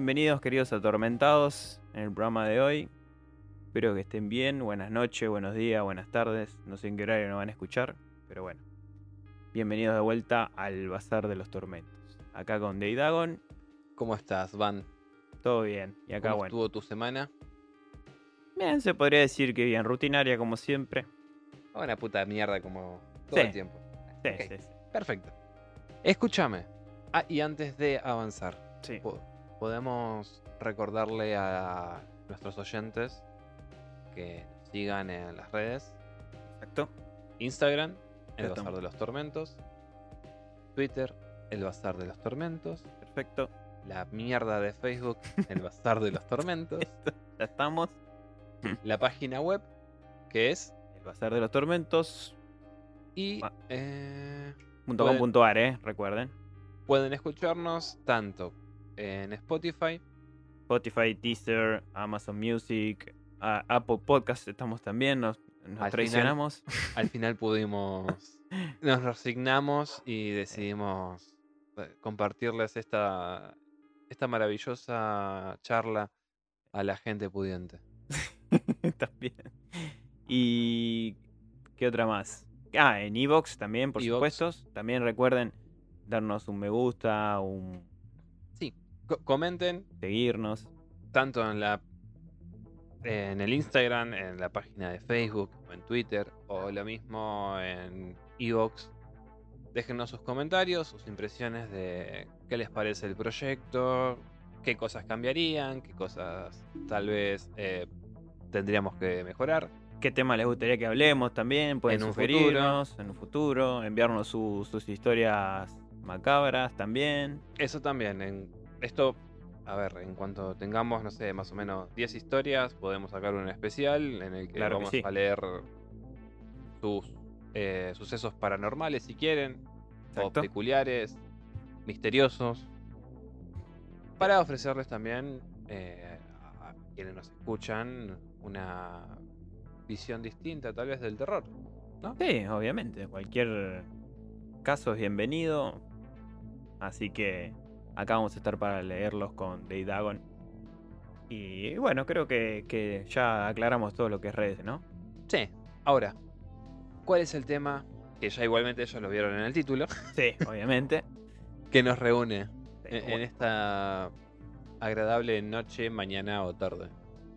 Bienvenidos, queridos atormentados en el programa de hoy. Espero que estén bien, buenas noches, buenos días, buenas tardes. No sé en qué horario nos van a escuchar, pero bueno. Bienvenidos de vuelta al Bazar de los Tormentos. Acá con Deidagon, ¿Cómo estás, Van? todo bien. Y acá, ¿Cómo bueno. estuvo tu semana? Bien, se podría decir que bien, rutinaria como siempre. Una puta mierda como todo Sí. el tiempo. Sí, sí, sí. Perfecto. Escúchame. Ah, y antes de avanzar, Sí. po- podemos recordarle a nuestros oyentes que nos sigan en las redes. Exacto. Instagram, el Exacto. Bazar de los Tormentos. Twitter, el Bazar de los Tormentos. Perfecto. La mierda de Facebook, el Bazar de los Tormentos. Ya estamos. La página web, que es El Bazar de los Tormentos. y Ah. eh, .com.ar, eh, recuerden. pueden escucharnos tanto en Spotify, Spotify, Teaser, Amazon Music, a- Apple Podcast estamos también, nos, nos Al traicionamos. al final pudimos, nos resignamos y decidimos eh, compartirles esta, esta maravillosa charla a la gente pudiente. también. ¿Y qué otra más? Ah, en Evox también, por supuesto. También recuerden darnos un me gusta, un co- comenten seguirnos. tanto en la en el Instagram, en la página de Facebook o en Twitter o lo mismo en Evox. Déjenos sus comentarios, sus impresiones de qué les parece el proyecto, qué cosas cambiarían, qué cosas tal vez eh, tendríamos que mejorar. ¿Qué tema les gustaría que hablemos también? Pueden En un sugerirnos en un futuro, enviarnos su- sus historias macabras también. Eso también, en esto, a ver, en cuanto tengamos, no sé, más o menos 10 historias, podemos sacar un especial en el que Claro que vamos sí. a leer sus eh, sucesos paranormales si quieren, o peculiares, misteriosos, para ofrecerles también eh, a quienes nos escuchan una visión distinta tal vez del terror. Sí, obviamente. Cualquier caso es bienvenido. Así que acá vamos a estar para leerlos con Daydagon. Y bueno, creo que, que ya aclaramos todo lo que es redes, ¿no? Sí, ahora, ¿cuál es el tema? Que ya igualmente ellos lo vieron en el título, Sí, obviamente. que nos reúne Sí, en, esta agradable noche, mañana o tarde.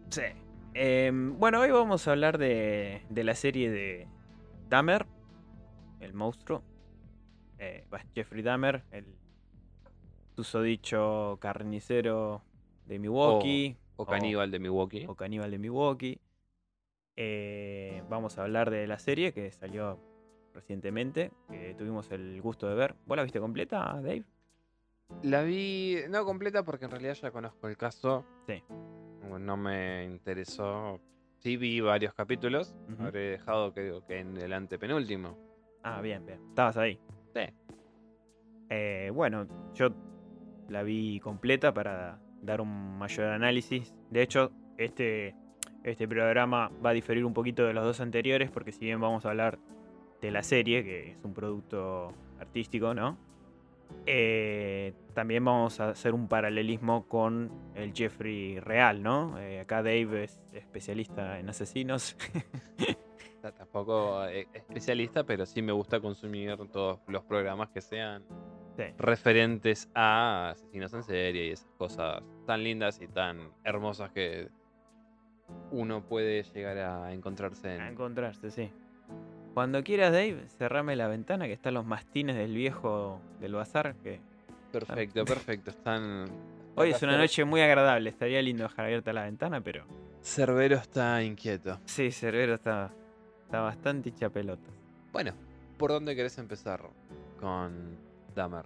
sí. Em, bueno, hoy vamos a hablar de, de la serie de Dahmer, el monstruo. Eh, Jeffrey Dahmer, el susodicho carnicero de Milwaukee. O o- Caníbal de Milwaukee. o Caníbal de Milwaukee. Eh, vamos a hablar de la serie que salió recientemente, que tuvimos el gusto de ver. ¿Vos la viste completa, Dave? La vi, no completa porque en realidad ya conozco el caso. Sí. No me interesó. Sí vi varios capítulos. Ujú. Habré dejado creo que en el antepenúltimo. Ah, bien, bien. Estabas ahí. Sí. Eh, bueno, yo la vi completa para dar un mayor análisis. De hecho, este, este programa va a diferir un poquito de los dos anteriores, porque si bien vamos a hablar de la serie, que es un producto artístico, ¿no? Eh, también vamos a hacer un paralelismo con el Jeffrey real, ¿no? Eh, acá Dave es especialista en asesinos. Ta- Tampoco eh, especialista, pero sí me gusta consumir todos los programas que sean Sí. referentes a asesinos en serie y esas cosas tan lindas y tan hermosas que uno puede llegar a encontrarse A en... encontrarse, sí. Cuando quieras, Dave, cerrame la ventana que están los mastines del viejo del bazar. Que Perfecto, perfecto. Están... hoy es una noche muy agradable. Estaría lindo dejar abierta la ventana, pero Cerbero está inquieto. sí, Cerbero está, está bastante hincha pelota. Bueno, ¿por dónde querés empezar con Dahmer?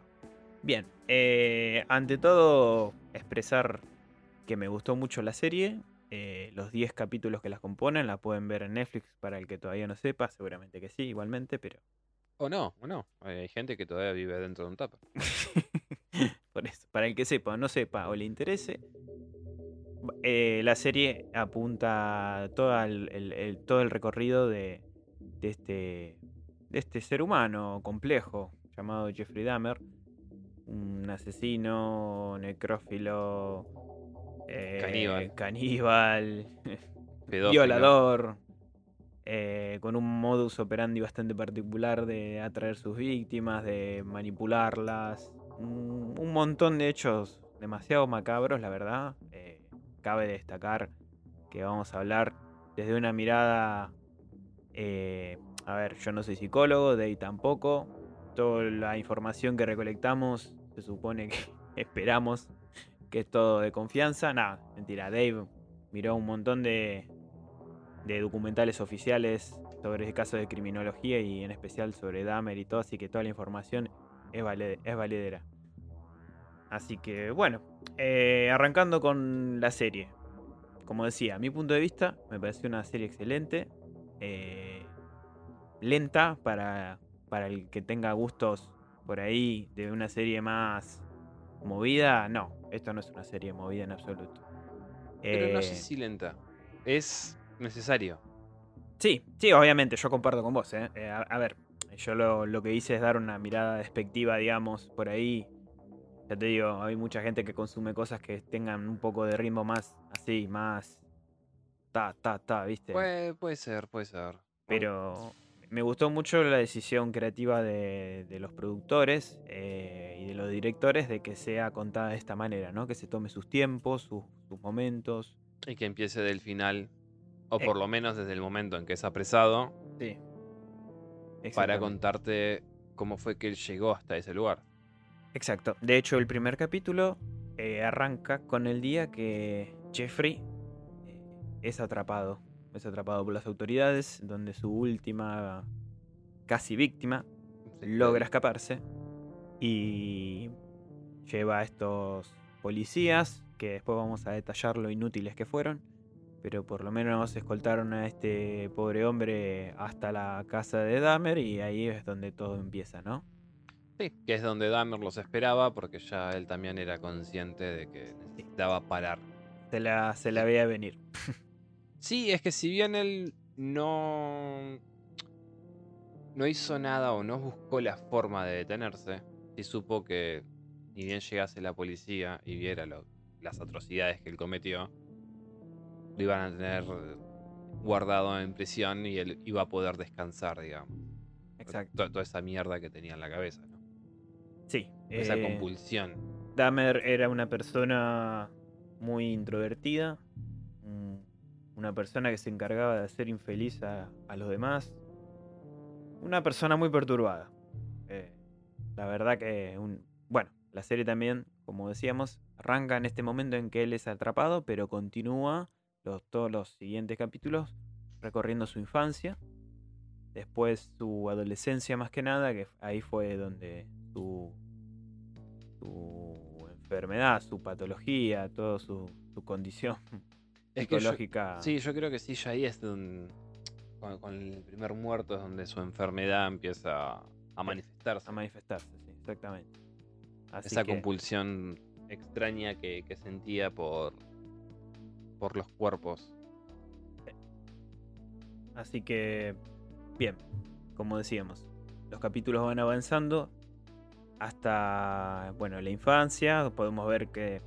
Bien, eh, ante todo, expresar que me gustó mucho la serie. eh, los 10 capítulos que las componen la pueden ver en Netflix para el que todavía no sepa. Seguramente que sí, igualmente, pero O no, o no. Hay gente que todavía vive dentro de un tupper. Por eso, para el que sepa o no sepa o le interese, eh, la serie apunta todo el, el- el- todo el recorrido de, de este, de este ser humano complejo llamado Jeffrey Dahmer, un asesino, necrófilo, eh, Caníbal. caníbal, Pedófilo. violador, eh, con un modus operandi bastante particular de atraer sus víctimas, de manipularlas, un, un montón de hechos demasiado macabros, la verdad. Eh, cabe destacar que vamos a hablar desde una mirada, eh, a ver, yo no soy psicólogo, Dave tampoco, toda la información que recolectamos se supone que esperamos que es todo de confianza. Nada, mentira, Dave miró un montón de, documentales oficiales sobre casos de criminología y en especial sobre Dahmer y todo, así que toda la información es, vale- es valedera. Así que bueno, eh, arrancando con la serie. Como decía, a mi punto de vista, me pareció una serie excelente. eh, lenta para, para el que tenga gustos por ahí de una serie más movida. No, esto no es una serie movida en absoluto. Pero no Eh, sé si lenta. Es necesario. Sí, sí, obviamente, yo comparto con vos. ¿eh? Eh, a, a ver, yo lo, lo que hice es dar una mirada despectiva, digamos, por ahí. Ya te digo, hay mucha gente que consume cosas que tengan un poco de ritmo más así, más. Ta, ta, ta, ¿viste? Puede, puede ser, puede ser. Pero me gustó mucho la decisión creativa de, de los productores eh, y de los directores de que sea contada de esta manera, ¿no? Que se tome sus tiempos, sus, sus momentos. Y que empiece del final, o Eh. por lo menos desde el momento en que es apresado, Sí. para contarte cómo fue que él llegó hasta ese lugar. Exacto. De hecho, el primer capítulo eh, arranca con el día que Jeffrey es atrapado. Es atrapado por las autoridades, donde su última casi víctima logra escaparse y lleva a estos policías, que después vamos a detallar lo inútiles que fueron, pero por lo menos escoltaron a este pobre hombre hasta la casa de Dahmer y ahí es donde todo empieza, ¿no? Sí, que es donde Dahmer los esperaba porque ya él también era consciente de que necesitaba parar. Se la, se la veía venir. Sí, es que si bien él no no hizo nada o no buscó la forma de detenerse, sí supo que ni bien llegase la policía y viera lo- las atrocidades que él cometió, lo iban a tener guardado en prisión y él iba a poder descansar, digamos. Exacto. To- Toda esa mierda que tenía en la cabeza, ¿no? Sí. Esa eh, compulsión. Dahmer era una persona muy introvertida, mm, una persona que se encargaba de hacer infeliz a, a los demás, una persona muy perturbada. Eh, la verdad que, un, bueno, la serie también, como decíamos, arranca en este momento en que él es atrapado, pero continúa los, todos los siguientes capítulos recorriendo su infancia, después su adolescencia más que nada, que ahí fue donde su su enfermedad, su patología, toda su, su condición Es que yo- psicológica. Sí, yo creo que sí, ya ahí es donde, con, con el primer muerto es donde su enfermedad empieza a manifestarse. a manifestarse, sí, exactamente. Así Esa que, compulsión extraña que, que sentía por, por los cuerpos. así que, bien, como decíamos, los capítulos van avanzando hasta, bueno, la infancia. Podemos ver que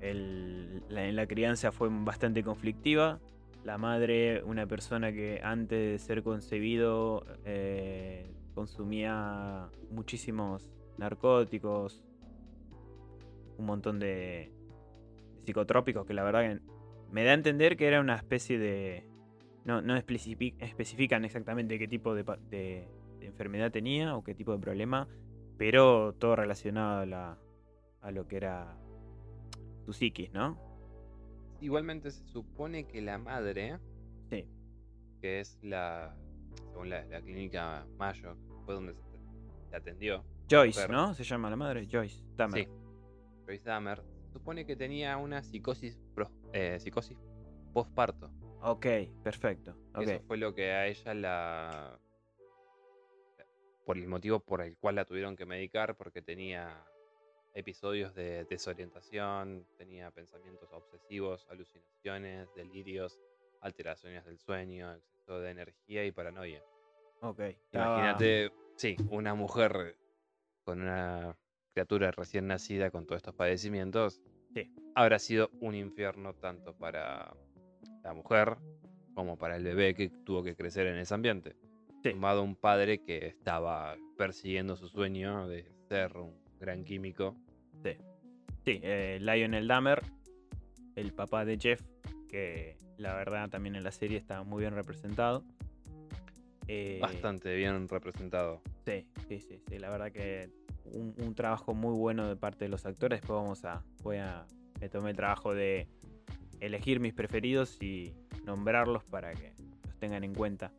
el- la, crianza fue bastante conflictiva. La madre, una persona que antes de ser concebido eh, consumía muchísimos narcóticos, un montón de psicotrópicos que la verdad que me da a entender que era una especie de... No, no especifi- especifican exactamente qué tipo de, enfermedad tenía o qué tipo de problema, pero todo relacionado a, la, a lo que era su psiquis, ¿no? Igualmente se supone que la madre, Sí. que es la, según la, la clínica Mayo, fue donde se, se atendió, Joyce. ¿no? Se llama la madre, Joyce. Dahmer. Sí. Joyce Dahmer, se supone que tenía una psicosis, eh, psicosis postparto. Ok, perfecto. Eso fue lo que a ella la. Por el motivo por el cual la tuvieron que medicar, porque tenía episodios de desorientación, tenía pensamientos obsesivos, alucinaciones, delirios, alteraciones del sueño, exceso de energía y paranoia. Ok. Imagínate, sí, una mujer con una criatura recién nacida con todos estos padecimientos, Sí. habrá sido un infierno tanto para la mujer como para el bebé que tuvo que crecer en ese ambiente. Sí. Sumado a un padre que estaba persiguiendo su sueño de ser un gran químico. Sí, eh, Lionel Dahmer, el papá de Jeff, que la verdad también en la serie está muy bien representado. Eh, Bastante bien representado. Sí, sí, sí, sí, la verdad que un, un trabajo muy bueno de parte de los actores. Después vamos a, voy a, me tomé el trabajo de elegir mis preferidos y nombrarlos para que los tengan en cuenta.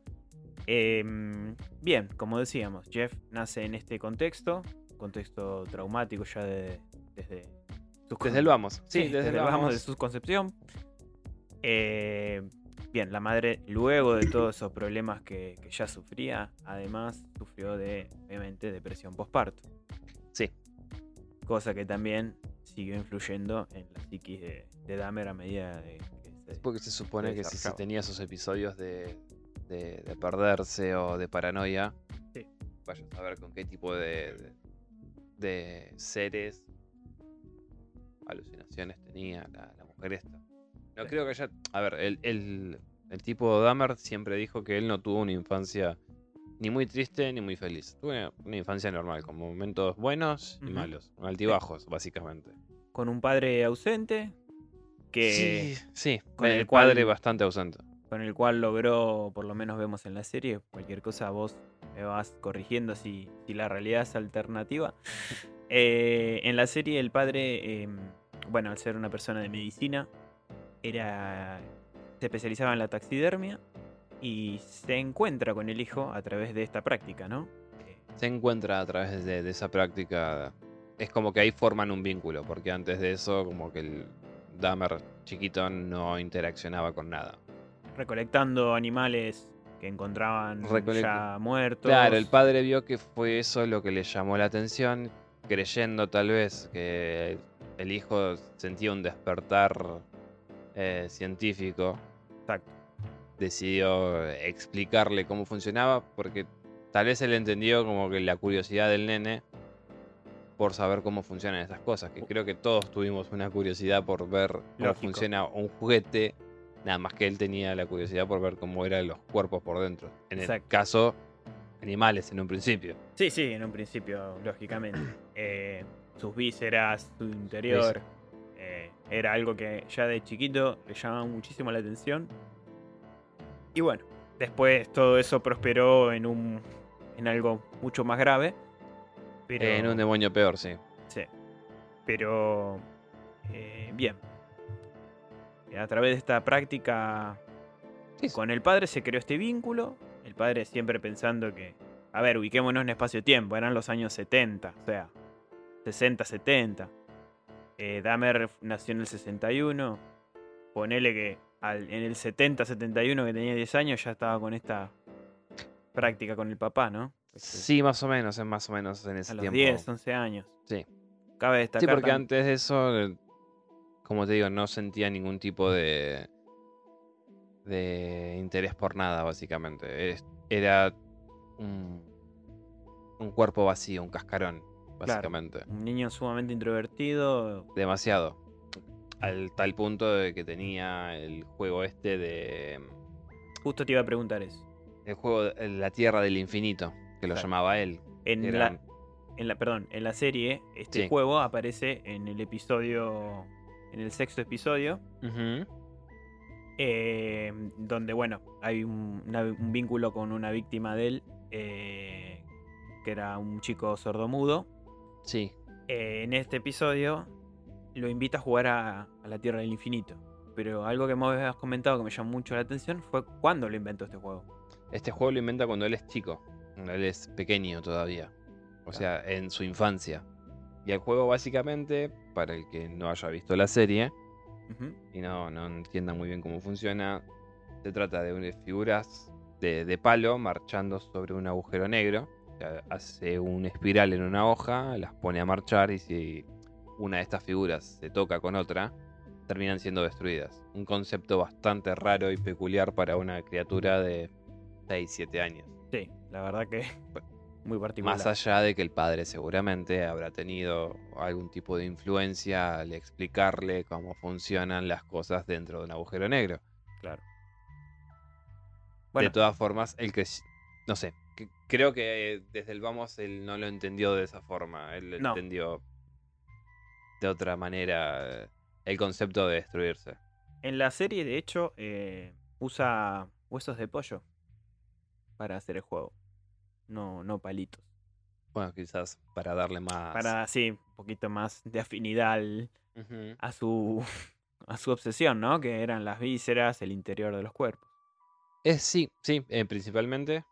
Em, bien, como decíamos, Jeff nace en este contexto, contexto traumático ya de- desde sus Desde el vamos. Sí, desde, el vamos vamos. de su concepción. Eh, bien, la madre, luego de todos esos problemas que, que ya sufría, además sufrió de, obviamente, depresión postparto. Sí. Cosa que también siguió influyendo en la psiquis de, de Dahmer a medida de que se- Porque se supone que si se tenía esos episodios de, de- de perderse o de paranoia, Sí. vaya a saber con qué tipo de, de, seres, alucinaciones tenía la, la mujer esta. No creo que haya... A ver, el, el, el tipo Dahmer siempre dijo que él no tuvo una infancia ni muy triste ni muy feliz. Tuvo una, una infancia normal, con momentos buenos y malos, altibajos, básicamente. con un padre ausente que Sí, sí, con el, el padre bastante ausente. Con el cual logró, por lo menos vemos en la serie, cualquier cosa vos me vas corrigiendo si, si la realidad es alternativa. Eh, en la serie el padre, eh, bueno, al ser una persona de medicina, era se especializaba en la taxidermia y se encuentra con el hijo a través de esta práctica, ¿no? Se encuentra a través de, de esa práctica. Es como que ahí forman un vínculo, porque antes de eso, como que el Dahmer chiquito no interaccionaba con nada. Recolectando animales que encontraban ya muertos. Claro, el padre vio que fue eso lo que le llamó la atención, creyendo tal vez que el hijo sentía un despertar eh, científico. Exacto. Decidió explicarle cómo funcionaba, porque tal vez él entendió como que la curiosidad del nene por saber cómo funcionan estas cosas, que creo que todos tuvimos una curiosidad por ver cómo Lógico. funciona un juguete, nada más que él tenía la curiosidad por ver cómo eran los cuerpos por dentro. En el Exacto. caso, animales en un principio. Sí, sí, en un principio, lógicamente. Eh, sus vísceras, su interior. eh, era algo que ya de chiquito le llamaba muchísimo la atención. Y bueno, después todo eso prosperó en un. en algo mucho más grave. Pero, En un demonio peor, sí. Sí. Pero. eh, bien. A través de esta práctica Sí, sí. con el padre se creó este vínculo. El padre siempre pensando que. A ver, ubiquémonos en espacio-tiempo. Eran los años 70, o sea, 60, 70. Eh, Dahmer nació en el 61. Ponele que al- en el 70, 71, que tenía 10 años, ya estaba con esta práctica con el papá, ¿no? Sí, más o menos, es más o menos en ese A los tiempo. 10, 11 años. Sí. Cabe destacar. Sí, porque tam- antes de eso, eh, como te digo, no sentía ningún tipo de de interés por nada, básicamente. Era un, un cuerpo vacío, un cascarón, básicamente. Un niño sumamente introvertido. Demasiado. Al tal punto de que tenía el juego este de. Justo te iba a preguntar eso. El juego de la Tierra del Infinito, que lo llamaba él. En Era- la, en la, perdón, en la serie, este Sí. juego aparece en el episodio, en el sexto episodio, eh, donde, bueno, hay un, una- un vínculo con una víctima de él, eh, que era un chico sordomudo. Sí, Eh, en este episodio lo invita a jugar a, a la Tierra del Infinito. Pero algo que me habías comentado que me llamó mucho la atención fue cuándo lo inventó este juego. Este juego lo inventa cuando él es chico, cuando él es pequeño todavía. O sea, en su infancia. Y el juego básicamente, para el que no haya visto la serie y no, no entienda muy bien cómo funciona, se trata de unas figuras de, de palo marchando sobre un agujero negro. O sea, hace una espiral en una hoja, las pone a marchar y si una de estas figuras se toca con otra, terminan siendo destruidas. Un concepto bastante raro y peculiar para una criatura de 6, 7 años. Sí, la verdad que muy particular. Más allá de que el padre seguramente habrá tenido algún tipo de influencia al explicarle cómo funcionan las cosas dentro de un agujero negro. Claro. De todas formas, el que... No sé, que- creo que eh, desde el vamos él no lo entendió de esa forma. Él No. entendió de otra manera eh, el concepto de destruirse. en la serie, de hecho, eh, usa huesos de pollo para hacer el juego. No, no palitos. Bueno, quizás para darle más... Para así, un poquito más de afinidad al- a su a su obsesión, ¿no? Que eran las vísceras, el interior de los cuerpos. Es, sí, sí, eh, principalmente.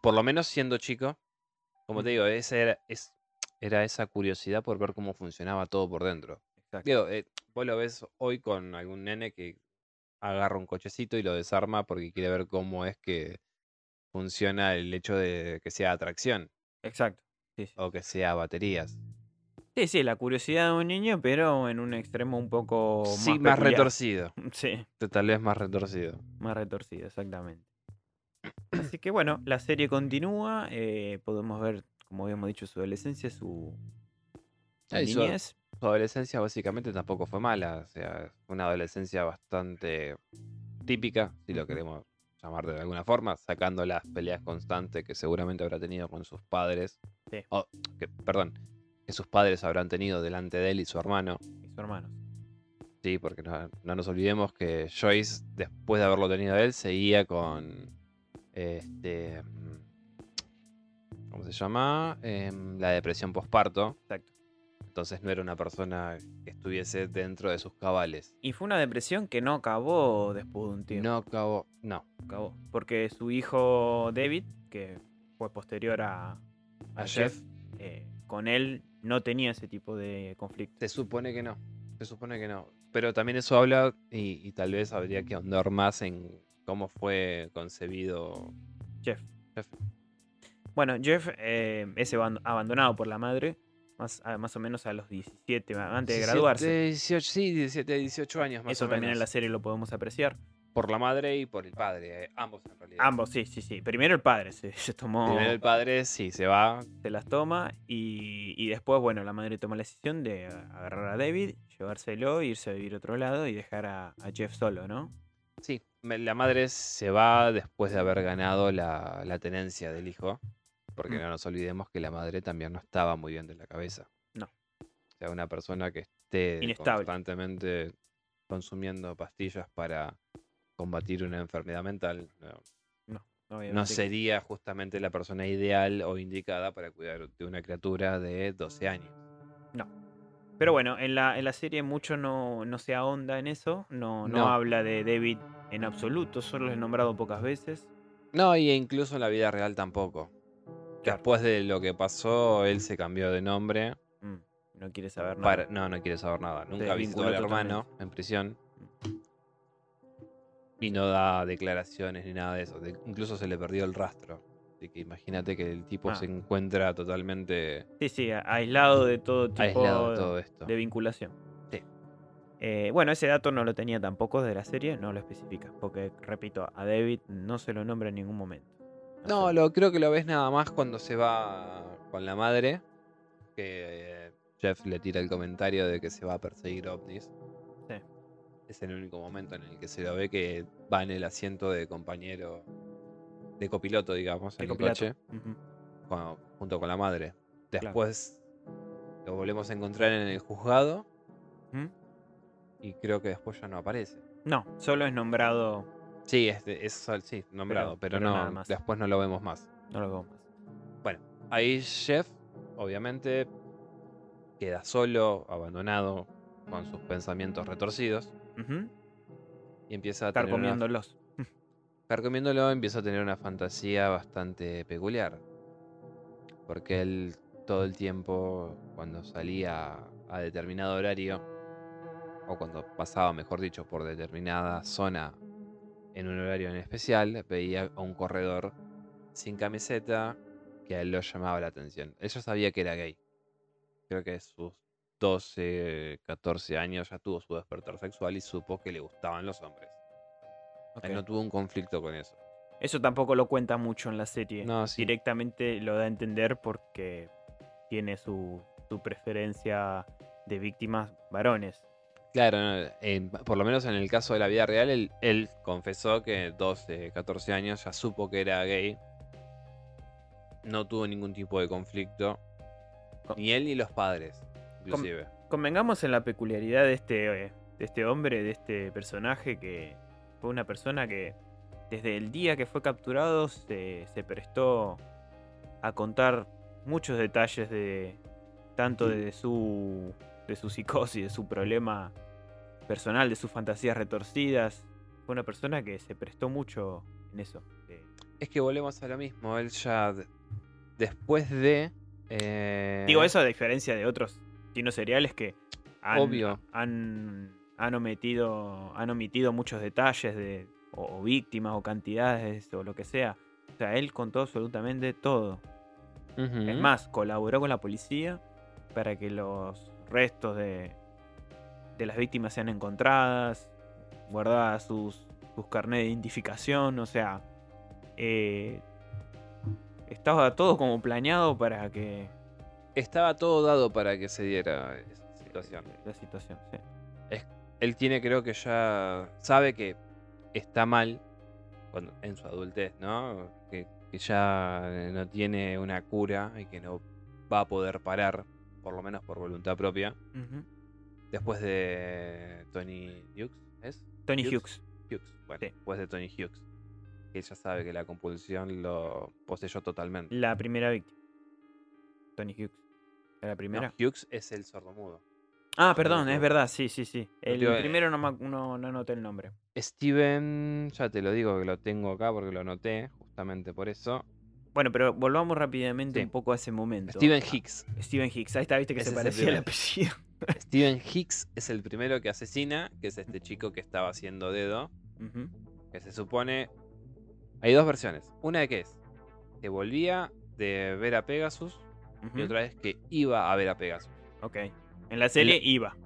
Por lo menos siendo chico. Como te digo, esa era, es, era esa curiosidad por ver cómo funcionaba todo por dentro. Exacto. Digo, eh, vos lo ves hoy con algún nene que agarra un cochecito y lo desarma porque quiere ver cómo es que funciona el hecho de que sea atracción Exacto. Sí, sí. o que sea baterías. Sí, sí, la curiosidad de un niño, pero en un extremo un poco Sí, más más peculiar. retorcido. Sí, Tal vez más retorcido. más retorcido, exactamente. Así que bueno, la serie continúa. eh, podemos ver, como habíamos dicho, su adolescencia, su y su- niñez. Su adolescencia básicamente tampoco fue mala. O sea, una adolescencia bastante típica, si lo queremos llamar de alguna forma, sacando las peleas constantes que seguramente habrá tenido con sus padres. Sí. Que, perdón, que sus padres habrán tenido delante de él y su hermano. y su hermano. Sí, porque no, no nos olvidemos que Joyce, después de haberlo tenido a él, seguía con. Este. mm, ¿Cómo se llama? Em, la depresión posparto. Exacto. Entonces no era una persona que estuviese dentro de sus cabales. Y fue una depresión que no acabó después de un tiempo. No acabó. No. acabó. Porque su hijo David, que fue posterior a, A a Jeff. Jeff, eh, con él no tenía ese tipo de conflicto. Se supone que no. Se supone que no. Pero también eso habla, y, y tal vez habría que ahondar más en cómo fue concebido Jeff. Jeff. Bueno, Jeff eh, es aban- abandonado por la madre, más, a- más o menos a los 17, antes de 17, graduarse. 18, sí, 17, 18 años más Eso o también menos. en la serie lo podemos apreciar. Por la madre y por el padre. eh, ambos en realidad. Ambos, sí, sí, sí. Primero el padre se, se tomó, Primero el padre sí se va. se las toma y, y después, bueno, la madre toma la decisión de agarrar a David, llevárselo, irse a vivir a otro lado y dejar a, a Jeff solo, ¿no? Sí, la madre se va después de haber ganado la, la tenencia del hijo. Porque Mm. no nos olvidemos que la madre también no estaba muy bien de la cabeza. No. O sea, una persona que esté Inestable. constantemente consumiendo pastillas para combatir una enfermedad mental, no, No, no que- sería justamente la persona ideal o indicada para cuidar de una criatura de 12 años. Pero bueno, en la, en la serie mucho no, no se ahonda en eso, no, no No. habla de David en absoluto, solo es nombrado pocas veces. No, y incluso en la vida real tampoco. Claro. Después de lo que pasó, él se cambió de nombre. Mm, no quiere saber nada. Para... No, no quiere saber nada. Nunca visitó al hermano en prisión. Y no da declaraciones ni nada de eso. De- incluso se le perdió el rastro. Así que imagínate que el tipo Ah. se encuentra totalmente Sí, sí, aislado de todo tipo aislado de todo esto. de vinculación. Sí. Eh, bueno, ese dato no lo tenía tampoco de la serie, no lo especifica, porque repito, a David no se lo nombra en ningún momento. No, lo, creo que lo ves nada más cuando se va con la madre. Que eh, Jeff le tira el comentario de que se va a perseguir ovnis. Sí. Es el único momento en el que se lo ve que va en el asiento de compañero, de copiloto, digamos, de en el coche, junto con la madre. Claro. Después lo volvemos a encontrar en el juzgado ¿Mm? y creo que después ya no aparece. No, solo es nombrado, Sí, es, es sí, nombrado, pero, no, más. después no lo vemos más. no lo veo más. Bueno, ahí Jeff, obviamente, queda solo, abandonado, con sus pensamientos retorcidos, y empieza a tener una- Carcomiéndolos. carcomiéndolo, empieza a tener una fantasía bastante peculiar. Porque él todo el tiempo, cuando salía a determinado horario, o cuando pasaba, mejor dicho, por determinada zona en un horario en especial, veía a un corredor sin camiseta que a él lo llamaba la atención. Él ya sabía que era gay. Creo que a sus 12, 14 años ya tuvo su despertar sexual y supo que le gustaban los hombres. Él no tuvo un conflicto con eso. Eso tampoco lo cuenta mucho en la serie. No, sí. Directamente lo da a entender porque tiene su, su preferencia de víctimas varones. Claro, no, por lo menos en el caso de la vida real, él, él confesó que 12, 14 años ya supo que era gay. No tuvo ningún tipo de conflicto. Co- Ni él ni los padres, inclusive. Convengamos en la peculiaridad de este, eh, de este hombre, de este personaje, que fue una persona que desde el día que fue capturado se, se prestó a contar muchos detalles de tanto de su, de su psicosis, de su problema personal, de sus fantasías retorcidas. Fue una persona que se prestó mucho en eso. Es que volvemos a lo mismo. Él ya de- después de. eh, Digo eso a diferencia de otros asesinos seriales que han, Obvio. han, han omitido, han omitido muchos detalles de o, o víctimas o cantidades o lo que sea. O sea, él contó absolutamente todo. Es más, colaboró con la policía para que los restos de, de las víctimas sean encontradas, guardadas sus, sus carnet de identificación, o sea, eh, estaba todo como planeado para que Estaba todo dado para que se diera esa situación. la situación. sí. Él tiene, creo que ya sabe que está mal cuando, en su adultez, ¿no? Que, que ya no tiene una cura y que no va a poder parar, por lo menos por voluntad propia. Después de Tony Hughes, ¿es? Tony Hughes. Hughes. Hughes, bueno, Sí. después de Tony Hughes. Que ella sabe que la compulsión lo poseyó totalmente. La primera víctima. Tony Hughes. ¿Era la No, primera? Hughes es el sordomudo. ah, perdón, es verdad, sí, sí, sí. El digo, primero no, no, no anoté el nombre. Steven, ya te lo digo que lo tengo acá porque lo anoté, justamente por eso. Bueno, pero volvamos rápidamente Sí. un poco a ese momento. Steven Hicks. Steven Hicks. Ahí está, viste que Ese se es parecía el primero. apellido. Steven Hicks es el primero que asesina, que es este chico que estaba haciendo dedo. Que se supone. Hay dos versiones. Una de que es que volvía de ver a Pegasus y otra vez que iba a ver a Pegasus. Ok. En la serie iba.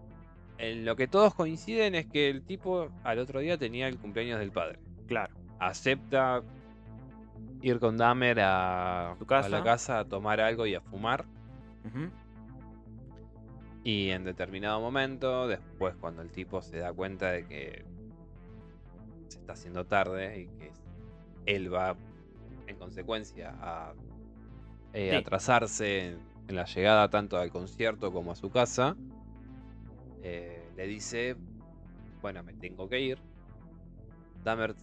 En lo que todos coinciden es que el tipo al otro día tenía el cumpleaños del padre. Claro. Acepta ir con Dahmer a, casa. la casa a tomar algo y a fumar. Y en determinado momento, después cuando el tipo se da cuenta de que se está haciendo tarde y que él va en consecuencia a eh, Sí. atrasarse en, en la llegada tanto al concierto como a su casa, eh, le dice, bueno, me tengo que ir. Dahmer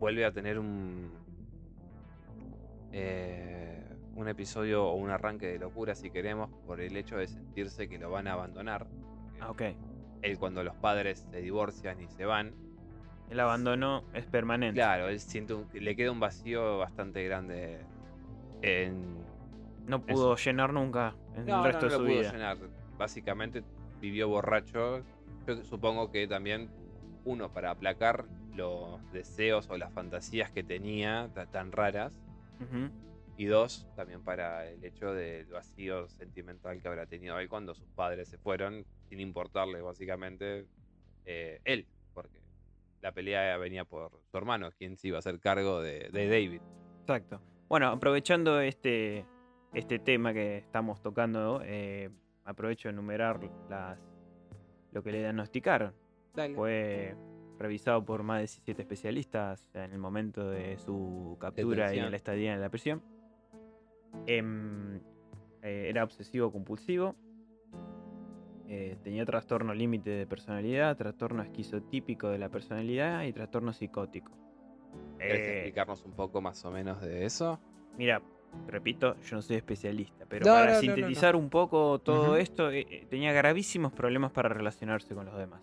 vuelve a tener un, eh, un episodio o un arranque de locura, si queremos, por el hecho de sentirse que lo van a abandonar. Ah, ok. Él cuando los padres se divorcian y se van, El abandono es permanente. claro, él siente un- le queda un vacío bastante grande en... No pudo llenar nunca en No, el resto no, no de su lo pudo vida. llenar. Básicamente vivió borracho. Yo supongo que también uno para aplacar los deseos o las fantasías que tenía ta- tan raras Y dos, también para el hecho del vacío sentimental que habrá tenido él cuando sus padres se fueron, sin importarle básicamente eh, él, porque la pelea venía por su hermano, quien se iba a hacer cargo de, de David. Exacto. Bueno, aprovechando este, este tema que estamos tocando, eh, aprovecho de enumerar las, lo que le diagnosticaron. Dale. Fue revisado por más de 17 especialistas en el momento de su captura y en la estadía en la prisión. Em, eh, era obsesivo compulsivo. Eh, tenía trastorno límite de personalidad, trastorno esquizotípico de la personalidad y trastorno psicótico. ¿Querés Eh, explicarnos un poco más o menos de eso? Mira, repito, yo no soy especialista, pero No, para no, no, sintetizar un poco todo esto, eh, tenía gravísimos problemas para relacionarse con los demás.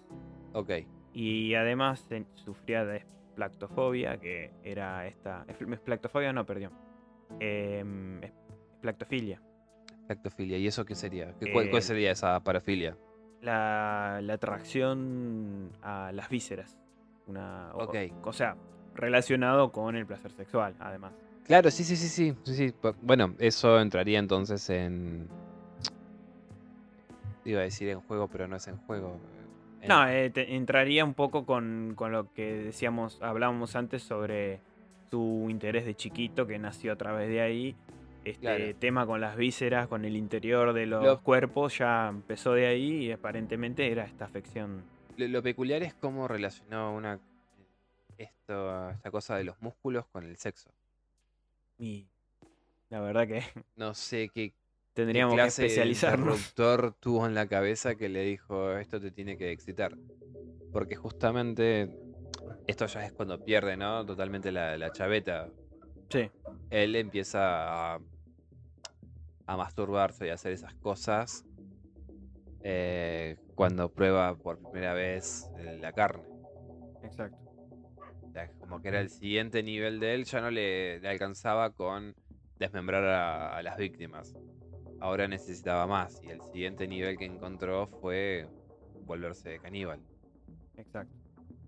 Ok. Y además sufría de esplactofobia, que era esta... esp- Esplactofobia no, perdón. Es- esplactofilia. Lactofilia. ¿Y eso qué sería? ¿Qué, cuál, cuál Eh, sería esa parafilia? La, la atracción a las vísceras. Una, o- Ok. O, sea, relacionado con el placer sexual, además. Claro, sí, sí, sí, sí. sí, sí. Bueno, eso entraría entonces en... Iba a decir en juego, pero no es en juego. No, eh, te- entraría un poco con, con lo que decíamos, hablábamos antes sobre su interés de chiquito que nació a través de ahí. Este Claro. tema con las vísceras, con el interior de los Lo- cuerpos, ya empezó de ahí y aparentemente era esta afección. Lo, lo peculiar es cómo relacionó una esto, esta cosa de los músculos con el sexo. Y la verdad que No sé qué tendríamos que clase especializarnos. interruptor tuvo en la cabeza que le dijo esto te tiene que excitar. Porque justamente esto ya es cuando pierde, ¿no? Totalmente la, la chaveta. Sí, Él empieza a, a masturbarse y a hacer esas cosas eh, cuando prueba por primera vez eh, la carne. exacto. O sea, como que era el siguiente nivel de él, ya no le, le alcanzaba con desmembrar a, a las víctimas. Ahora necesitaba más y el siguiente nivel que encontró fue volverse caníbal. Exacto.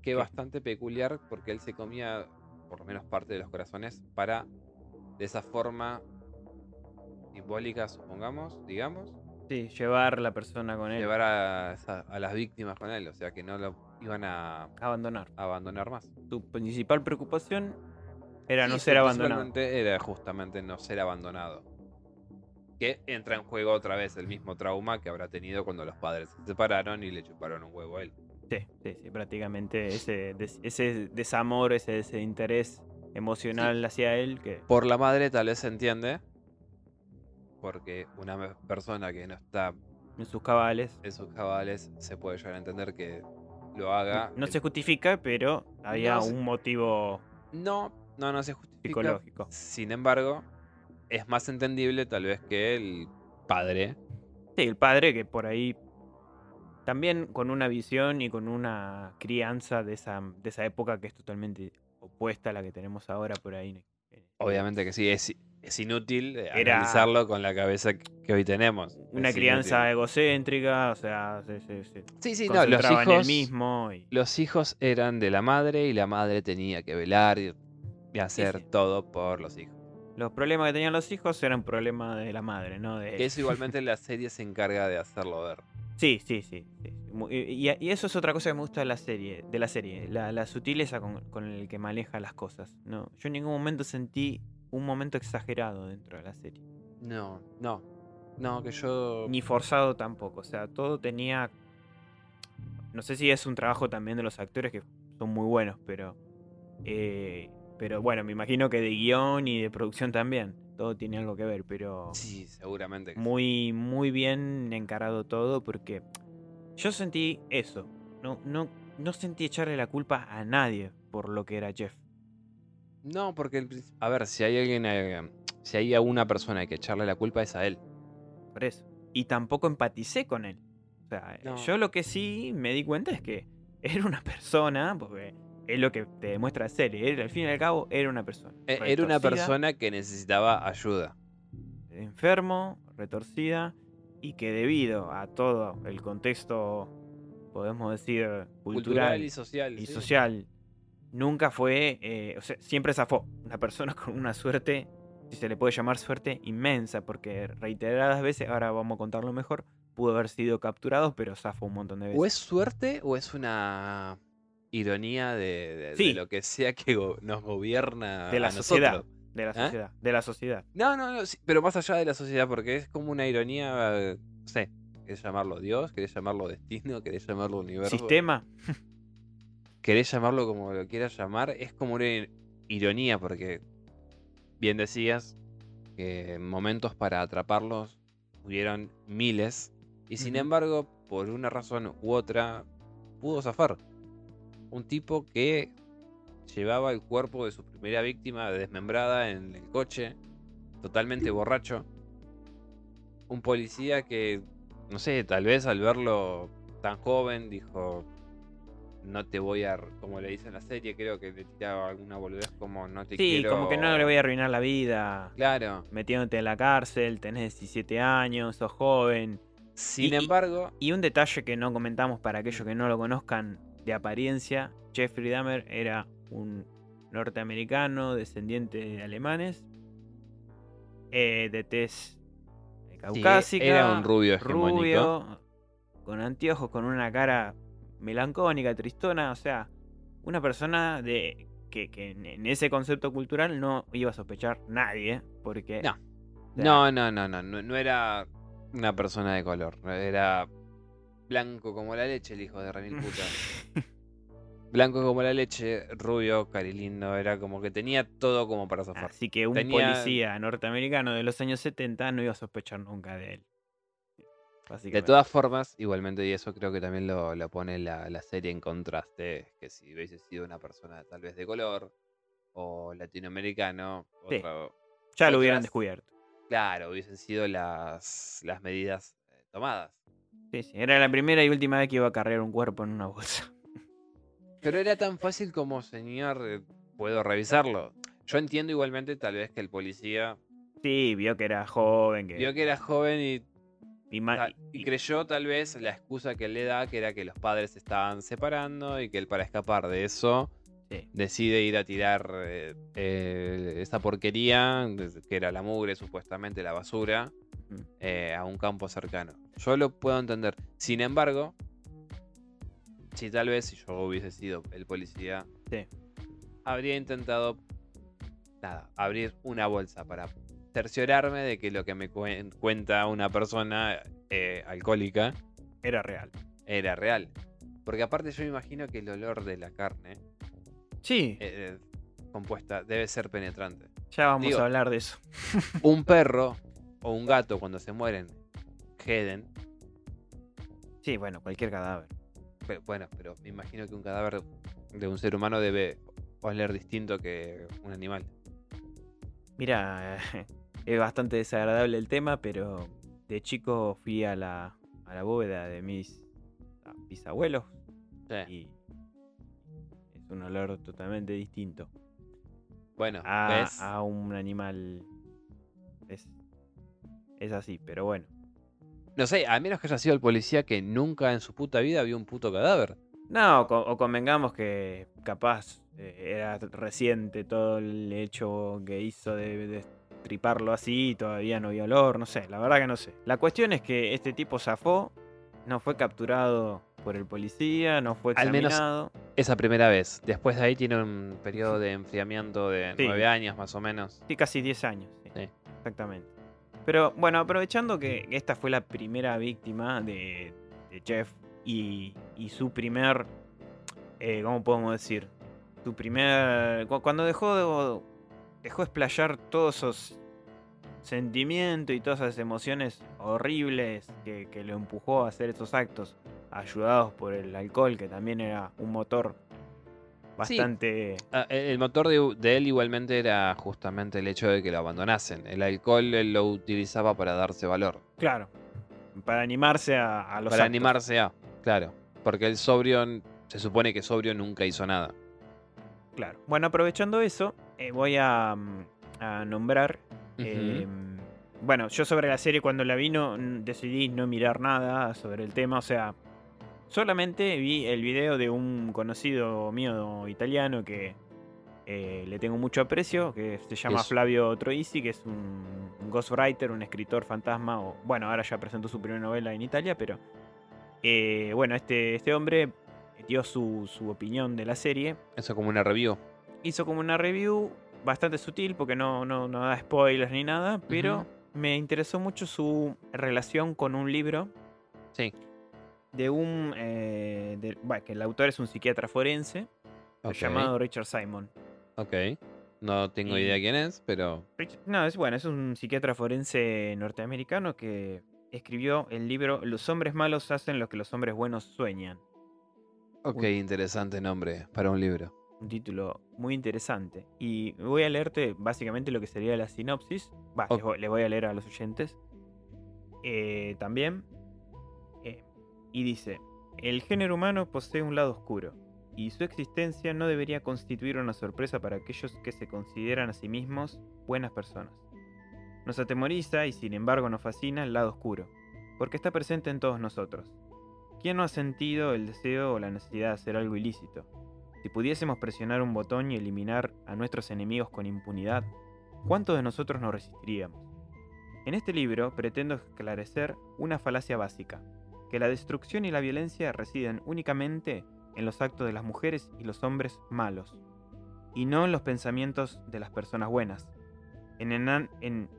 Que Sí. bastante peculiar porque él se comía por lo menos parte de los corazones para de esa forma simbólica, supongamos, digamos, Sí, llevar la persona con él. llevar a, las víctimas con él, o sea que no lo iban a Abandonar. abandonar más. Tu principal preocupación era no ser abandonado. Era justamente no ser abandonado. Que entra en juego otra vez el mismo trauma que habrá tenido cuando los padres se separaron y le chuparon un huevo a él. Sí, sí, sí, prácticamente ese, des- ese desamor, ese desinterés emocional hacia él que Por la madre tal vez se entiende. Porque una persona que no está en sus cabales en sus cabales se puede llegar a entender que lo haga. no El- se justifica, pero había No un motivo No, no, no se justifica. psicológico. Sin embargo, es más entendible tal vez que el padre Sí, el padre que por ahí también con una visión y con una crianza de esa, de esa época que es totalmente opuesta a la que tenemos ahora por ahí. Obviamente que sí, es, es inútil eh, Era- analizarlo con la cabeza que hoy tenemos. Una Es crianza inútil. y o sea, se, se- se Sí, sí, no, los concentraba en el hijos, mismo. y- los hijos eran de la madre y la madre tenía que velar y, hacer sí. todo por los hijos. Los problemas que tenían los hijos eran problemas de la madre, ¿no? De Que eso igualmente la serie se encarga de hacerlo ver. Sí, sí, sí. y eso es otra cosa que me gusta de la serie, de la serie, la, la sutileza con, con el que maneja las cosas. No, yo en ningún momento sentí un momento exagerado dentro de la serie. No, no. No, que yo. Ni forzado tampoco. O sea, todo tenía. No sé si es un trabajo también de los actores que son muy buenos, pero. eh, pero bueno, me imagino que de guion y de producción también. Todo tiene algo que ver, pero. Sí, seguramente. que sí. muy, muy bien encarado todo porque yo sentí eso. No, no, no sentí echarle la culpa a nadie por lo que era Jeff. No, porque, el a ver, si hay alguien. eh, si hay a una persona que echarle la culpa es a él. Por eso. Y tampoco empaticé con él. O sea, No. yo lo que sí me di cuenta es que era una persona, porque es lo que te demuestra la serie. Él, al fin y al cabo, era una persona. E- Era una persona que necesitaba ayuda. enfermo, retorcida, y que debido a todo el contexto, podemos decir, cultural, Cultural y social. y sí. social nunca fue, eh, o sea, siempre zafó. Una persona con una suerte, si se le puede llamar suerte, inmensa, porque reiteradas veces, ahora vamos a contarlo mejor, pudo haber sido capturado, pero zafó un montón de veces. ¿O es suerte o es una ironía de, de- de Sí. lo que sea que go- nos gobierna de la a sociedad. nosotros? De la ¿Eh? sociedad. De la sociedad. No, no, no, sí, pero más allá de la sociedad, porque es como una ironía, no sé, querés llamarlo Dios, querés llamarlo destino, querés llamarlo universo, Sistema. querés llamarlo como lo quieras llamar, es como una ir- ironía, porque bien decías que en momentos para atraparlos hubieron miles, y sin embargo, por una razón u otra, pudo zafar. Un tipo que llevaba el cuerpo de su primera víctima desmembrada en el coche, totalmente borracho. Un policía que, no sé, tal vez al verlo tan joven dijo, no te voy a, r-", como le dice en la serie, creo que le tiraba alguna boludez como no te Sí, quiero. como que no le voy a arruinar la vida. Claro. Metiéndote en la cárcel, tenés 17 años, sos joven. Sin y- embargo, Y un detalle que no comentamos para aquellos que no lo conozcan de apariencia, Jeffrey Dahmer era un norteamericano descendiente de alemanes, eh, de tez sí, caucásica, era un rubio rubio, con anteojos, con una cara melancónica, tristona, o sea, una persona de que, que en, en ese concepto cultural no iba a sospechar nadie, porque... No. o sea, No, no, no, no, no, no era una persona de color. Era blanco como la leche, el hijo de Remil puta. Blanco como la leche, rubio, carilindo, era como que tenía todo como para zafar. Así que un Tenía- policía norteamericano de los años 70 no iba a sospechar nunca de él. De todas formas, igualmente, y eso creo que también lo, lo pone la, la serie en contraste, que si hubiese sido una persona tal vez de color o latinoamericano, Sí. ya lo hubieran descubierto. claro, hubiesen sido las, las medidas eh, tomadas. Sí, sí. Era la primera y última vez que iba a cargar un cuerpo en una bolsa. Pero era tan fácil como, señor, eh, puedo revisarlo. Yo entiendo igualmente tal vez que el policía Sí, vio que era joven, que, vio que era joven y, y creyó tal vez la excusa que él le da, que era que los padres se estaban separando y que él para escapar de eso sí. decide ir a tirar eh, eh, esa porquería, que era la mugre supuestamente, la basura. Eh, a un campo cercano. Yo lo puedo entender. Sin embargo, si tal vez si yo hubiese sido el policía, Sí. habría intentado nada, abrir una bolsa para cerciorarme de que lo que me cuen- cuenta una persona eh, alcohólica Era real. era real. Porque aparte yo me imagino que el olor de la carne Sí, eh, compuesta debe ser penetrante. ya vamos digo- a hablar de eso. Un perro o un gato cuando se mueren, heden. Sí, bueno, cualquier cadáver. Pero, bueno, pero me imagino que un cadáver de un ser humano debe oler distinto que un animal. Mira, es bastante desagradable el tema, pero de chico fui a la, a la bóveda de mis ah, bisabuelos Sí. y es un olor totalmente distinto Bueno, a, ¿ves? a un animal. Es, así, pero bueno. No sé, a menos que haya sido el policía que nunca en su puta vida vio un puto cadáver. No, o convengamos que capaz eh, era reciente todo el hecho que hizo de, de triparlo así todavía no había olor, no sé, la verdad que no sé. La cuestión es que este tipo zafó, no fue capturado por el policía, no fue Al menos- examinado. Esa primera vez. Después de ahí tiene un periodo de enfriamiento de Sí. nueve años más o menos. Sí, casi 10 años. sí, Sí. Exactamente. Pero bueno, aprovechando que esta fue la primera víctima de, de Jeff y, y su primer, eh, ¿cómo podemos decir? Su primer... cu- Cuando dejó de, dejó explayar todos esos sentimientos y todas esas emociones horribles que, que lo empujó a hacer esos actos, ayudados por el alcohol, que también era un motor bastante... Ah, el el motor de, de él igualmente era justamente el hecho de que lo abandonasen. El alcohol él lo utilizaba para darse valor. Claro, para animarse a, a los para actos. animarse a, claro. Porque el sobrio, se supone que sobrio nunca hizo nada. Claro. Bueno, aprovechando eso, eh, voy a, mm, a nombrar. Eh, bueno, yo sobre la serie cuando la vi no, n- decidí no mirar nada sobre el tema. O sea, solamente vi el video de un conocido mío italiano que eh, le tengo mucho aprecio, que se llama Es- Flavio Troisi, que es un, un ghostwriter, un escritor fantasma. O, bueno, ahora ya presentó su primera novela en Italia, pero eh, bueno, este, este hombre dio su, su opinión de la serie Eso como una review. hizo como una review bastante sutil porque no, no, no da spoilers ni nada, pero me interesó mucho su relación con un libro Sí. De un... eh, de- bueno, que el autor es un psiquiatra forense llamado Richard Simon. Ok. No tengo Y- idea quién es, pero. No, es bueno, es un psiquiatra forense norteamericano que escribió el libro Los hombres malos hacen lo que los hombres buenos sueñan. Ok, interesante nombre para un libro. Un título muy interesante. Y voy a leerte básicamente lo que sería la sinopsis. Va, Ok. les, voy, les voy a leer a los oyentes. Eh, también. Y dice: El género humano posee un lado oscuro. Y su existencia no debería constituir una sorpresa para aquellos que se consideran a sí mismos buenas personas. Nos atemoriza y sin embargo nos fascina el lado oscuro, porque está presente en todos nosotros. ¿Quién no ha sentido el deseo o la necesidad de hacer algo ilícito? Si pudiésemos presionar un botón y eliminar a nuestros enemigos con impunidad, ¿cuántos de nosotros nos resistiríamos? En este libro pretendo esclarecer una falacia básica, que la destrucción y la violencia residen únicamente en los actos de las mujeres y los hombres malos. y no en los pensamientos de las personas buenas.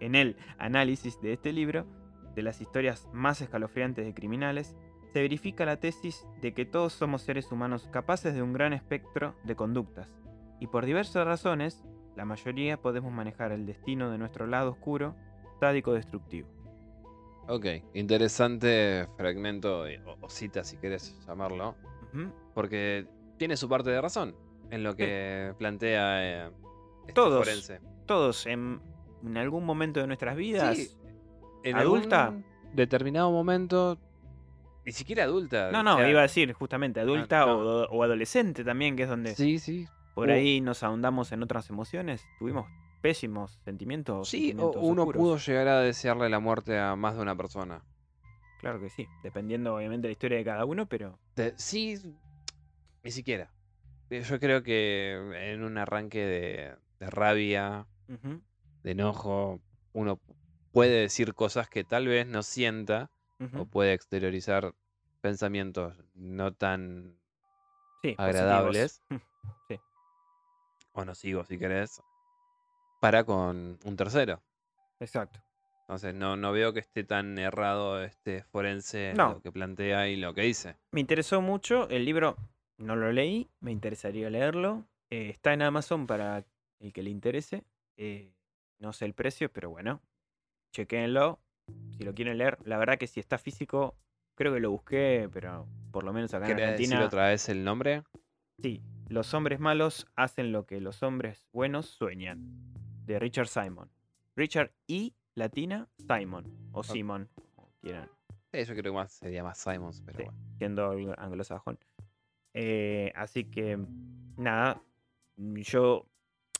En, el análisis de este libro, de las historias más escalofriantes de criminales, se verifica la tesis de que todos somos seres humanos capaces de un gran espectro de conductas, y por diversas razones, la mayoría podemos manejar el destino de nuestro lado oscuro, sádico destructivo. Ok, interesante fragmento o, o cita, si querés llamarlo, porque tiene su parte de razón en lo que plantea eh, este Todos. forense. Todos en, en algún momento de nuestras vidas, Sí, en ¿Adulta? algún determinado momento, ni siquiera adulta. no, o no, sea, iba a decir justamente adulta no. O, o adolescente también, que es donde Sí, sí. por ahí nos ahondamos en otras emociones, tuvimos pésimos sentimientos. Sí, o uno oscuros. pudo llegar a desearle la muerte a más de una persona. Claro que sí, dependiendo obviamente de la historia de cada uno, pero De- sí, ni siquiera. Eh, Yo creo que en un arranque de, de rabia, de enojo, uno puede decir cosas que tal vez no sienta o puede exteriorizar pensamientos no tan sí, agradables positivos. Sí. o nocivos, si querés, para con un tercero. Exacto. Entonces no, no veo que esté tan errado este forense en No. lo que plantea y lo que dice. Me interesó mucho, el libro no lo leí, me interesaría leerlo. eh, está en Amazon para el que le interese. eh, no sé el precio, pero bueno, chequéenlo. Si lo quieren leer, la verdad que si está físico, creo que lo busqué, pero por lo menos acá en ¿Querés decir Argentina. otra vez el nombre? Sí, los hombres malos hacen lo que los hombres buenos sueñan. De Richard Simon. Richard y Latina Simon. O Simon, como quieran. Sí, yo creo que más sería más Simons, pero Sí. bueno. siendo anglo- anglosajón. Eh, así que, nada, yo,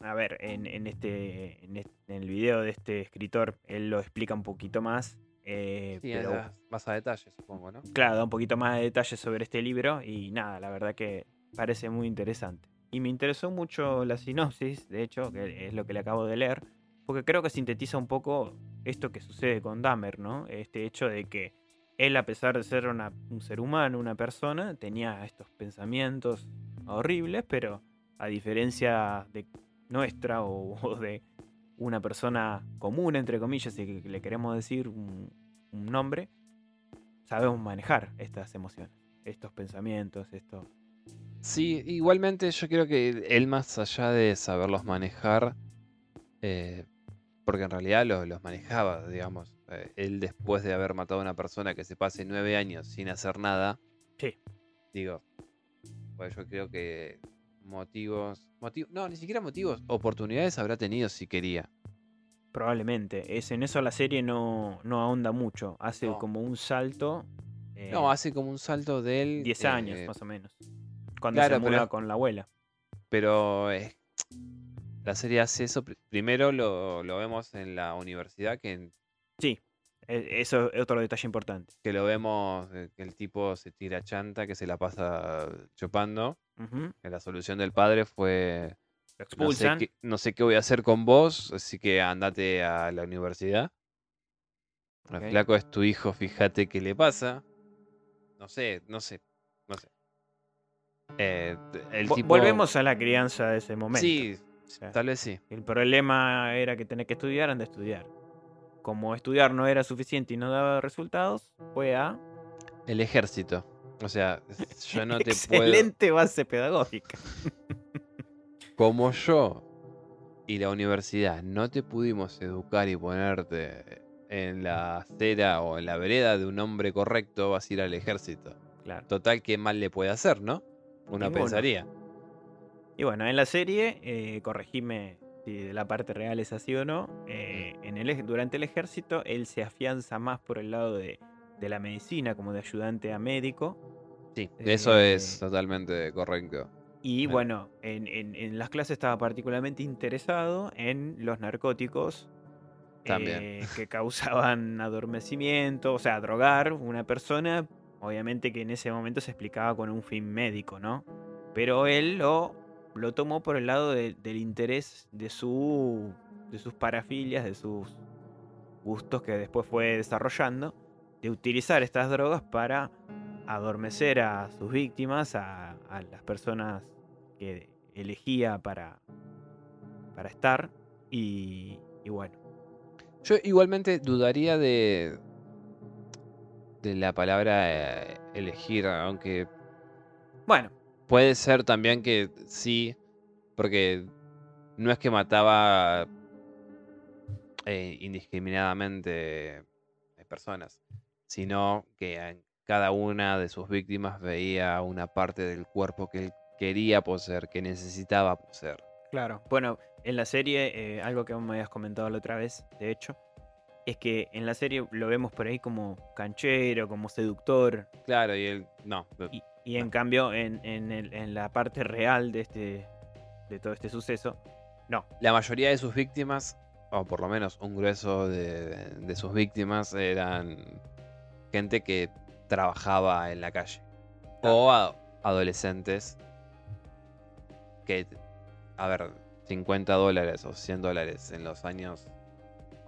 a ver, en, en este, en este- en el video de este escritor, él lo explica un poquito más. eh, Sí, pero, más- más a detalle, supongo, ¿no? claro, da un poquito más de detalles sobre este libro y nada, la verdad que parece muy interesante. Y me interesó mucho la sinopsis, de hecho, que es lo que le acabo de leer, porque creo que sintetiza un poco esto que sucede con Dahmer, ¿no? Este hecho de que él, a pesar de ser un ser humano, una persona, tenía estos pensamientos horribles, pero a diferencia de nuestra o, o de una persona común, entre comillas, si le queremos decir un, un nombre, sabemos manejar estas emociones, estos pensamientos, estos... Sí, igualmente yo creo que él más allá de saberlos manejar, eh, porque en realidad lo- los, manejaba, digamos, eh, él después de haber matado a una persona que se pase nueve años sin hacer nada, Sí. digo, pues yo creo que motivos, motivos, no, ni siquiera motivos, oportunidades habrá tenido si quería. Probablemente. Es, en eso la serie no, no ahonda mucho. Hace No. como un salto. eh, No, hace como un salto de él. 10 años eh, más o menos. Cuando claro, se muda con la abuela. Pero es- la serie hace eso. pr- Primero lo, lo vemos en la universidad, que, Sí, e- eso es otro detalle importante. que lo vemos eh, que el tipo se tira chanta, que se la pasa chupando. Que la solución del padre fue: Lo no sé, expulsan. qué, no sé qué voy a hacer con vos, así que andate a la universidad. El Ok. flaco es tu hijo, fíjate qué le pasa. No sé, no sé. Eh, el Vo- tipo... Volvemos a la crianza de ese momento. Sí, sea, tal vez sí. El problema era que tenés que estudiar, anda a estudiar. Como estudiar no era suficiente y no daba resultados, fue a. El ejército. O sea, yo no te puedo. Excelente base pedagógica. Como yo y la universidad no te pudimos educar y ponerte en la acera o en la vereda de un hombre correcto, vas a ir al ejército. Claro. Total, qué mal le puede hacer, ¿no? Uno Ninguno. pensaría. Y bueno, en la serie, eh, corregime si la parte real es así o no. eh, en el, durante el ejército, él se afianza más por el lado de, de la medicina, como de ayudante a médico. Sí, eso Eh, es totalmente correcto. Y Claro. bueno, en, en- en las clases estaba particularmente interesado en los narcóticos. También. eh, que causaban adormecimiento, o sea, drogar una persona. Obviamente que en ese momento se explicaba con un fin médico, ¿no? Pero él lo, lo tomó por el lado de- del interés de, su, de sus parafilias, de sus gustos que después fue desarrollando, de utilizar estas drogas para adormecer a sus víctimas, a, a las personas que elegía para, para estar. Y, y bueno, Yo igualmente dudaría de, de la palabra eh, elegir, aunque bueno, puede ser también que sí, porque no es que mataba eh, indiscriminadamente eh, personas, sino que en cada una de sus víctimas veía una parte del cuerpo que él quería poseer, que necesitaba poseer. Claro. Bueno, en la serie, eh, algo que me habías comentado la otra vez, de hecho, es que en la serie lo vemos por ahí como canchero, como seductor. Claro, y él no. Y, y en cambio, en, en el- en la parte real de este. de todo este suceso, no. La mayoría de sus víctimas, o por lo menos un grueso de, de sus víctimas, eran gente que trabajaba en la calle. O a- adolescentes que, a ver, 50 dólares o 100 dólares en los años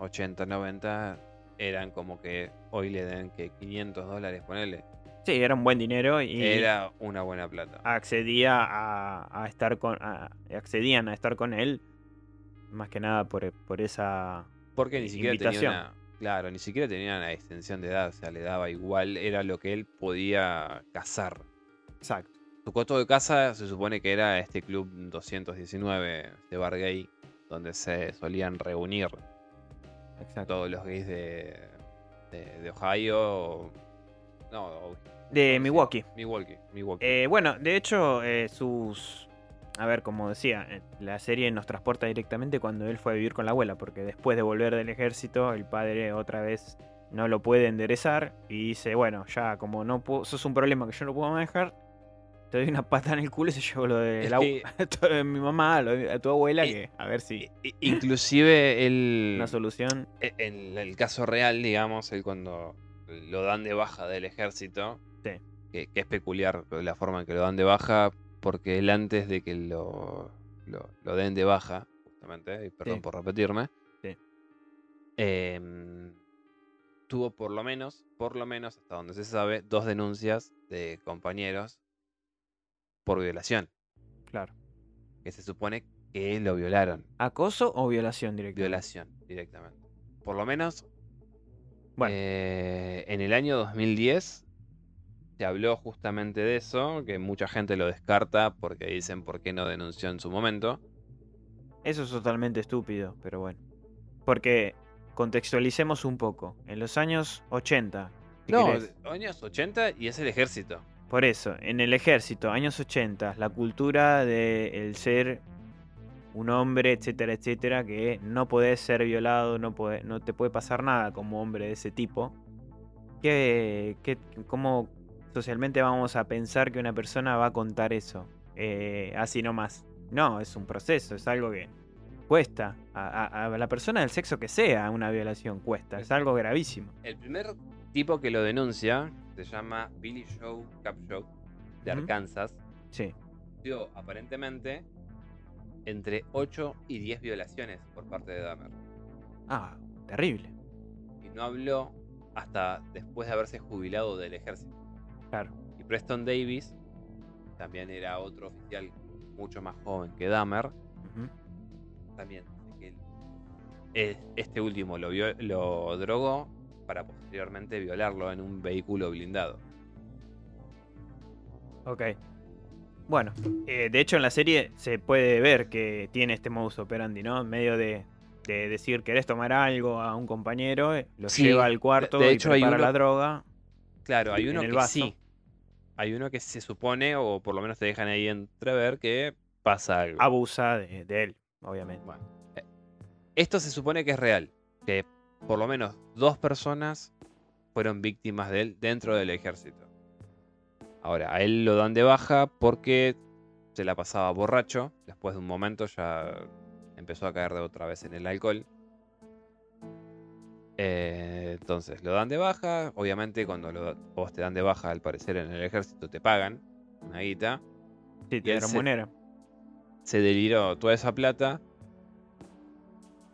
80, 90 eran como que hoy le den que 500 dólares, ponele. Sí, era un buen dinero y Era una buena plata. accedía a, a estar con. a- accedían a estar con él. Más que nada por, por esa. Porque ni siquiera invitación. tenía una. Claro, ni siquiera tenía una extensión de edad, o sea, le daba igual, era lo que él podía cazar. Exacto. Su coto de casa se supone que era este club 219 de bar gay, donde se solían reunir Exacto. todos los gays de, de, de Ohio. No, De Milwaukee. Milwaukee. Milwaukee. Eh, bueno, de hecho, eh, sus. A ver, como decía, eh, la serie nos transporta directamente cuando él fue a vivir con la abuela, porque después de volver del ejército, el padre otra vez no lo puede enderezar y dice: Bueno, ya como no puedo, sos un problema que yo no puedo manejar, te doy una pata en el culo y se llevó lo de, la, que- de mi mamá, lo de- a tu abuela, Eh, que a ver si Inclusive él. una solución. E- En el caso real, digamos, él cuando lo dan de baja del ejército, Sí. que, que es peculiar la forma en que lo dan de baja, porque él antes de que lo, lo, lo den de baja, justamente, y perdón Sí. por repetirme, Sí. em, tuvo por lo menos, por lo menos, hasta donde se sabe, dos denuncias de compañeros por violación, Claro. que se supone que lo violaron. ¿Acoso o violación directa? Violación directamente. Por lo menos Bueno. eh, en el año 2010 se habló justamente de eso, que mucha gente lo descarta porque dicen por qué no denunció en su momento. Eso es totalmente estúpido, pero bueno. Porque contextualicemos un poco. En los años 80, si No, querés, años 80 y es el ejército. Por eso, en el ejército, años 80, la cultura de el ser un hombre, etcétera, etcétera, que no podés ser violado, no, podés- no te puede pasar nada como hombre de ese tipo. ¿Qué, qué- ¿Cómo socialmente vamos a pensar que una persona va a contar eso? eh, así nomás. No, es un proceso, es algo que cuesta. A, a- a la persona del sexo que sea una violación cuesta, es algo gravísimo. El primer tipo que lo denuncia se llama Billy Joe Capshaw de. Arkansas. Sí, Dio aparentemente entre 8 y 10 violaciones por parte de Dahmer. ah, terrible. y no habló hasta después de haberse jubilado del ejército. Claro. Y Preston Davis también era otro oficial mucho más joven que Dahmer. También eh, este último lo, vio- lo drogó para posteriormente violarlo en un vehículo blindado. Ok. Bueno, eh, de hecho en la serie se puede ver que tiene este modus operandi, ¿no? En medio de, de decir querés tomar algo a un compañero, eh, lo Sí, lleva al cuarto de y hecho hay prepara uno- la droga. Claro, hay uno que vaso. sí. Hay uno que se supone, o por lo menos te dejan ahí entrever, que pasa algo. Abusa de, de él, obviamente. Bueno, eh, esto se supone que es real. Que por lo menos dos personas fueron víctimas de él dentro del ejército. Ahora, a él lo dan de baja porque se la pasaba borracho. Después de un momento ya empezó a caer de otra vez en el alcohol. Eh, entonces, lo dan de baja. Obviamente, cuando lo- vos te dan de baja, al parecer en el ejército te pagan una guita. Sí, te él se- se deliró toda esa plata.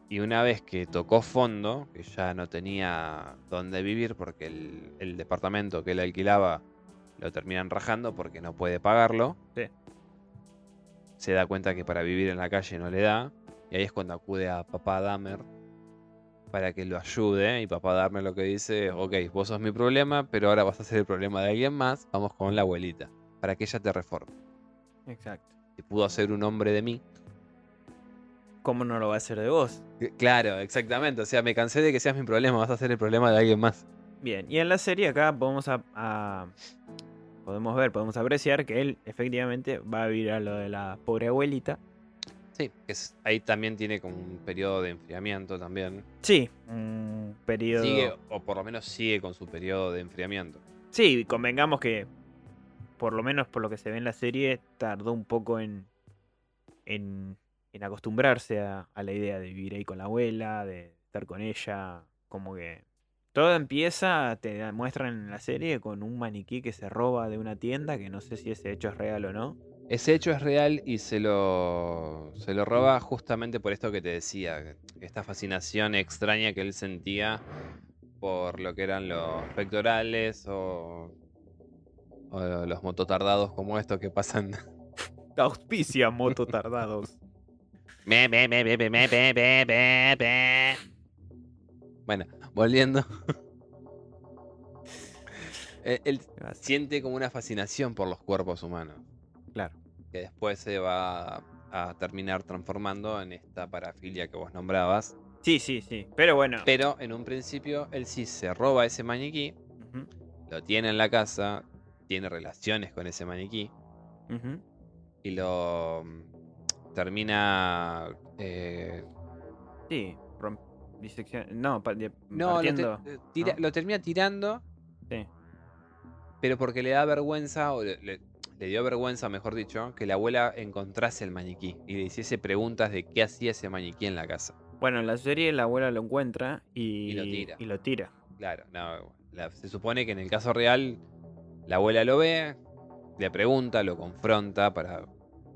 Y una vez que tocó fondo, que ya no tenía dónde vivir porque el, el departamento que él alquilaba lo terminan rajando porque no puede pagarlo. Sí. se da cuenta que para vivir en la calle no le da. Y ahí es cuando acude a papá Dahmer para que lo ayude. Y papá Dahmer lo que dice, ok, vos sos mi problema, pero ahora vas a ser el problema de alguien más. Vamos con la abuelita, para que ella te reforme. Exacto. Si pudo hacer un hombre de mí. ¿Cómo no lo va a hacer de vos? Claro, exactamente. O sea, me cansé de que seas mi problema, vas a ser el problema de alguien más. Bien, y en la serie acá podemos, a- a- podemos ver, podemos apreciar que él efectivamente va a vivir a lo de la pobre abuelita. Sí, que es- ahí también tiene como un periodo de enfriamiento también. Sí, un periodo... Sigue, o por lo menos sigue con su periodo de enfriamiento. Sí, convengamos que, por lo menos por lo que se ve en la serie, tardó un poco en, en, en acostumbrarse a, a la idea de vivir ahí con la abuela, de estar con ella, como que todo empieza, te muestran en la serie con un maniquí que se roba de una tienda, que no sé si ese hecho es real o no. Ese hecho es real y se lo, se lo roba justamente por esto que te decía, esta fascinación extraña que él sentía por lo que eran los pectorales o, o los mototardados como estos que pasan. Auspicia moto Bueno, volviendo. Eh, Él siente como una fascinación por los cuerpos humanos. Claro. que después se va a terminar transformando en esta parafilia que vos nombrabas. Sí, sí, sí. Pero bueno. Pero en un principio él sí se roba ese maniquí, lo tiene en la casa, tiene relaciones con ese maniquí y lo termina... eh, Sí, disección. No, no, lo, te- eh, tira- ¿no? lo termina tirando, Sí. pero porque le da vergüenza, o le, le- le dio vergüenza, mejor dicho, que la abuela encontrase el maniquí y le hiciese preguntas de qué hacía ese maniquí en la casa. Bueno, en la serie la abuela lo encuentra y, Y lo tira. y lo tira. Claro, no, la- se supone que en el caso real la abuela lo ve, le pregunta, lo confronta para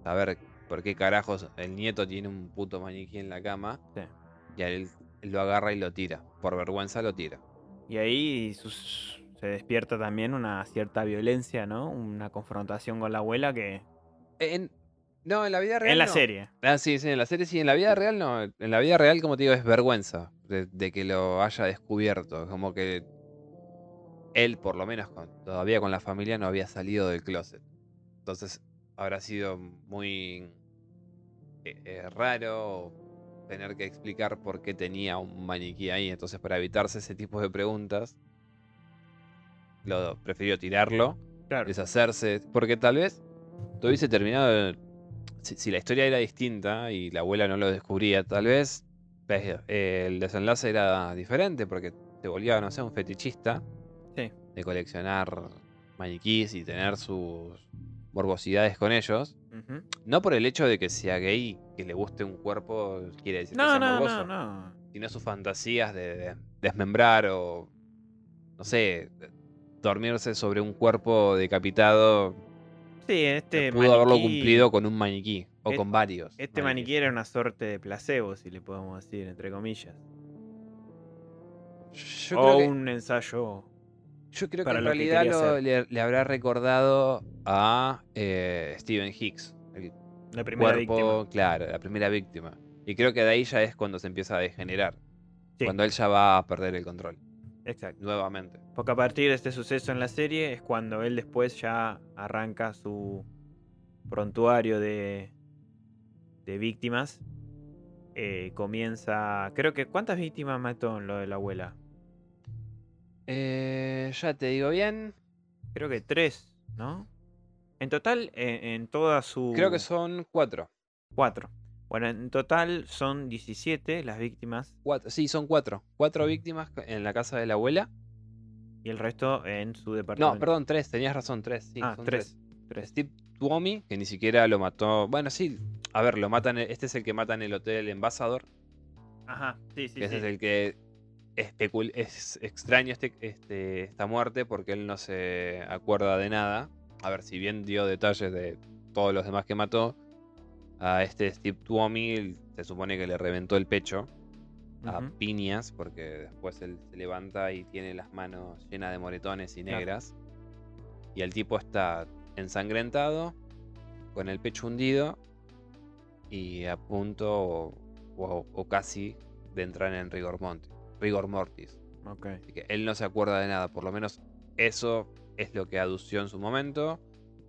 saber por qué carajos el nieto tiene un puto maniquí en la cama Sí. y él, él lo agarra y lo tira. Por vergüenza lo tira. Y ahí sus- se despierta también una cierta violencia, ¿no? Una confrontación con la abuela que... En, no, en la vida real. En la no. serie. Ah, sí, sí, en la serie sí, en la vida real no. En la vida real, como te digo, es vergüenza de, de que lo haya descubierto. Como que él, por lo menos con- todavía con la familia, no había salido del closet. Entonces habrá sido muy eh, raro tener que explicar por qué tenía un maniquí ahí. Entonces, para evitarse ese tipo de preguntas, lo prefirió tirarlo Claro. deshacerse. Porque tal vez todo hubiese terminado. Si, si la historia era distinta y la abuela no lo descubría, tal vez eh, el desenlace era diferente porque te volvía, no sé, un fetichista Sí. de coleccionar maniquís y tener sus morbosidades con ellos. No por el hecho de que sea gay, que le guste un cuerpo, quiere decir que No, sea no, morboso, no, no. sino sus fantasías de, de desmembrar o, no sé, dormirse sobre un cuerpo decapitado Sí, este pudo haberlo cumplido con un maniquí o con varios. Este maniquí era una suerte de placebo, si le podemos decir, entre comillas. Yo o creo que, un ensayo. Yo creo que en que realidad lo- le, le habrá recordado a eh, Stephen Hicks, el La primera cuerpo, víctima. claro, la primera víctima. Y creo que de ahí ya es cuando se empieza a degenerar. Sí. Cuando él ya va a perder el control. Exacto. Nuevamente. Porque a partir de este suceso en la serie es cuando él después ya arranca su prontuario de, de víctimas. Eh, comienza. Creo que. ¿Cuántas víctimas mató en lo de la abuela? Eh, ya te digo bien. Creo que tres, ¿no? En total, eh, en toda su. Creo que son cuatro. Cuatro. Bueno, en total son 17 las víctimas Cuatro, sí, son cuatro. Cuatro víctimas en la casa de la abuela. y el resto en su departamento. No, perdón, tres, tenías razón, tres. Sí, ah, son tres. tres. Steve Tuomi, que ni siquiera lo mató. Bueno, sí, a ver, lo matan. Este es el que mata en el hotel Embassador. Ajá, sí, sí. que ese sí. es el que especul- es extraño este, este- esta muerte porque él no se acuerda de nada. A ver, si bien dio detalles de todos los demás que mató, a este Steve Tuomi se supone que le reventó el pecho a piñas porque después él se levanta y tiene las manos llenas de moretones y Claro. negras. Y el tipo está ensangrentado, con el pecho hundido y a punto o, o- o casi de entrar en rigor, monti- rigor mortis. Ok. Así que él no se acuerda de nada, por lo menos eso es lo que adució en su momento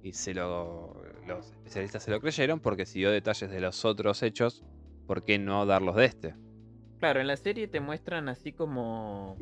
y se lo, los especialistas se lo creyeron porque siguió detalles de los otros hechos, ¿por qué no darlos de este? Claro, en la serie te muestran así como.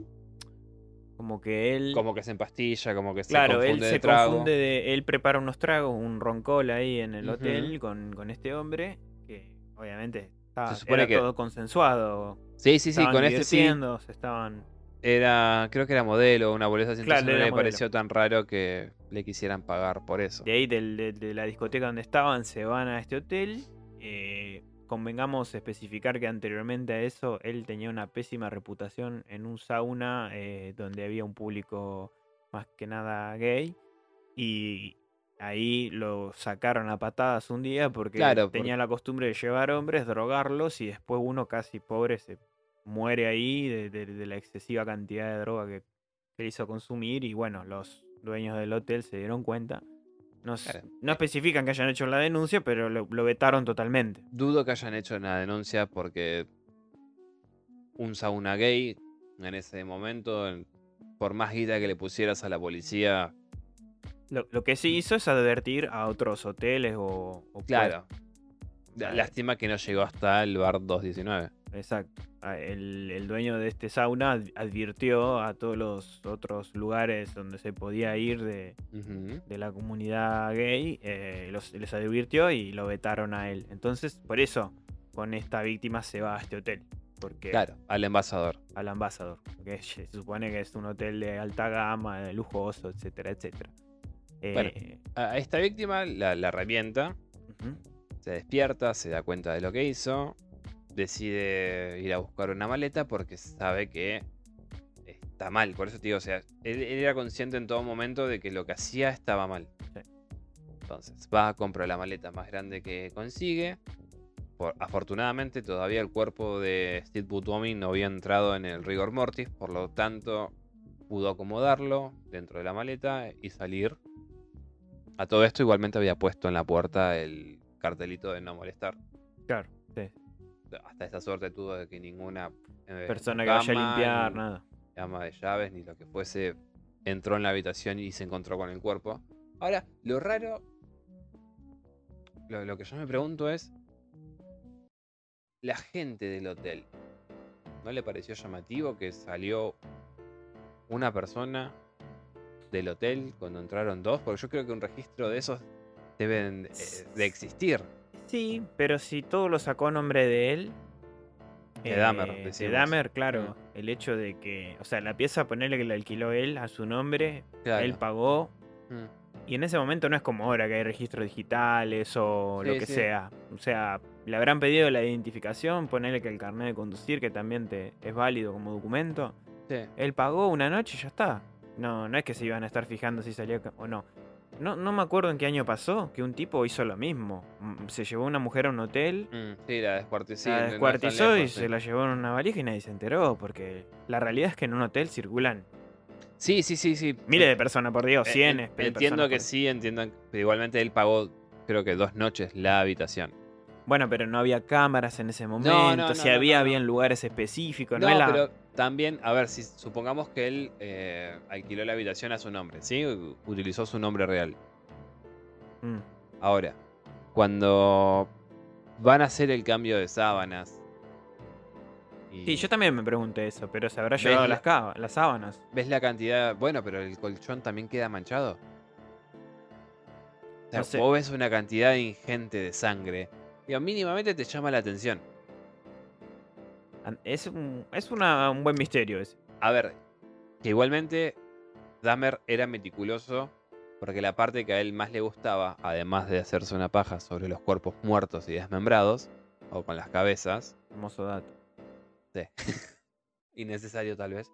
Como que él. Como que se empastilla, como que claro, se él confunde de se trago. confunde de. Él prepara unos tragos, un roncol ahí en el hotel con, con este hombre. Que obviamente estaba, Se supone era que- todo consensuado. Sí, sí, sí, con este sí. se estaban. Era, creo que era modelo, una boleza así, Claro, entonces no modelo. pareció tan raro que le quisieran pagar por eso. De ahí, del- de, de la discoteca donde estaban, se van a este hotel. Eh, convengamos especificar que anteriormente a eso, él tenía una pésima reputación en un sauna eh, donde había un público más que nada gay. Y ahí lo sacaron a patadas un día porque Claro, tenía la costumbre de llevar hombres, drogarlos y después uno casi pobre se muere ahí de, de- de la excesiva cantidad de droga que, que hizo consumir. Y bueno, los dueños del hotel se dieron cuenta. No, Claro. no especifican que hayan hecho la denuncia, pero lo, lo vetaron totalmente. Dudo que hayan hecho una denuncia porque un sauna gay en ese momento, en- por más guita que le pusieras a la policía, Lo, lo que sí hizo es advertir a otros hoteles o... o claro. Claro. La- Lástima que no llegó hasta el bar 219. Exacto. Ah, El, el dueño de este sauna ad- advirtió a todos los otros lugares donde se podía ir de, la comunidad gay, eh, los- les advirtió y lo vetaron a él. Entonces, por eso, con esta víctima se va a este hotel. Porque Claro, al embajador. al ambasador. Que se supone que es un hotel de alta gama, de lujoso, etcétera, etcétera. Bueno. Eh, A a esta víctima la, la revienta, se despierta, se da cuenta de lo que hizo, decide ir a buscar una maleta porque sabe que está mal. Por eso te digo, o sea, él, él era consciente en todo momento de que lo que hacía estaba mal. Sí. Entonces va a comprar la maleta más grande que consigue. Por- afortunadamente todavía el cuerpo de Steve Buscemi no había entrado en el rigor mortis, por lo tanto pudo acomodarlo dentro de la maleta y salir. A todo esto igualmente había puesto en la puerta el cartelito de no molestar. Claro, sí. Hasta esta suerte tuvo de que ninguna eh, Persona que vaya a limpiar, nada. Llama de llaves ni lo que fuese entró en la habitación y se encontró con el cuerpo. Ahora, lo raro, lo, lo que yo me pregunto es, la gente del hotel, ¿no le pareció llamativo que salió una persona del hotel cuando entraron dos? Porque yo creo que un registro de esos deben eh, de existir. Sí, pero si todo lo sacó a nombre de él. De Dahmer, de. Dahmer, claro. El hecho de que. O sea, la pieza, ponerle que la alquiló él a su nombre, Claro. él pagó. Mm. Y en ese momento no es como ahora que hay registros digitales o lo que sí. sea. O sea, le habrán pedido la identificación, ponerle que el carnet de conducir, que también te, es válido como documento. Sí. Él pagó una noche y ya está. No, no es que se iban a estar fijando si salía o no. No, no me acuerdo en qué año pasó que un tipo hizo lo mismo. Mm, Se llevó una mujer a un hotel, Mm, sí, la descuartizó. la no descuartizó y sí. se la llevó en una valija y nadie se enteró. Porque la realidad es que en un hotel circulan Sí, sí, sí, sí. miles de personas por Dios, Eh, cienes. en- de Entiendo que por- sí, entiendo. Pero igualmente él pagó, creo que dos noches la habitación. Bueno, pero no había cámaras en ese momento. no, no, si había, había en lugares específicos. No, No, es la- pero también, a ver, si supongamos que él eh, alquiló la habitación a su nombre, ¿sí? Utilizó su nombre real. Mm, Ahora, cuando van a hacer el cambio de sábanas. y Sí, yo también me pregunté eso, pero se habrá ¿Ves llevado la- las, sábanas. ¿Ves la cantidad? Bueno, pero el colchón también queda manchado. O sea, No sé. vos ves una cantidad ingente de sangre. Digo, mínimamente te llama la atención. Es un, es una- un buen misterio ese. A ver, que igualmente Dahmer era meticuloso porque la parte que a él más le gustaba, además de hacerse una paja sobre los cuerpos muertos y desmembrados, o con las cabezas, Hermoso dato. sí, innecesario tal vez,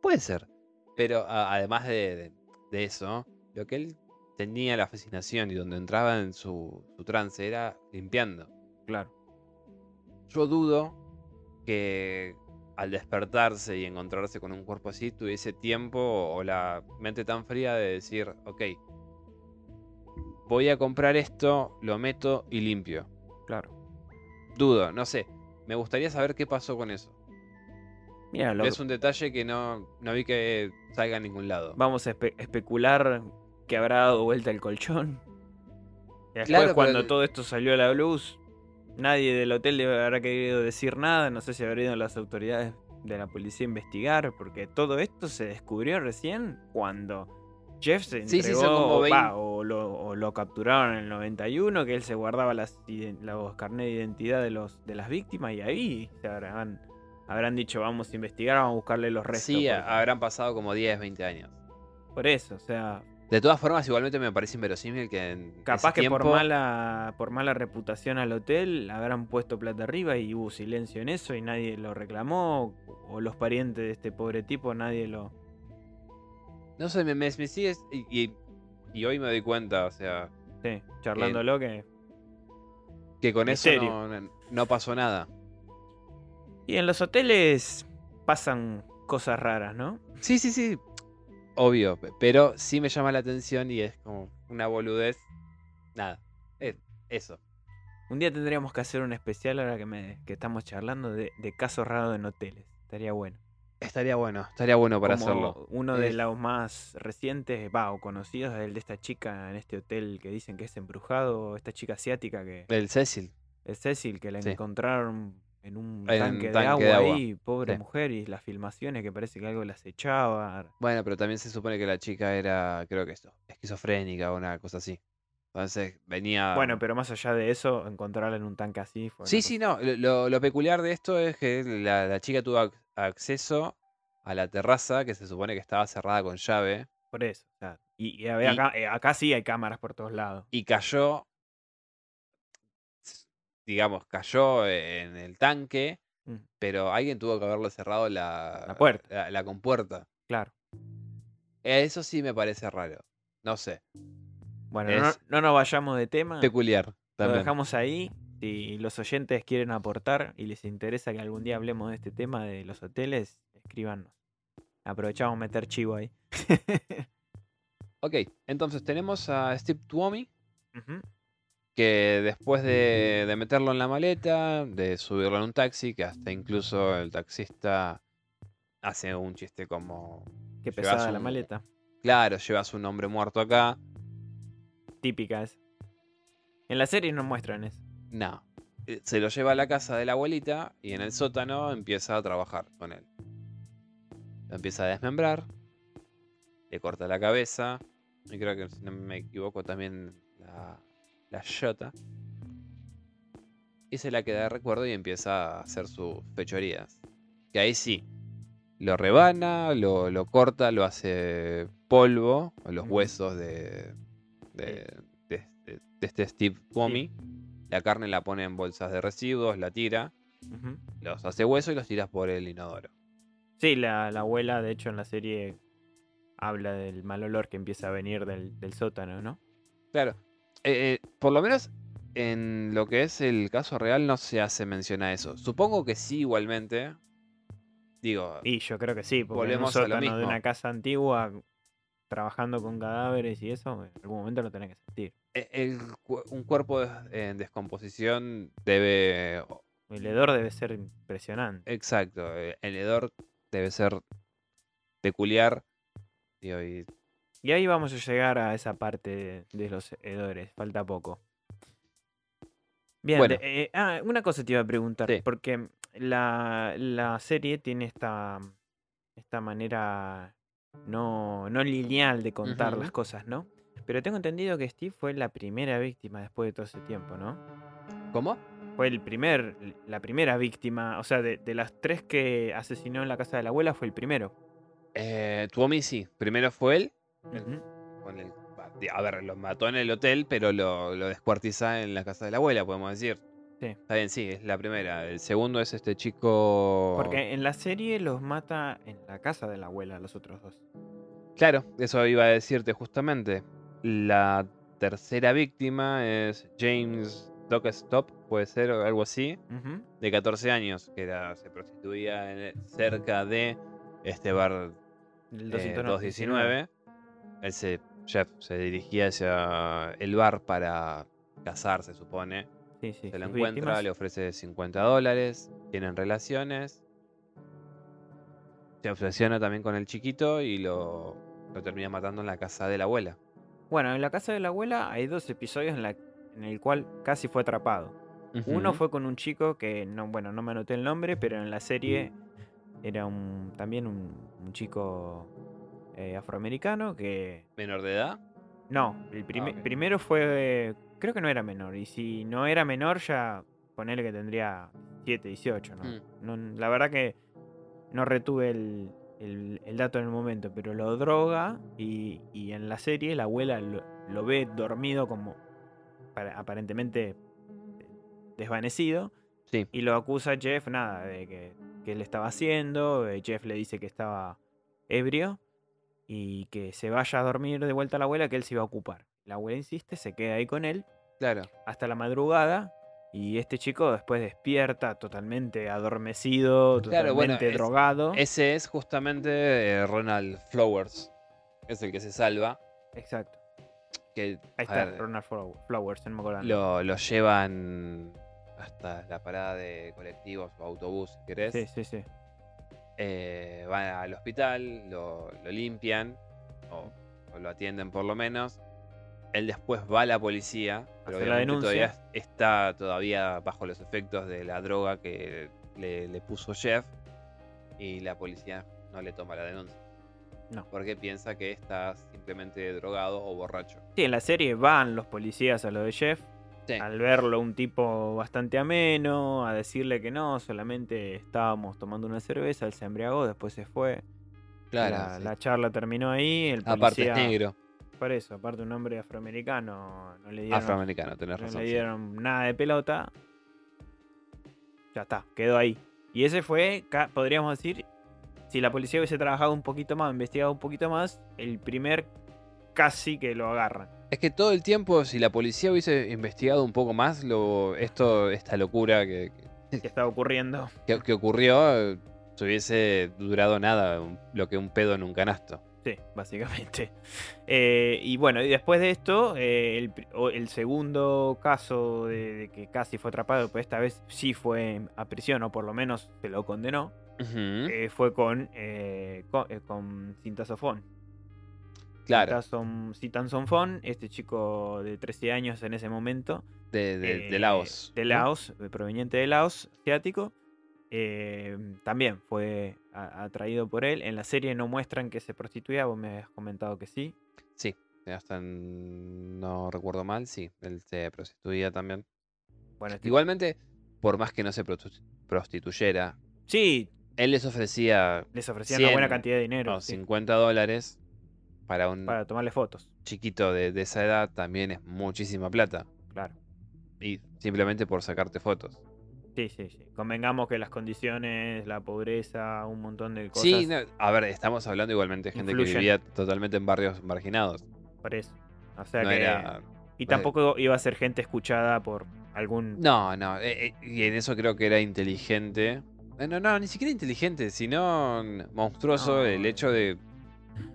puede ser, pero a- además de, de- de eso, lo que él tenía la fascinación y donde entraba en su, su trance era limpiando. Claro. Yo dudo que al despertarse y encontrarse con un cuerpo así tuviese tiempo o la mente tan fría de decir, ok, voy a comprar esto, lo meto y limpio. Claro. dudo, no sé. Me gustaría saber qué pasó con eso. Mira, lo- Es un detalle que no, no vi que salga a ningún lado. vamos a espe- especular que habrá dado vuelta el colchón. Y después, Claro, cuando el- todo esto salió a la luz, nadie del hotel le habrá querido decir nada. No sé si habrán ido las autoridades de la policía a investigar, porque todo esto se descubrió recién cuando Jeff se Sí, sí, entregó son como va, 20. o, lo, o lo capturaron en el 91, que él se guardaba las, los carnet de identidad de, los, de las víctimas y ahí se habrán, habrán dicho vamos a investigar, vamos a buscarle los restos. Sí, porque- habrán pasado como 10, 20 años. por eso, o sea, De todas formas, igualmente me parece inverosímil que en Capaz que por mala, por mala reputación al hotel habrán puesto plata arriba y hubo silencio en eso y nadie lo reclamó. O los parientes de este pobre tipo, nadie lo. No sé, me, me, me sigue... Y, y- y hoy me doy cuenta, o sea, Sí, charlándolo que. que con Misterio. eso no, no pasó nada. Y en los hoteles pasan cosas raras, ¿no? Sí, sí, sí. Obvio, pe- pero sí me llama la atención y es como una boludez. Nada. eso. Un día tendríamos que hacer un especial ahora que, me, que estamos charlando de, de casos raros en hoteles. Estaría bueno. Estaría bueno, estaría bueno para Como hacerlo. Uno de Es- los más recientes, va, o conocidos, es el de esta chica en este hotel que dicen que es embrujado, esta chica asiática que El Cecil. es Cecil, que la Sí. encontraron en un En tanque, de, agua de agua. ahí, pobre Sí. mujer, y las filmaciones que parece que algo las echaba. Bueno, pero también se supone que la chica era, creo que esto, esquizofrénica o una cosa así. Entonces venía. Bueno, pero más allá de eso, encontrarla en un tanque así fue. Sí, sí, cosa- no. Lo, lo peculiar de esto es que la, la chica tuvo ac- acceso a la terraza que se supone que estaba cerrada con llave Por eso. y, y había Y- acá, eh, acá sí hay cámaras por todos lados. y cayó, digamos, cayó en el tanque, Mm, pero alguien tuvo que haberle cerrado la, La puerta. la, la compuerta. claro. Eh, Eso sí me parece raro. No sé. Bueno, Es- no, no nos vayamos de tema. Peculiar. Lo dejamos ahí. Si los oyentes quieren aportar y les interesa que algún día hablemos de este tema de los hoteles, escríbanos. Aprovechamos meter chivo ahí. Ok, entonces tenemos a Steve Tuomi. Que después de, de meterlo en la maleta, de subirlo en un taxi, que hasta incluso el taxista hace un chiste como, Llevas pesada la un- maleta. claro, llevas un hombre muerto acá. Típica es. En la serie no muestran eso. No. Eh, Se lo lleva a la casa de la abuelita y en el sótano empieza a trabajar con él. Lo empieza a desmembrar, le corta la cabeza, y creo que si no me equivoco también la, la yota. Y se la queda de recuerdo y empieza a hacer sus fechorías. Que ahí sí, lo rebana, lo, lo corta, lo hace polvo, o los huesos de, de, de- de- de este Steve Tuomi. La carne la pone en bolsas de residuos, la tira, los hace hueso y los tiras por el inodoro. Sí, la, la abuela, de hecho, en la serie habla del mal olor que empieza a venir del, del sótano, ¿no? Claro. Eh, eh, por lo menos en lo que es el caso real no se hace mención a eso. Supongo que sí igualmente. Digo, Y yo creo que sí, porque en un Volvemos a lo sótano de mismo. una casa antigua, trabajando con cadáveres y eso, en algún momento lo tenés que sentir. el cu- un cuerpo en descomposición debe... El hedor debe ser impresionante. Exacto, eh, el hedor debe ser peculiar. Digo, y Y ahí vamos a llegar a esa parte de, los hedores, falta poco. Bien, Bueno. eh, ah, una cosa te iba a preguntar, Sí. porque la, la serie tiene esta, esta manera no, no lineal de contar las cosas, ¿no? Pero tengo entendido que Steve fue la primera víctima después de todo ese tiempo, ¿no? ¿Cómo? Fue el primer, la primera víctima, o sea, de, de las tres que asesinó en la casa de la abuela, fue el primero. Eh, Tuomi sí, primero fue él. Con el- a ver, lo mató en el hotel, pero lo, lo descuartiza en la casa de la abuela, podemos decir. Sí. Está bien, sí, es la primera. El segundo es este chico. Porque en la serie los mata en la casa de la abuela, los otros dos. Claro, eso iba a decirte justamente. La tercera víctima es James Dockstop, puede ser, o algo así, de 14 años, que era, se prostituía en cerca de este bar El eh, 219. 219. Él se, Jeff se dirigía hacia el bar para casar, se supone. Sí, sí. Se lo encuentra, víctimas. le ofrece 50 dólares, tienen relaciones. Se obsesiona también con el chiquito y lo, lo termina matando en la casa de la abuela. Bueno, en la casa de la abuela hay dos episodios en, la, en el cual casi fue atrapado. Uno fue con un chico que, no, bueno, no me anoté el nombre, pero en la serie era un, también un, un chico eh, afroamericano que... menor de edad. No, el ok. primero fue... Creo que no era menor. Y si no era menor, ya ponele que tendría 7, 18, ¿no? Mm. No- la verdad que no retuve el, el- el dato en el momento, pero lo droga y, y en la serie la abuela lo, lo ve dormido como para- aparentemente desvanecido Sí. y lo acusa a Jeff, nada, de que, que él estaba haciendo. eh, Jeff le dice que estaba ebrio y que se vaya a dormir de vuelta a la abuela, que él se iba a ocupar. La abuela insiste, se queda ahí con él Claro. hasta la madrugada. Y este chico después despierta totalmente adormecido, Claro, bueno, totalmente es- drogado. Ese es justamente eh, Ronald Flowers. Es el que se salva. Exacto. Que Ahí está, ver, Ronald Flow- Flowers, no me acuerdo. lo, lo llevan hasta la parada de colectivos o autobús, si querés. Sí, sí, sí. Eh, van al hospital, lo, lo limpian o, o lo atienden por lo menos. Él después va a la policía, pero la obviamente todavía denuncia. está todavía bajo los efectos de la droga que le, le puso Jeff y la policía no le toma la denuncia. No. Porque piensa que está simplemente drogado o borracho. Sí, en la serie van los policías a lo de Jeff. Sí. Al verlo un tipo bastante ameno, a decirle que no, solamente estábamos tomando una cerveza, él se embriagó, después se fue. Claro. la, sí. la charla terminó ahí. El Aparte es policía- negro, Por eso, aparte un hombre afroamericano, no le dieron, afroamericano, tenés no razón. le sí. dieron nada de pelota. Ya está, quedó ahí. Y ese fue, podríamos decir, si la policía hubiese trabajado un poquito más, investigado un poquito más, el primer casi que lo agarran. Es que todo el tiempo, si la policía hubiese investigado un poco más, lo, esto, esta locura que, que- que estaba ocurriendo. que, que ocurrió, eh, se hubiese durado nada, un- lo que un pedo en un canasto. Sí, básicamente. Eh, y bueno, y después de esto, eh, el, segundo caso de, de que casi fue atrapado, pues esta vez sí fue a prisión, o por lo menos se lo condenó, eh, fue con, eh, con, eh, con Cintasofón. Claro, Cintason- Citanzonfón, este chico de 13 años en ese momento. de, de- de eh, Laos. De. Laos, proveniente de Laos, asiático. eh, también fue atraído por él. En la serie no muestran que se prostituía, vos me habías comentado que sí. Sí, hasta no recuerdo mal, sí, él se prostituía también. Bueno, este- Igualmente, por más que no se prostituyera, sí, él les ofrecía les ofrecían una buena 100, cantidad de dinero no, sí, 50 dólares para un para tomarle fotos. chiquito de, de esa edad también es muchísima plata. Claro. Y simplemente por sacarte fotos. Sí, sí, sí. Convengamos que las condiciones, la pobreza, un montón de cosas. Sí, no, a ver, estamos hablando igualmente de gente influyen. que vivía totalmente en barrios marginados. Por eso. O sea no que. era. Y tampoco iba a ser gente escuchada por algún. No, no. eh, eh, y en eso creo que era inteligente. Eh, No, no, ni siquiera inteligente, sino monstruoso No. el hecho de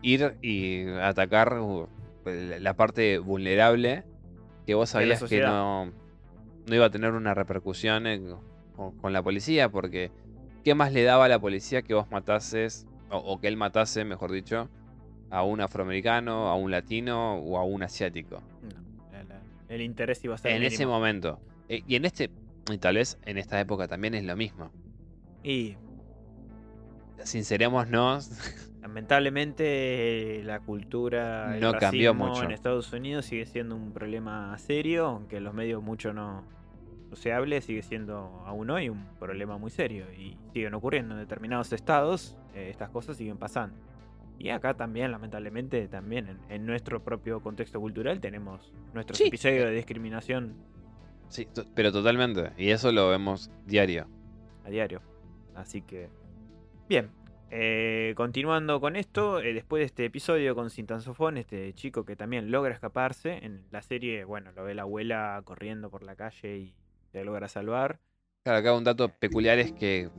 ir y atacar uh, la parte vulnerable que vos sabías que no, no iba a tener una repercusión en- con, la policía, porque ¿qué más le daba a la policía que vos matases, o, o que él matase, mejor dicho, a un afroamericano, a un latino o a un asiático? No, el interés iba a ser. En ese momento. Eh, Y en este, y tal vez en esta época también es lo mismo. Y Sincerémonos, lamentablemente la cultura el No cambió mucho. en Estados Unidos sigue siendo un problema serio, aunque en los medios mucho no, no se hable, sigue siendo aún hoy un problema muy serio y siguen ocurriendo en determinados estados, eh, estas cosas siguen pasando. Y acá también, lamentablemente, también en, en nuestro propio contexto cultural tenemos nuestros Sí. episodios de discriminación sí, pero totalmente. Y eso lo vemos diario. a diario. Así que, bien. Eh, continuando con esto, eh, después de este episodio con Sintansofón, este chico que también logra escaparse, en la serie, bueno, lo ve la abuela corriendo por la calle y se logra salvar. Claro, acá un dato peculiar es que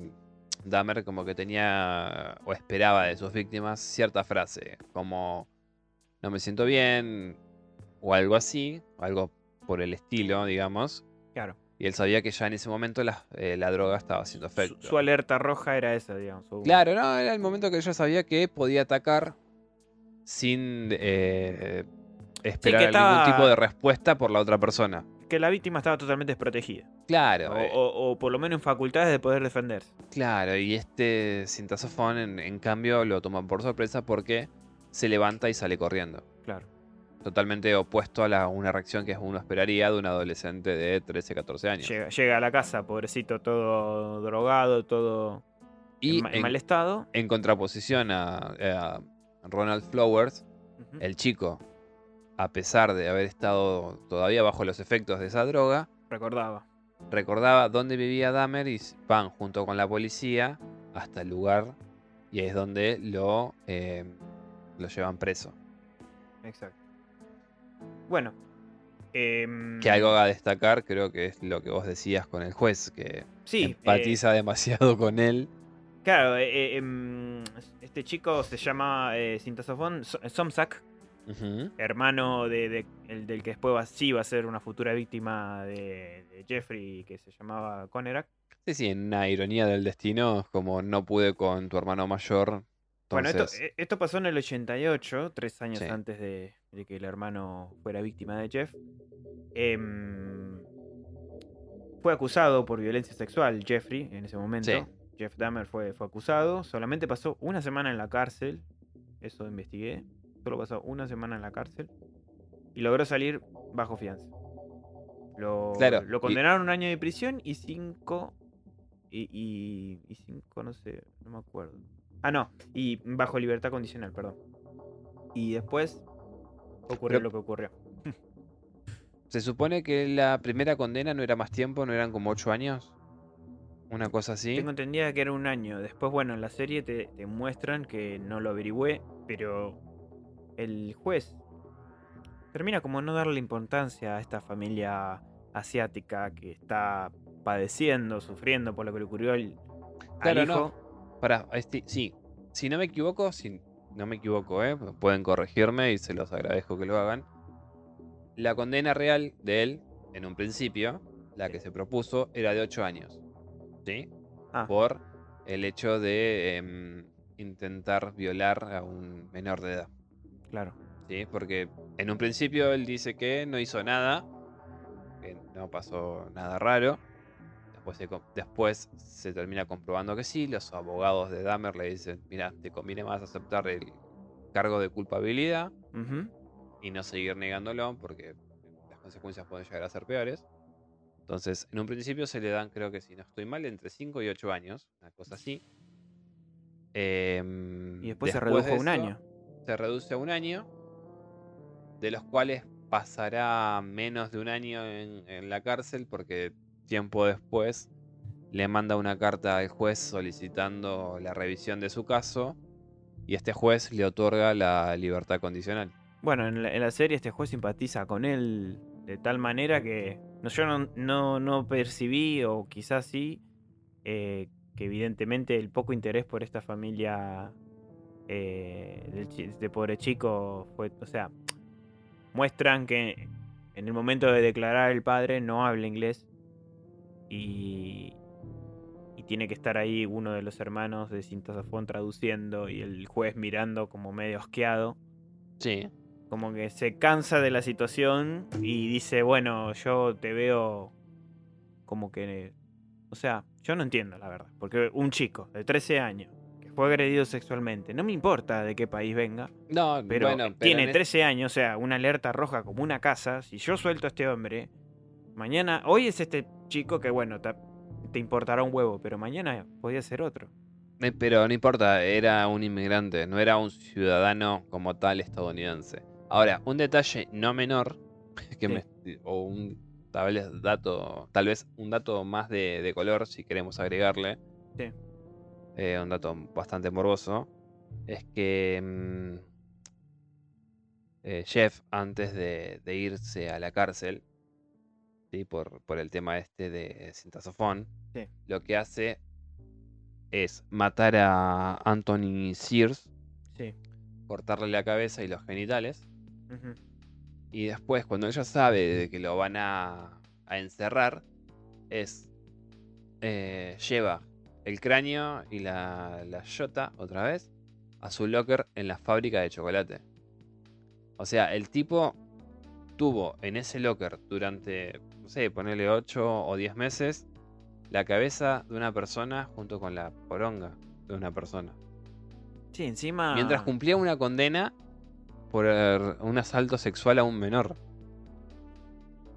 Dahmer como que tenía o esperaba de sus víctimas cierta frase, como no me siento bien o algo así, o algo por el estilo, digamos. Claro. Y él sabía que ya en ese momento la, eh, la droga estaba haciendo efecto. su alerta roja era esa, digamos. su- Claro, no, era el momento que ella sabía que podía atacar sin eh, esperar que ningún tipo de respuesta por la otra persona. Que la víctima estaba totalmente desprotegida. Claro, O, eh, o- o por lo menos en facultades de poder defenderse. claro, y este cintasofón en, en cambio lo toma por sorpresa porque se levanta y sale corriendo. Claro. Totalmente opuesto a la, una reacción que uno esperaría de un adolescente de 13, 14 años. Llega, llega a la casa, pobrecito, todo drogado, todo y en, ma- en en, mal estado. en contraposición a, a Ronald Flowers, el chico, a pesar de haber estado todavía bajo los efectos de esa droga, Recordaba. recordaba dónde vivía Dahmer y van junto con la policía hasta el lugar y es donde lo, eh, lo llevan preso. Exacto. Bueno. em, Que algo a destacar creo que es lo que vos decías con el juez, que Sí. eh, empatiza demasiado con él. claro, eh, eh, em, este chico se llama eh, Sintasofón So- Somsak, hermano de, de- el del que después va, sí va a ser una futura víctima de, de Jeffrey que se llamaba Conerak. Sí, sí, en una ironía del destino, es como no pude con tu hermano mayor. Bueno, esto, eh, pasó en el 88, tres años Sí. antes de, de que el hermano fuera víctima de Jeff. Em, fue acusado por violencia sexual Jeffrey en ese momento. Sí. Jeff Dahmer fue, fue acusado. Solamente pasó una semana en la cárcel. Eso investigué. Solo pasó una semana en la cárcel. Y logró salir bajo fianza. Lo, Claro, lo condenaron a un año de prisión y cinco. Y, y, y cinco, no sé, no me acuerdo. Ah, no. Y bajo libertad condicional, perdón. Y después ocurrió Pero- lo que ocurrió. Se supone que la primera condena no era más tiempo, no eran como 8 años. Una cosa así. Tengo entendida que era un año. Después, bueno, en la serie te, te muestran que no lo averigüé, pero el juez termina como no darle importancia a esta familia asiática que está padeciendo, sufriendo por lo que le ocurrió al, al Claro, hijo. no. Pará, este, sí. Si no me equivoco, si no me equivoco, ¿eh? pueden corregirme y se los agradezco que lo hagan. La condena real de él, en un principio, la que se propuso, era de 8 años. ¿Sí? Ah. Por el hecho de em, intentar violar a un menor de edad. Claro. ¿sí? Porque en un principio él dice que no hizo nada, que no pasó nada raro. Después se, co- después se termina comprobando que sí. Los abogados de Dahmer le dicen, mira, te conviene más aceptar el cargo de culpabilidad y no seguir negándolo porque las consecuencias pueden llegar a ser peores. Entonces, en un principio se le dan, creo que si no estoy mal, entre 5 y 8 años, una cosa así. Em, Y después se de redujo a un año. Se reduce a un año, de los cuales pasará menos de un año en, en la cárcel porque tiempo después le manda una carta al juez solicitando la revisión de su caso y este juez le otorga la libertad condicional. Bueno, en la, serie este juez simpatiza con él de tal manera que no, yo no, no, percibí, o quizás sí, eh, que evidentemente el poco interés por esta familia eh, chi- de pobre chico fue, o sea, muestran que en el momento de declarar el padre no habla inglés y, y tiene que estar ahí uno de los hermanos de Sintasafón traduciendo y el juez mirando como medio asqueado. Sí, como que se cansa de la situación y dice, bueno, yo te veo como que... O sea, yo no entiendo la verdad, porque un chico de 13 años que fue agredido sexualmente, no me importa de qué país venga, no, pero bueno, pero tiene en es- 13 años, o sea, una alerta roja como una casa, si yo suelto a este hombre, mañana, hoy es este chico que bueno, te importará un huevo, pero mañana podía ser otro. Pero no importa, era un inmigrante, no era un ciudadano como tal estadounidense. Ahora, un detalle no menor, que Sí. me- o un tal vez dato, tal vez un dato más de, de color, si queremos agregarle, Sí. eh, un dato bastante morboso, es que mm, eh, Jeff, antes de, de irse a la cárcel, ¿sí? por, por el tema este de cintasofón, Sí. lo que hace es matar a Anthony Sears, Sí. cortarle la cabeza y los genitales, y después, cuando ella sabe de que lo van a, a encerrar, es. eh, lleva el cráneo y la, la yota, otra vez, a su locker en la fábrica de chocolate. O sea, el tipo tuvo en ese locker durante, no sé, ponerle 8 o 10 meses, la cabeza de una persona junto con la poronga de una persona. Sí, encima. Mientras cumplía una condena por eh, un asalto sexual a un menor.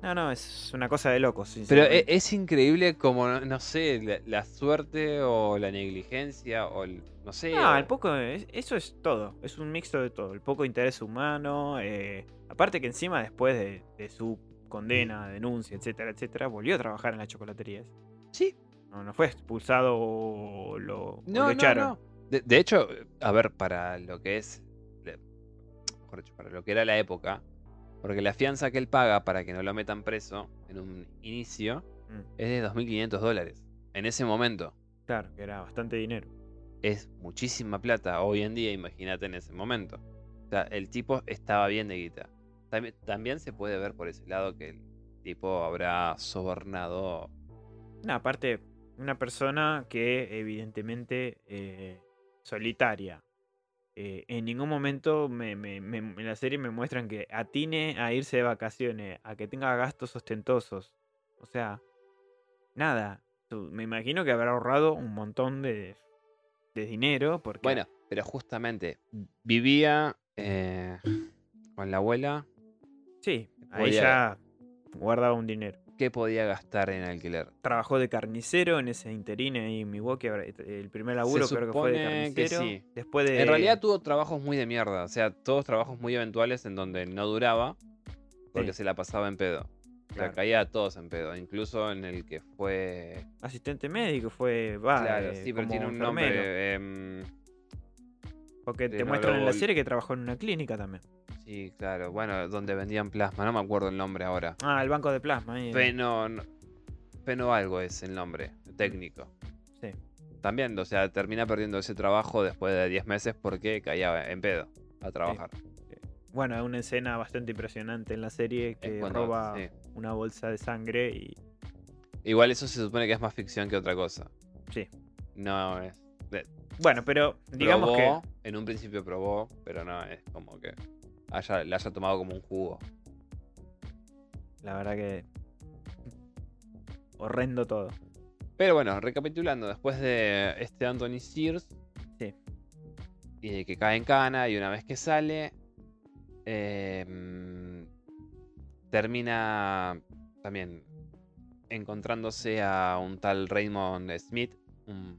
No, no, es una cosa de locos. Pero e- es increíble como, no- no sé, la, la suerte o la negligencia o el, no sé. No, o- el poco. es- eso es todo. Es un mixto de todo. El poco interés humano. eh, aparte que encima, después de, de su condena, denuncia, etcétera, etcétera, volvió a trabajar en la chocolatería. esa. Sí, No, no fue expulsado o lo, o no, lo no, echaron. no. De, de hecho, a ver, para lo que es, mejor dicho, para lo que era la época, porque la fianza que él paga para que no lo metan preso en un inicio Mm, es de 2.500 dólares. En ese momento. claro, que era bastante dinero. es muchísima plata hoy en día, imagínate en ese momento. O sea, el tipo estaba bien de guita. También, también se puede ver por ese lado que el tipo habrá sobornado. No, aparte, una persona que evidentemente eh, solitaria. Eh, en ningún momento me- me- me- en la serie me muestran que atine a irse de vacaciones, a que tenga gastos ostentosos. O sea, nada. Me imagino que habrá ahorrado un montón de, de dinero. Porque, Bueno, pero justamente vivía eh, con la abuela. Sí, ahí podía- ya guardaba un dinero. ¿Qué podía gastar en alquiler? Trabajó de carnicero en ese interín ahí en Milwaukee. habrá- El primer laburo creo que fue de supone que carnicero. sí. Después de. En realidad tuvo trabajos muy de mierda. O sea, todos trabajos muy eventuales en donde no duraba. Porque Sí. se la pasaba en pedo. O sea, Claro. caía a todos en pedo. Incluso en el que fue. asistente médico, fue. Va, claro, eh, sí, pero tiene un enfermero. nombre. Porque te muestran en la serie que trabajó en una clínica también. Sí, claro. Bueno, donde vendían plasma, no me acuerdo el nombre ahora. Ah, el banco de plasma. ahí, Peno, no- Peno algo es el nombre técnico. Sí. También, o sea, termina perdiendo ese trabajo después de 10 meses porque caía en pedo a trabajar. Bueno, hay una escena bastante impresionante en la serie que cuando- roba sí. una bolsa de sangre y. Igual eso se supone que es más ficción que otra cosa. Sí. No es. Bueno, pero digamos probó, en un principio probó, pero no es como que haya, le haya tomado como un jugo. que. La verdad que. Horrendo todo. Pero bueno, recapitulando, después de este Anthony Sears. Sí. Y de que cae en cana y una vez que sale. em, termina también encontrándose a un tal Raymond Smith. un-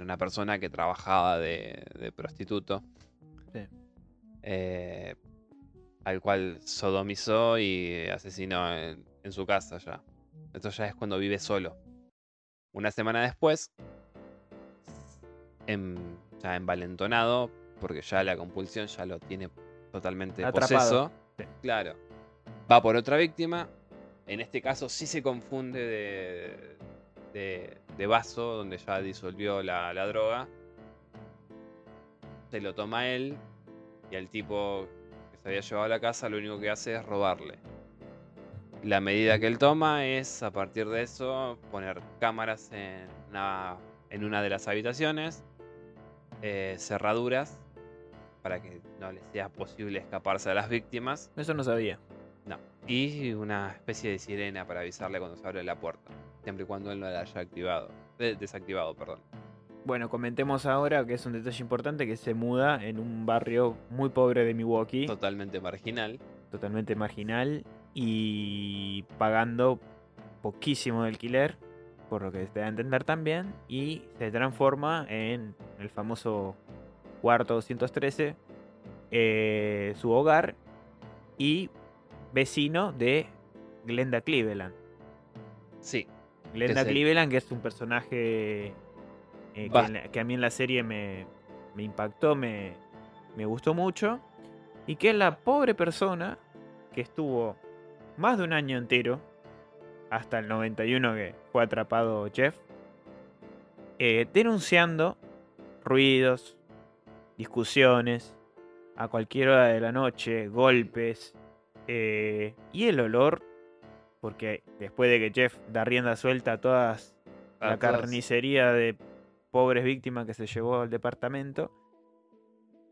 una persona que trabajaba de, de prostituto. Sí. eh, al cual sodomizó y asesinó en, en su casa ya. Esto ya es cuando vive solo. Una semana después, em- ya envalentonado, porque ya la compulsión ya lo tiene totalmente Atrapado. poseso. Sí. Claro. Va por otra víctima. En este caso sí se confunde de, de, de vaso, donde ya disolvió la, la droga. Se lo toma él y al tipo que se había llevado a la casa lo único que hace es robarle. La medida que él toma es, a partir de eso, poner cámaras en una, en una de las habitaciones, eh, cerraduras, para que no les sea posible escaparse a las víctimas, Eso no sabía. no, y una especie de sirena para avisarle cuando se abre la puerta, siempre y cuando él no la haya activado, desactivado, perdón. Bueno, comentemos ahora que es un detalle importante que se muda en un barrio muy pobre de Milwaukee. Totalmente marginal. totalmente marginal y pagando poquísimo de alquiler, por lo que se da a entender también, y se transforma en el famoso cuarto 213, eh, su hogar y vecino de Glenda Cleveland. Sí, Glenda el- Cleveland, que es un personaje eh, que, la- que a mí en la serie me, me impactó, me, me gustó mucho. Y que es la pobre persona que estuvo más de un año entero, hasta el 91 que fue atrapado Jeff, eh, denunciando ruidos, discusiones, a cualquier hora de la noche, golpes, eh, y el olor porque después de que Jeff da rienda suelta a todas A la todas- carnicería de pobres víctimas que se llevó al departamento,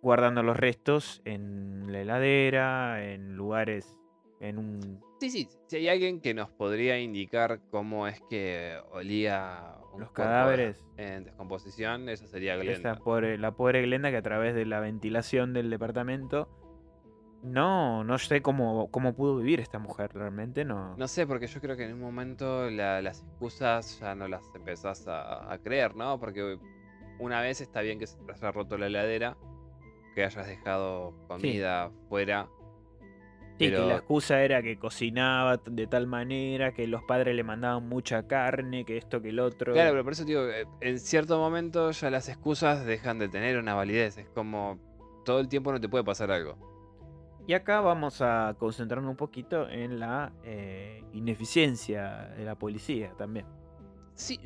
guardando los restos en la heladera, en lugares, en un... Sí, sí, si hay alguien que nos podría indicar cómo es que olía un Los cadáveres. en descomposición, esa sería Glenda. Esa pobre, la pobre Glenda que a través de la ventilación del departamento... No, no sé cómo, cómo pudo vivir esta mujer realmente, no. No sé, porque yo creo que en un momento la- las excusas ya no las empezás a, a creer, ¿no? Porque una vez está bien que se te haya roto la heladera, que hayas dejado comida fuera. Sí, que la excusa era que cocinaba de tal manera, que los padres le mandaban mucha carne, que esto, que el otro. Claro, pero por eso digo, eh, en cierto momento ya las excusas dejan de tener una validez. Es como todo el tiempo no te puede pasar algo. Y acá vamos a concentrarnos un poquito en la eh, ineficiencia de la policía también. Sí,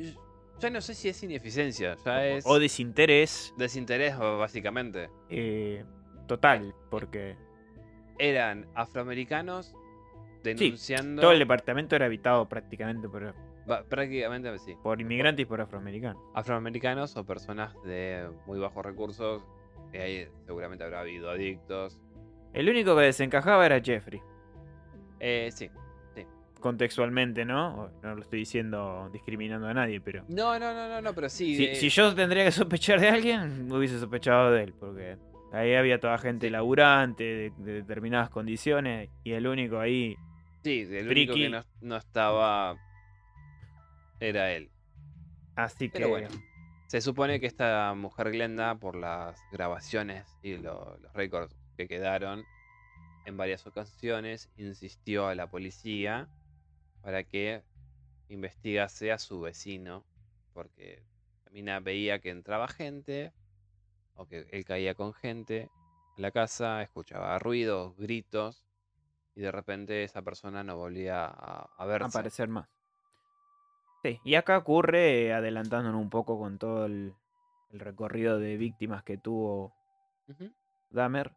ya no sé si es ineficiencia, ya es O desinterés desinterés o- básicamente. eh, total, porque Eran afroamericanos denunciando... todo el departamento era habitado prácticamente por, prácticamente sí. por inmigrantes y por afroamericanos. Afroamericanos o personas de muy bajos recursos, que ahí seguramente habrá habido adictos. El único que desencajaba era Jeffrey, Eh, sí. contextualmente, ¿no? No lo estoy diciendo discriminando a nadie, pero... No, no, no, no, no, pero sí. Si, eh, si yo tendría que sospechar de alguien, hubiese sospechado de él, porque ahí había toda gente laburante, de, de determinadas condiciones, y el único ahí, sí, el único friki. que no, no estaba era él. así que... Bueno. Se supone que esta mujer Glenda, por las grabaciones y lo- los récords que quedaron, en varias ocasiones insistió a la policía para que investigase a su vecino, porque la mina veía que entraba gente, o que él caía con gente en la casa, escuchaba ruidos, gritos, y de repente esa persona no volvía a, a verse. aparecer más. Sí, y acá ocurre, eh, adelantándonos un poco con todo el, el recorrido de víctimas que tuvo Ujú. Dahmer,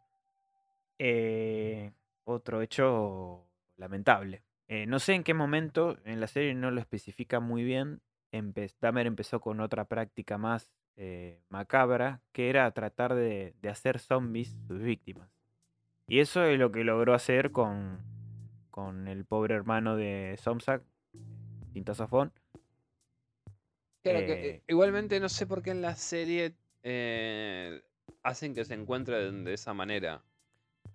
eh, otro hecho lamentable. Eh, no sé en qué momento, en la serie no lo especifica muy bien, empe- Dahmer empezó con otra práctica más eh, macabra, que era tratar de, de hacer zombies sus víctimas. Y eso es lo que logró hacer con, con el pobre hermano de Somsak, Tintasafón. Claro que, igualmente no sé por qué en la serie hacen que se encuentren de esa manera.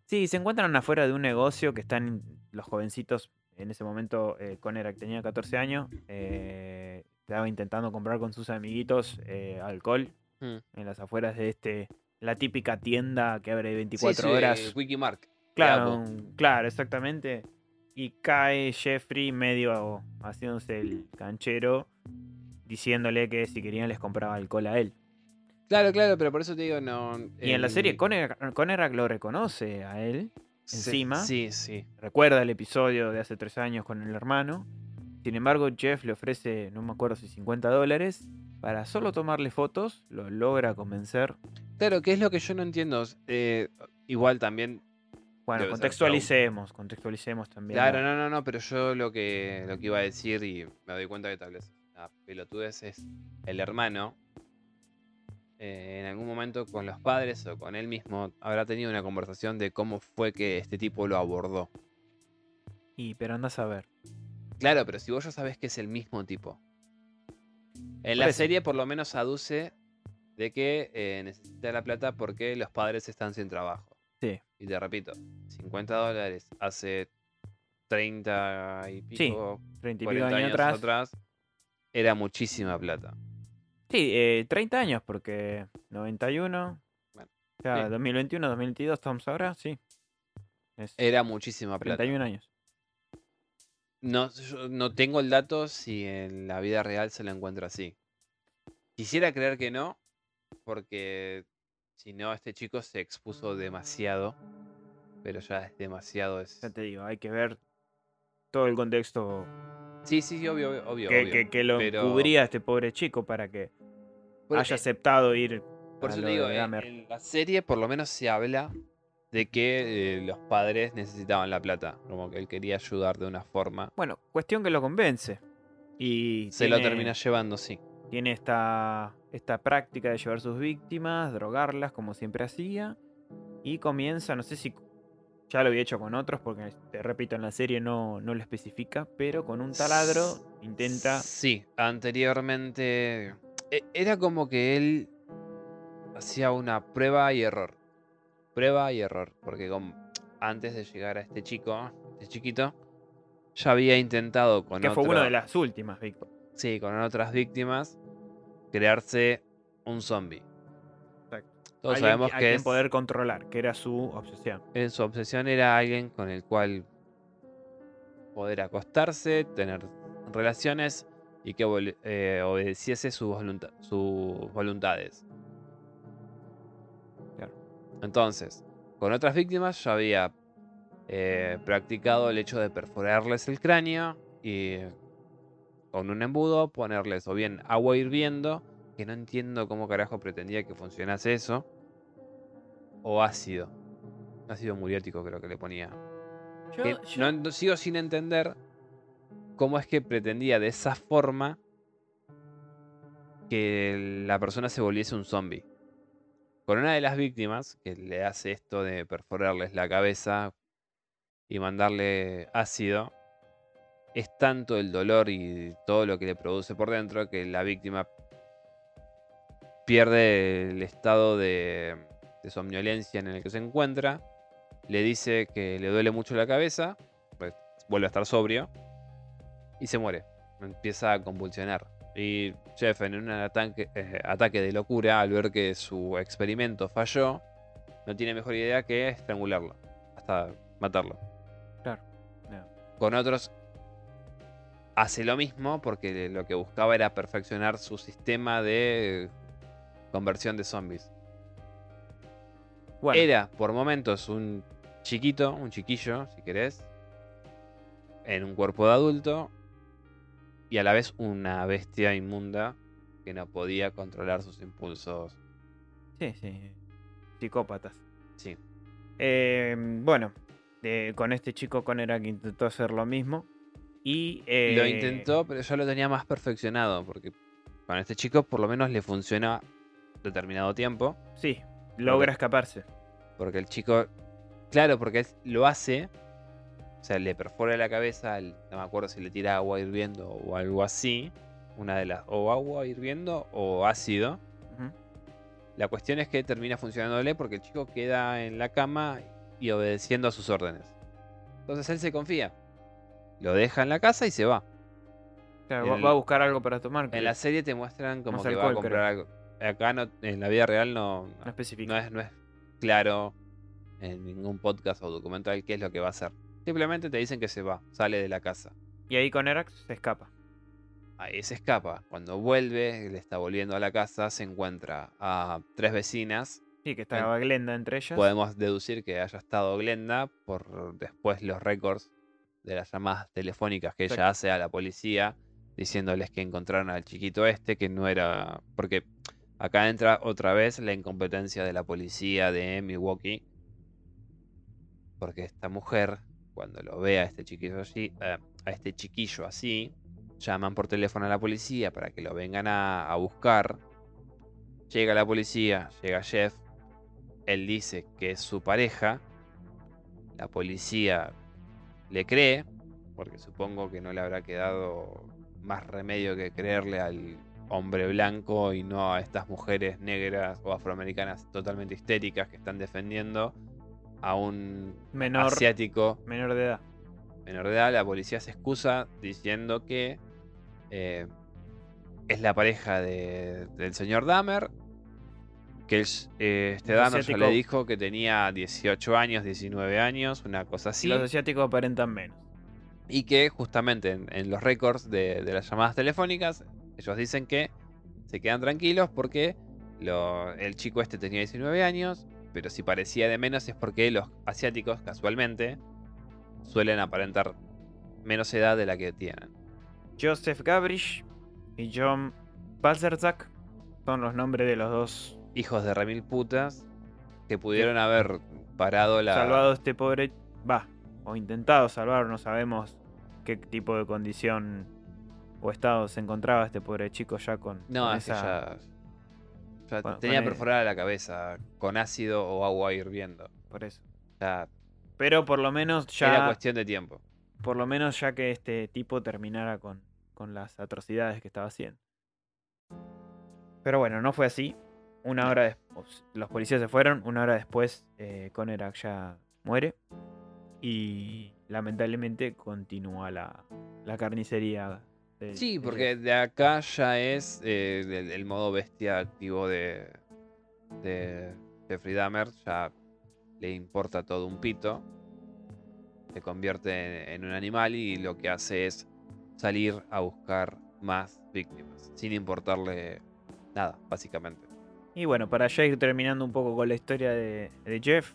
Sí, se encuentran afuera de un negocio que están los jovencitos. En ese momento, eh, Conerac tenía 14 años. eh, estaba intentando comprar con sus amiguitos eh, alcohol Mm. en las afueras de este. La típica tienda que abre Sí, 24 sí, horas. Wikimark. Claro, un- claro, exactamente. Y cae Jeffrey medio haciéndose el canchero, diciéndole que si querían les compraba alcohol a él. Claro, claro, pero por eso te digo, no. Y en la serie Conerac, Conerac lo reconoce a él. encima. Sí, sí. recuerda el episodio de hace tres años con el hermano. Sin embargo, Jeff le ofrece, no me acuerdo si 50 dólares, para solo tomarle fotos, lo logra convencer. Claro, que es lo que yo no entiendo. eh, igual también. Bueno, contextualicemos, contextualicemos también. Claro, la- no, no, no, pero yo lo que, lo que iba a decir, y me doy cuenta que tal vez la pelotudez es el hermano. Eh, en algún momento con los padres o con él mismo habrá tenido una conversación de cómo fue que este tipo lo abordó. Y, pero andás a ver. Claro, pero si vos ya sabés que es el mismo tipo. En la serie por lo menos aduce de que eh, necesita la plata porque los padres están sin trabajo. Sí. Y te repito, 50 dólares hace 30 y Sí, pico, 30 y pico 40 años años atrás. atrás, era muchísima plata. Sí, eh, 30 años, porque 91. Bueno, ya, sí. 2021, 2022 estamos ahora, sí. Es Era muchísima plata. 31 años. No, yo no tengo el dato si en la vida real se lo encuentra así. Quisiera creer que no, porque si no, este chico se expuso demasiado. Pero ya es demasiado. Es... Ya te digo, hay que ver todo el contexto Sí, sí, sí, obvio, obvio. que, obvio. que- que lo pero- cubría este pobre chico para que Haya eh, aceptado ir Por eso te digo, en, Dahmer. en la serie por lo menos se habla de que eh, los padres necesitaban la plata, como que él quería ayudar de una forma. Bueno, cuestión que lo convence. Y Se lo termina llevando, sí. Tiene esta, esta práctica de llevar sus víctimas, drogarlas como siempre hacía. Y comienza, no sé si ya lo había hecho con otros, porque te repito, en la serie no, no lo especifica, pero con un taladro intenta. Sí, anteriormente era como que él hacía una prueba y error. Prueba y error, porque antes de llegar a este chico, este chiquito, ya había intentado con Que fue una de las últimas víctimas. sí, con otras víctimas crearse un zombie. Todos Alguien sabemos que quien es, poder controlar, que era su obsesión. eh, su obsesión era alguien con el cual poder acostarse, tener relaciones y que eh, obedeciese sus, volunta- sus voluntades. Claro. Entonces, con otras víctimas ya había eh, practicado el hecho de perforarles el cráneo y con un embudo ponerles o bien agua hirviendo, que no entiendo cómo carajo pretendía que funcionase eso, o ácido. Ácido muriático creo que le ponía. Yo- Que yo- no, no sigo sin entender cómo es que pretendía de esa forma que la persona se volviese un zombie. Con una de las víctimas que le hace esto de perforarles la cabeza y mandarle ácido, es tanto el dolor y todo lo que le produce por dentro que la víctima pierde el estado de, somnolencia en el que se encuentra, le dice que le duele mucho la cabeza, pues, vuelve a estar sobrio y se muere. Empieza a convulsionar. Y Jeff, en un ataque, eh, ataque de locura, al ver que su experimento falló, no tiene mejor idea que estrangularlo, hasta matarlo. Claro. Con otros hace lo mismo porque lo que buscaba era perfeccionar su sistema de conversión de zombies. Bueno, Era por momentos un chiquito, un chiquillo, si querés, en un cuerpo de adulto y a la vez una bestia inmunda que no podía controlar sus impulsos. sí, sí. Psicópatas. Sí, Eh, bueno, con este chico Conerak intentó hacer lo mismo. Y lo eh, intentó, pero yo lo tenía más perfeccionado porque con este chico por lo menos le funciona determinado tiempo. Sí, logra escaparse. Porque el chico, claro, porque lo hace, o sea, le perfora la cabeza, no me acuerdo si le tira agua hirviendo o algo así, una de las, o agua hirviendo o ácido. La cuestión es que termina funcionándole porque el chico queda en la cama y obedeciendo a sus órdenes. Entonces él se confía, lo deja en la casa y se va. Claro, va- El- va a buscar algo para tomar. En la serie te muestran como que va a comprar algo. Acá no, en la vida real no, No no es, no es claro en ningún podcast o documental qué es lo que va a hacer. Simplemente te dicen que se va, sale de la casa. Y ahí Conerak se escapa. Ahí se escapa. Cuando vuelve, le está volviendo a la casa, se encuentra a tres vecinas. Sí, que estaba Glenda entre ellas. Podemos deducir que haya estado Glenda por después los récords de las llamadas telefónicas que ella hace a la policía diciéndoles que encontraron al chiquito este, que no era... Porque acá entra otra vez la incompetencia de la policía de Milwaukee. Porque esta mujer, cuando lo ve a este chiquillo así, eh, a este chiquillo así, llaman por teléfono a la policía para que lo vengan a buscar. Llega la policía, llega Jeff, él dice que es su pareja. La policía le cree, porque supongo que no le habrá quedado más remedio que creerle al hombre blanco y no a estas mujeres negras o afroamericanas totalmente histéricas que están defendiendo a un menor, asiático menor de edad. menor de edad. La policía se excusa diciendo que eh, es la pareja de- del señor Dahmer. Que el- eh, este Los Dahmer ya le dijo que tenía 18 años, 19 años, una cosa así. Los asiáticos aparentan menos. Y que justamente en, en los récords de, de las llamadas telefónicas, ellos dicen que se quedan tranquilos porque lo- el chico este tenía 19 años, pero si parecía de menos es porque los asiáticos, casualmente, suelen aparentar menos edad de la que tienen. Joseph Gabrish y John Balzerzak son los nombres de los dos. Hijos de remil putas que pudieron haber parado la. salvado este pobre. Va, o intentado salvar, no sabemos qué tipo de condición o estado se encontraba este pobre chico ya con. No, esa- ya. Bueno, tenía perforada la cabeza con ácido o agua hirviendo. Por eso. Pero por lo menos era ya. cuestión de tiempo. Por lo menos ya que este tipo terminara con, con las atrocidades que estaba haciendo. Pero bueno, no fue así. Una hora después, los policías se fueron. Una hora después, eh, Conerak ya muere. Y lamentablemente continúa la, la carnicería. De- Sí, porque de acá ya es eh, el, el modo bestia activo de, de Jeffrey Dahmer. Ya le importa todo un pito. Se convierte en, en un animal y lo que hace es salir a buscar más víctimas. Sin importarle nada, básicamente. Y bueno, para ya ir terminando un poco con la historia de, de Jeff,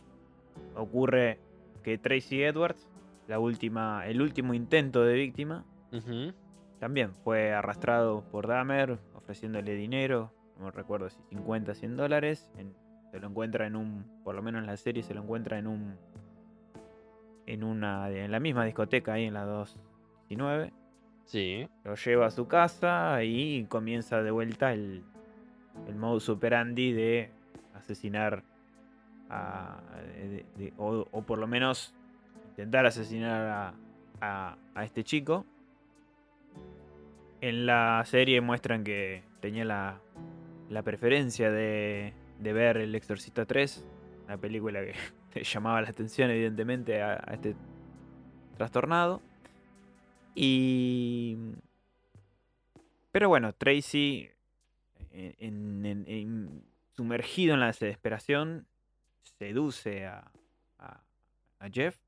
ocurre que Tracy Edwards, la última, el último intento de víctima, Ujú. También fue arrastrado por Dahmer, ofreciéndole dinero, no recuerdo si 50, 100 dólares. en- se lo encuentra en un, por lo menos en la serie, se lo encuentra en un, en una, en la misma discoteca ahí en la 219. Sí. Lo lleva a su casa y comienza de vuelta el, el modus operandi de asesinar a, de- de- o, o por lo menos intentar asesinar a, a- a este chico. En la serie muestran que tenía la, la preferencia de, de ver El Exorcista 3, una película que llamaba la atención evidentemente a, este trastornado. Y... Pero bueno, Tracy, sumergido en la desesperación, seduce a, a- a Jeff.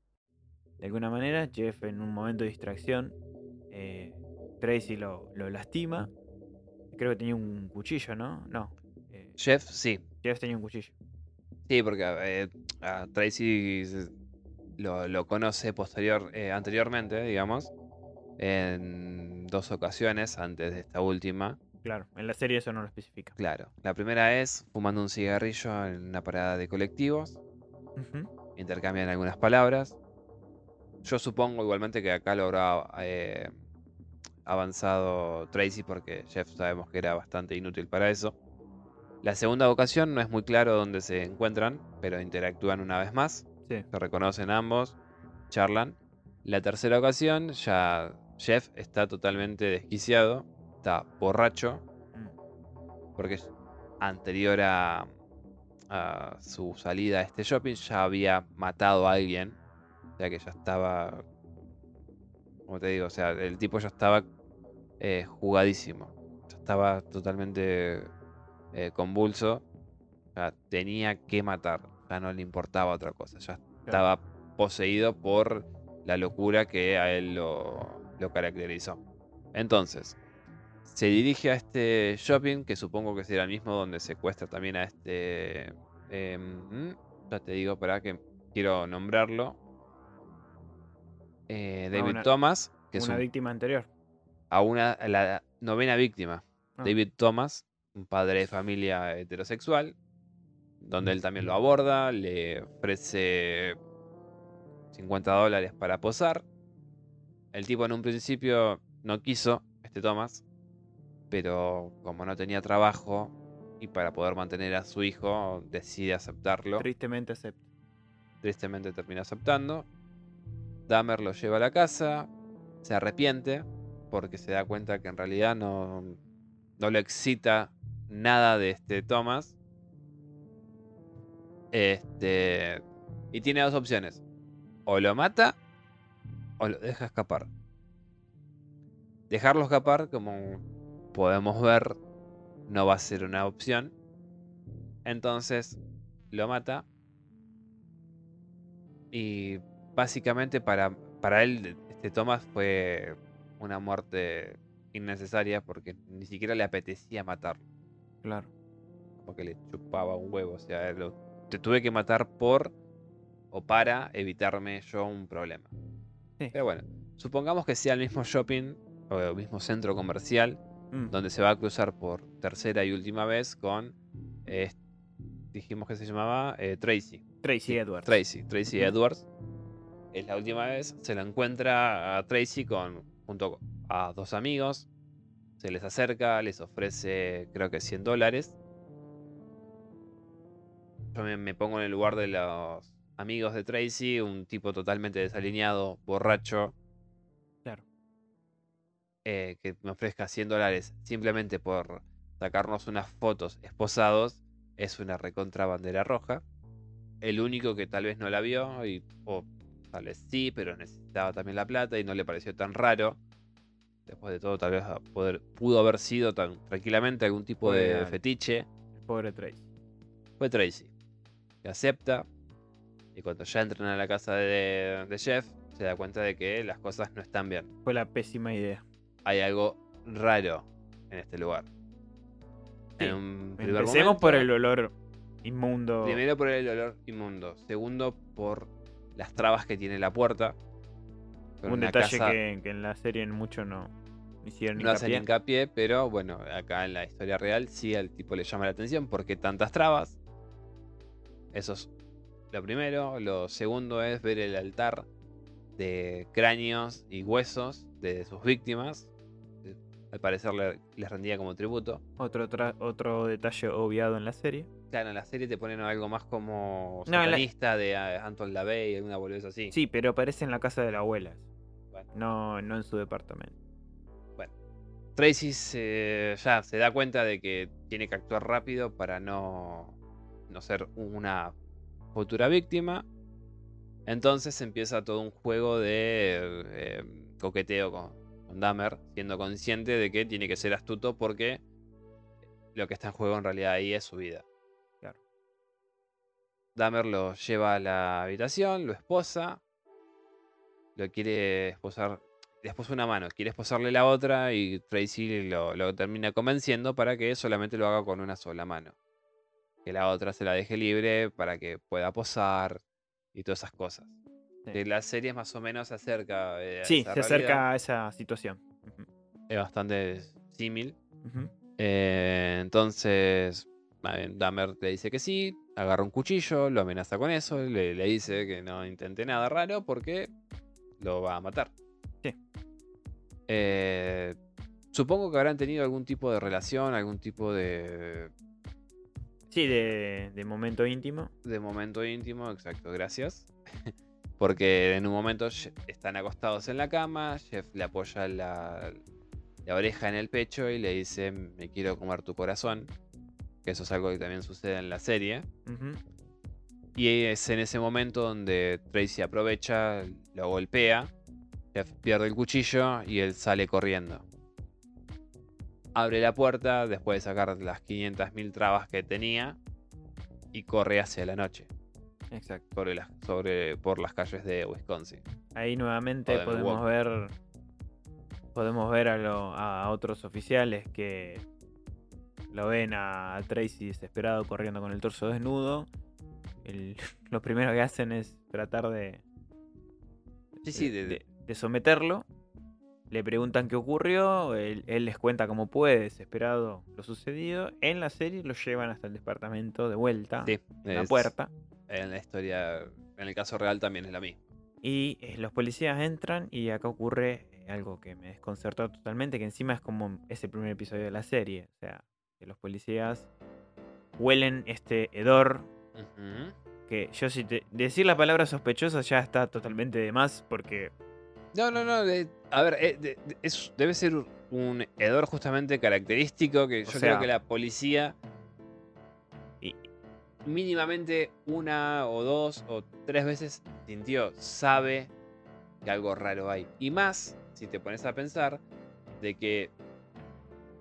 De alguna manera, Jeff en un momento de distracción, eh, Tracy lo, lo lastima. Creo que tenía un cuchillo, ¿no? No. eh, Jeff, sí. Jeff tenía un cuchillo. Sí, porque eh, a Tracy lo, lo conoce posterior, eh, anteriormente, digamos, en dos ocasiones antes de esta última. Claro, en la serie eso no lo especifica. Claro, la primera es fumando un cigarrillo en una parada de colectivos, intercambian algunas palabras. Yo supongo igualmente que acá lo habrá eh, avanzado Tracy porque Jeff sabemos que era bastante inútil para eso. La segunda ocasión no es muy claro dónde se encuentran, pero interactúan una vez más. Sí. Se reconocen ambos, charlan. La tercera ocasión ya Jeff está totalmente desquiciado, está borracho, Mm. porque anterior a, a su salida a este shopping ya había matado a alguien. O sea que ya estaba, como te digo, o sea, el tipo ya estaba eh, jugadísimo. Ya estaba totalmente eh, convulso. O sea, tenía que matar. Ya no le importaba otra cosa. Ya estaba poseído por la locura que a él lo, lo caracterizó. Entonces, se dirige a este shopping, que supongo que será el mismo donde secuestra también a este... em, ya te digo, para que quiero nombrarlo. Eh, David una- Thomas, que es Una un- víctima anterior. a una, a la novena víctima. Ah. David Thomas, un padre de familia heterosexual, donde él también lo aborda, le ofrece 50 dólares para posar. El tipo en un principio no quiso, este Thomas, pero como no tenía trabajo y para poder mantener a su hijo, decide aceptarlo. Tristemente acepta. Tristemente termina aceptando. Dahmer lo lleva a la casa, se arrepiente porque se da cuenta que en realidad no, no lo excita nada de este Thomas. Este, y tiene dos opciones. O lo mata o lo deja escapar. Dejarlo escapar, como podemos ver, no va a ser una opción. Entonces lo mata. Y básicamente para, para él, este Thomas fue una muerte innecesaria porque ni siquiera le apetecía matarlo. Claro. Porque le chupaba un huevo. O sea, lo- te tuve que matar por o para evitarme yo un problema. Sí. Pero bueno, supongamos que sea el mismo shopping o el mismo centro comercial Mm. donde se va a cruzar por tercera y última vez con eh, dijimos que se llamaba eh, Tracy. Tracy Edwards. Tracy, Tracy. Edwards. Es la última vez, se la encuentra a Tracy con, junto a dos amigos. Se les acerca, les ofrece creo que 100 dólares. Yo me, me pongo en el lugar de los amigos de Tracy, un tipo totalmente desalineado, borracho, Claro. eh, que me ofrezca 100 dólares simplemente por sacarnos unas fotos esposados, es una recontra bandera roja. El único que tal vez no la vio, y, o tal vez sí, pero necesitaba también la plata y no le pareció tan raro. Después de todo, tal vez poder- pudo haber sido tan tranquilamente algún tipo de al- fetiche. El pobre Tracy. Fue Tracy, que acepta. Y cuando ya entran a la casa de, de Jeff, se da cuenta de que las cosas no están bien. Fue la pésima idea. Hay algo raro en este lugar. Sí, En Empecemos por momento- el olor inmundo. Primero por el olor inmundo. Segundo por las trabas que tiene la puerta. Un detalle casa- que, que en la serie en mucho no hicieron no hacen hincapié. hincapié, pero bueno, acá en la historia real sí al tipo le llama la atención porque tantas trabas. Eso es lo primero. Lo segundo es ver el altar de cráneos y huesos de sus víctimas. Eh, Al parecer le- les rendía como tributo. Otro, otro detalle obviado en la serie. Claro, en la serie te ponen algo más como No, la- satanista de ah, Anton LaVey, alguna boludez así. Sí, pero aparece en la casa de la abuela. Bueno. No, no en su departamento. Tracy se- ya se da cuenta de que tiene que actuar rápido para no, no ser una futura víctima. Entonces empieza todo un juego de eh, coqueteo con, con Dahmer, siendo consciente de que tiene que ser astuto porque lo que está en juego en realidad ahí es su vida. Dahmer lo lleva a la habitación, lo esposa, lo quiere esposar, le esposa una mano, quiere esposarle la otra y Tracy lo, lo termina convenciendo para que solamente lo haga con una sola mano. Que la otra se la deje libre para que pueda posar y todas esas cosas. Sí. Que la serie más o menos se acerca. eh, Sí, se acerca a esa situación. Es bastante símil. Eh, entonces, Dahmer le dice que sí, agarra un cuchillo, lo amenaza con eso, le, le dice que no intente nada raro porque lo va a matar. Sí. Eh, supongo que habrán tenido algún tipo de relación, algún tipo de, Sí, de, de momento íntimo. de momento íntimo, exacto, gracias. Porque en un momento están acostados en la cama, Jeff le apoya la, la oreja en el pecho y le dice, me quiero comer tu corazón. Que eso es algo que también sucede en la serie. Y es en ese momento donde Tracy aprovecha, lo golpea, Jeff pierde el cuchillo y él sale corriendo. Abre la puerta después de sacar las 500.000 trabas que tenía y corre hacia la noche Exacto. sobre las, sobre, por las calles de Wisconsin. Ahí nuevamente podemos Milwaukee. ver podemos ver a, lo- a otros oficiales que lo ven a Tracy desesperado corriendo con el torso desnudo. El- lo primero que hacen es tratar de, Sí, sí, de- de- de someterlo. Le preguntan qué ocurrió, él, él les cuenta cómo puede, desesperado, lo sucedido. En la serie lo llevan hasta el departamento de vuelta, sí, la es- puerta. En la historia, en el caso real también es la misma. Y eh, los policías entran y acá ocurre algo que me desconcertó totalmente, que encima es como ese primer episodio de la serie. O sea, que los policías huelen este hedor, que yo si te... Decir la palabra sospechosa ya está totalmente de más, porque... No, no, no. de- a ver, eh, de- de- es- debe ser un hedor justamente característico que O yo sea- creo que la policía Y, mínimamente una o dos o tres veces sintió, sabe que algo raro hay. Y más si te pones a pensar de que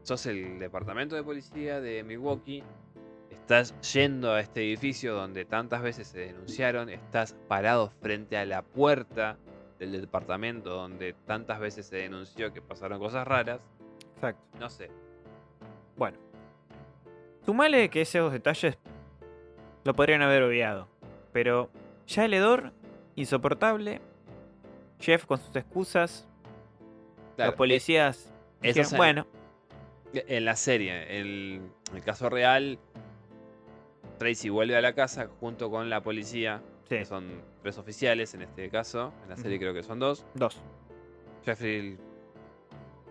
sos el departamento de policía de Milwaukee, estás yendo a este edificio donde tantas veces se denunciaron, estás parado frente a la puerta del departamento donde tantas veces se denunció que pasaron cosas raras, exacto. no sé. Bueno. Sumale que esos detalles lo podrían haber obviado. Pero ya el hedor, insoportable. Jeff con sus excusas. Claro, los policías dijeron, bueno, En la serie, el, el caso real, Tracy vuelve a la casa junto con la policía, Sí, que son tres oficiales en este caso. En la serie creo que son dos. dos. Jeffrey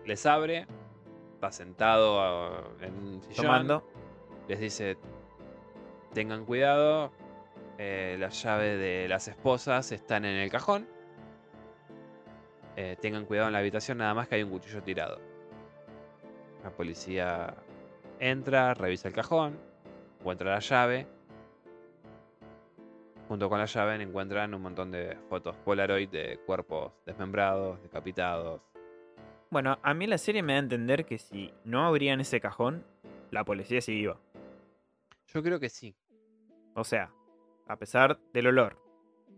les abre, está sentado ah, en un sillón. Tomando. Les dice: Tengan cuidado, eh, las llaves de las esposas están en el cajón. Eh, tengan cuidado en la habitación, nada más que hay un cuchillo tirado. La policía entra, revisa el cajón, encuentra la llave. Junto con la llave encuentran un montón de fotos Polaroid de cuerpos desmembrados, decapitados. Bueno, a mí la serie me da a entender que si no abrían ese cajón, la policía sí iba. Yo creo que sí. O sea, a pesar del olor,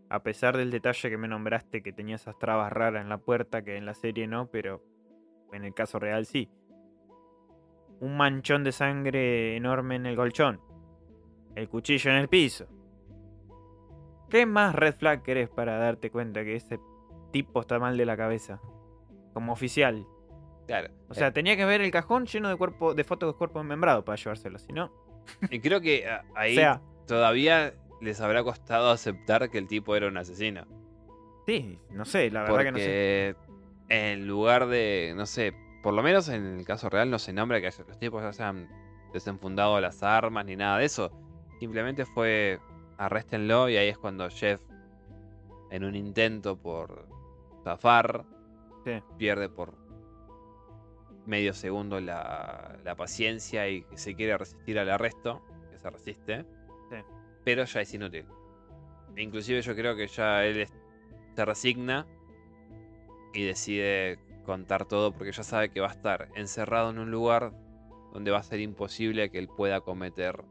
a pesar del detalle que me nombraste que tenía esas trabas raras en la puerta, que en la serie no, pero en el caso real sí. Un manchón de sangre enorme en el colchón. El cuchillo en el piso. ¿Qué más red flag querés para darte cuenta que ese tipo está mal de la cabeza? Como oficial. Claro. O sea, tenía que ver el cajón lleno de cuerpo, de fotos de cuerpos desmembrados para llevárselo, si no. Y creo que ah, O ahí sea, todavía les habrá costado aceptar que el tipo era un asesino. sí, no sé, la verdad que no sé. En lugar de, no sé, por lo menos en el caso real no se nombra que los tipos han desenfundado las armas ni nada de eso. Simplemente fue arréstenlo y ahí es cuando Jeff, en un intento por zafar, Sí. pierde por medio segundo la, la paciencia y se quiere resistir al arresto, que se resiste, Sí. pero ya es inútil. E Inclusive yo creo que ya él se resigna y decide contar todo porque ya sabe que va a estar encerrado en un lugar donde va a ser imposible que él pueda cometer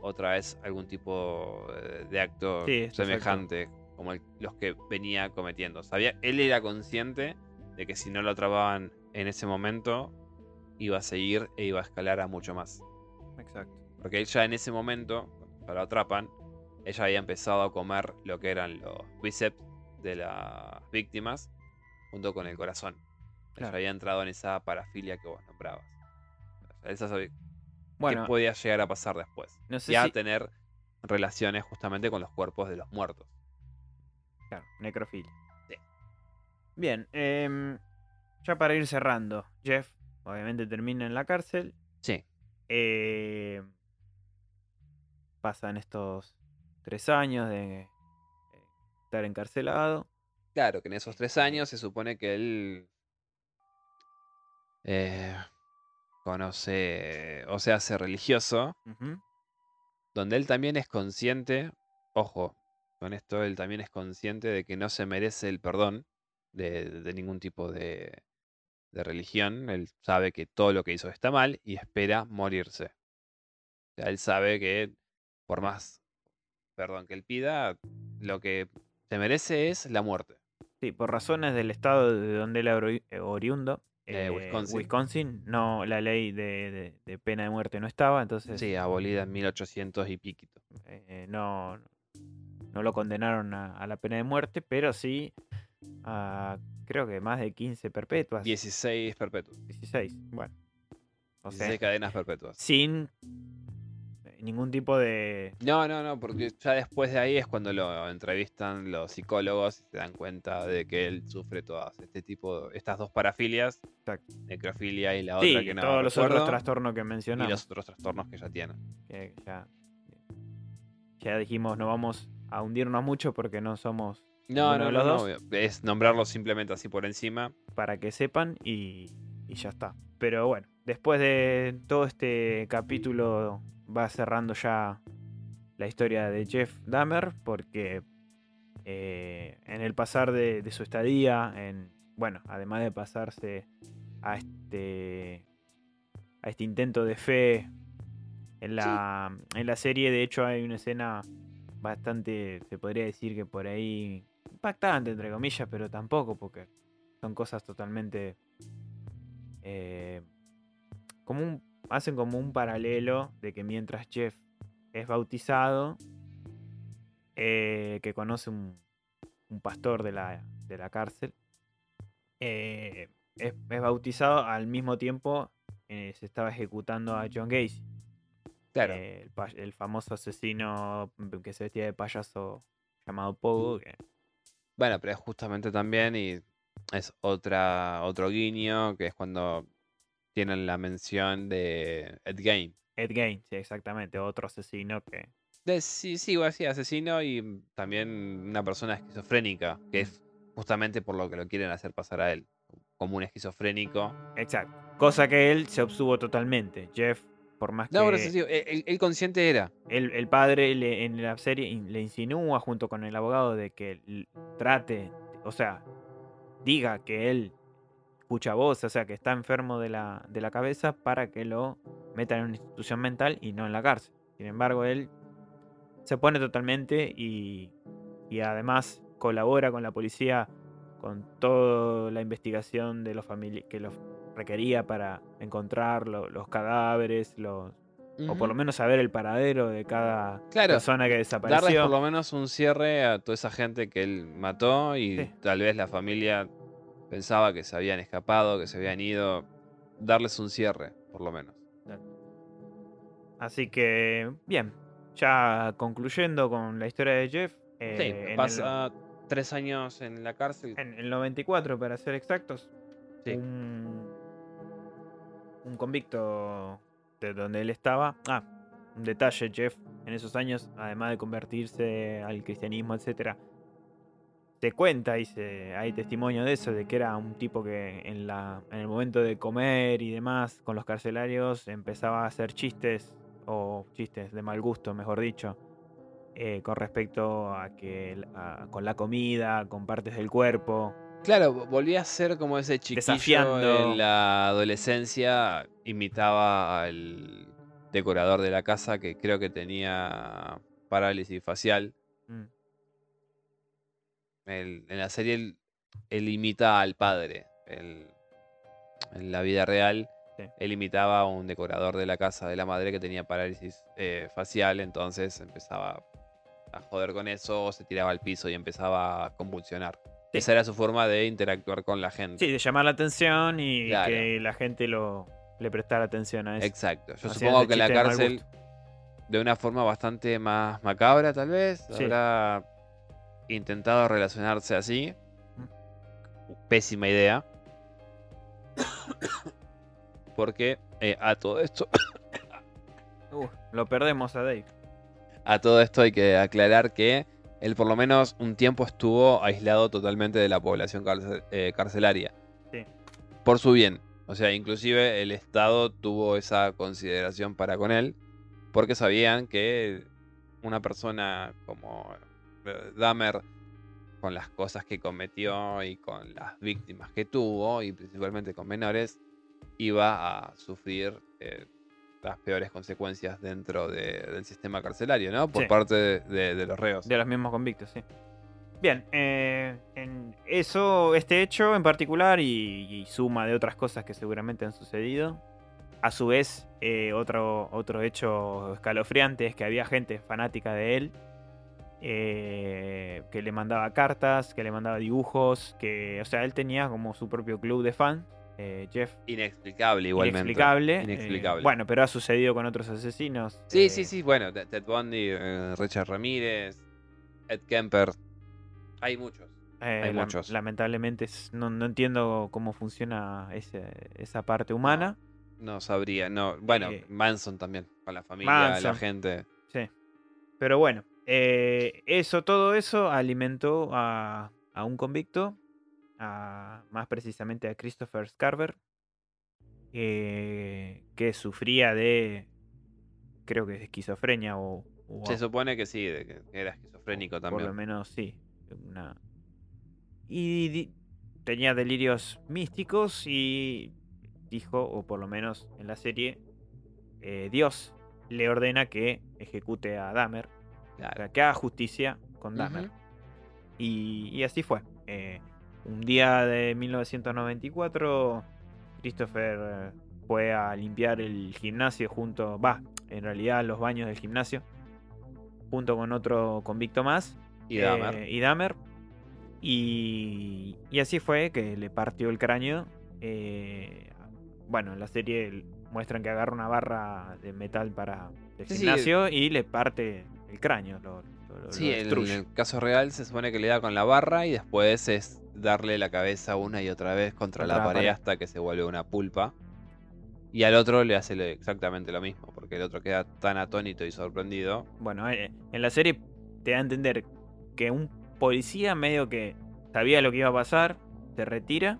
otra vez algún tipo de- de acto Sí, semejante como el- los que venía cometiendo. Sabía, él era consciente de que si no lo atrapaban en ese momento iba a seguir e iba a escalar a mucho más. Exacto. Porque él ya en ese momento, cuando lo atrapan, ella había empezado a comer lo que eran los bíceps de las víctimas junto con el corazón. Ella Claro. había entrado en esa parafilia que vos nombrabas. Esa sabía Bueno, qué podía llegar a pasar después. no sé Ya si. tener relaciones justamente con los cuerpos de los muertos. Claro, necrofilia. Sí. Bien, em, ya para ir cerrando, Jeff obviamente termina en la cárcel. Sí. Eh, pasan estos tres años de estar encarcelado. Claro, que en esos tres años se supone que él eh, conoce o se hace religioso, donde él también es consciente, ojo, con esto él también es consciente de que no se merece el perdón de, de ningún tipo de, de religión. Él sabe que todo lo que hizo está mal y espera morirse. O sea, él sabe que por más perdón que él pida, lo que se merece es la muerte. Sí, por razones del estado de donde él era oriundo, Eh, eh, Wisconsin. Wisconsin, no, la ley de, de- de pena de muerte no estaba, entonces Sí, abolida en 1800 y piquito. eh, no, no lo condenaron a, a la pena de muerte, pero sí a creo que más de 15 perpetuas. 16 perpetuos. 16, bueno. O sea, 16 cadenas perpetuas. sin ningún tipo de... No, no, no, porque ya después de ahí es cuando lo entrevistan los psicólogos y se dan cuenta de que él sufre todas este tipo, estas dos parafilias, Exacto. necrofilia y la Sí, otra que no todos los recuerdo, otros trastornos que y mencionamos. los otros trastornos que ya tiene. que ya, ya dijimos, no vamos a hundirnos mucho porque no somos No, no, de no, los no, dos. obvio. es nombrarlo simplemente así por encima. para que sepan y, y ya está. Pero bueno, después de todo este capítulo va cerrando ya la historia de Jeff Dahmer porque eh, en el pasar de, de su estadía, en bueno, además de pasarse a este a este intento de fe en la, en la serie, de hecho hay una escena bastante, se podría decir que por ahí impactante entre comillas, pero tampoco porque son cosas totalmente eh, como un, hacen como un paralelo de que mientras Jeff es bautizado eh, que conoce un, un pastor de la, de la cárcel eh, es, es bautizado al mismo tiempo eh, se estaba ejecutando a John Gacy Claro. eh, el, famoso asesino que se vestía de payaso llamado Pogo. que- Bueno, pero es justamente también y es otra otro guiño que es cuando tienen la mención de Ed Gein. Ed Gein, sí, exactamente, otro asesino que... De, sí, sí, sí, asesino y también una persona esquizofrénica, que es justamente por lo que lo quieren hacer pasar a él, como un esquizofrénico. Exacto. Cosa que él se obtuvo totalmente. Jeff, por más que... No, pero sí, el, el- el consciente era. El, el padre le- en la serie le insinúa junto con el abogado de que trate, o sea, diga que él escucha voz, o sea, que está enfermo de la, de la cabeza para que lo metan en una institución mental y no en la cárcel. Sin embargo, él se pone totalmente y, y además colabora con la policía con toda la investigación de los que los requería para encontrar lo- los cadáveres, los, o por lo menos saber el paradero de cada Claro, persona que darles desapareció. por lo menos un cierre a toda esa gente que él mató y Sí. tal vez la familia pensaba que se habían escapado, que se habían ido. Darles un cierre, por lo menos. Así que, bien, ya concluyendo con la historia de Jeff. eh, Sí, el, pasa tres años en la cárcel. en el 94, para ser exactos, Sí. un, un convicto de donde él estaba. Ah, un detalle, Jeff, en esos años, además de convertirse al cristianismo, etcétera, se cuenta y se, hay testimonio de eso, de que era un tipo que en, la, en el momento de comer y demás con los carcelarios empezaba a hacer chistes, o chistes de mal gusto, mejor dicho, eh, con respecto a que a- con la comida, con partes del cuerpo. Claro, vo- volvía a ser como ese chiquillo Desafiando. en la adolescencia. Imitaba al decorador de la casa que creo que tenía parálisis facial. Mm, en la serie él, él imita al padre. En la vida real, Sí. él imitaba a un decorador de la casa de la madre que tenía parálisis eh, facial. Entonces empezaba a joder con eso, se tiraba al piso y empezaba a convulsionar. Sí. Esa era su forma de interactuar con la gente. Sí, de llamar la atención y Claro. que la gente lo, le prestara atención a eso. Exacto. Yo supongo que en la cárcel, de una forma bastante más macabra, tal vez, Sí. habrá intentado relacionarse así. Pésima idea. Porque eh, a todo esto, Uh, lo perdemos a Dave. A todo esto hay que aclarar que él por lo menos un tiempo estuvo aislado totalmente de la población eh, carcelaria. Sí. Por su bien. O sea, inclusive el Estado tuvo esa consideración para con él, porque sabían que una persona como eh, Dahmer, con las cosas que cometió y con las víctimas que tuvo, y principalmente con menores, iba a sufrir eh, las peores consecuencias dentro de- del sistema carcelario, ¿no? Por Sí. parte de, los reos. De los mismos convictos, sí. Bien, eh, en eso, este hecho en particular y, y suma de otras cosas que seguramente han sucedido. A su vez, eh, otro, otro hecho escalofriante es que había gente fanática de él eh, que le mandaba cartas, que le mandaba dibujos, que, o sea, él tenía como su propio club de fans, eh, Jeff. Inexplicable igualmente. Inexplicable. eh, Inexplicable. bueno, pero ha sucedido con otros asesinos. Sí, eh, sí, sí. Bueno, Ted Bundy, Richard Ramírez, Ed Kemper. Hay muchos. Hay muchos. Lamentablemente no, no entiendo cómo funciona ese- esa parte humana. No sabría, no. Bueno, Manson también, con la familia, la gente. Sí. Pero bueno, eso, todo eso alimentó a, a un convicto, a- más precisamente a Christopher Scarver, eh, que sufría de, creo que de esquizofrenia o, o Se supone que sí, de que era esquizofrénico Por lo también. menos sí. Una... Y di- tenía delirios místicos y dijo, o por lo menos en la serie, eh, Dios le ordena que ejecute a Dahmer, o sea, que haga justicia con Dahmer. Y así fue. Eh, un día de 1994, Christopher eh, fue a limpiar el gimnasio junto, va, en realidad los baños del gimnasio, junto con otro convicto más. Y eh, Dahmer. y Dahmer. Y, y así fue que le partió el cráneo. eh, bueno, en la serie muestran que agarra una barra de metal para el Sí, sí, gimnasio y le parte el cráneo. Lo, lo- lo Sí, en el caso real se supone que le da con la barra y después es darle la cabeza una y otra vez contra, la, la pared, pared. hasta que se vuelve una pulpa. Y al otro le hace exactamente lo mismo, porque el otro queda tan atónito y sorprendido. Bueno, eh, en la serie te da a entender que un policía medio que sabía lo que iba a pasar, se retira.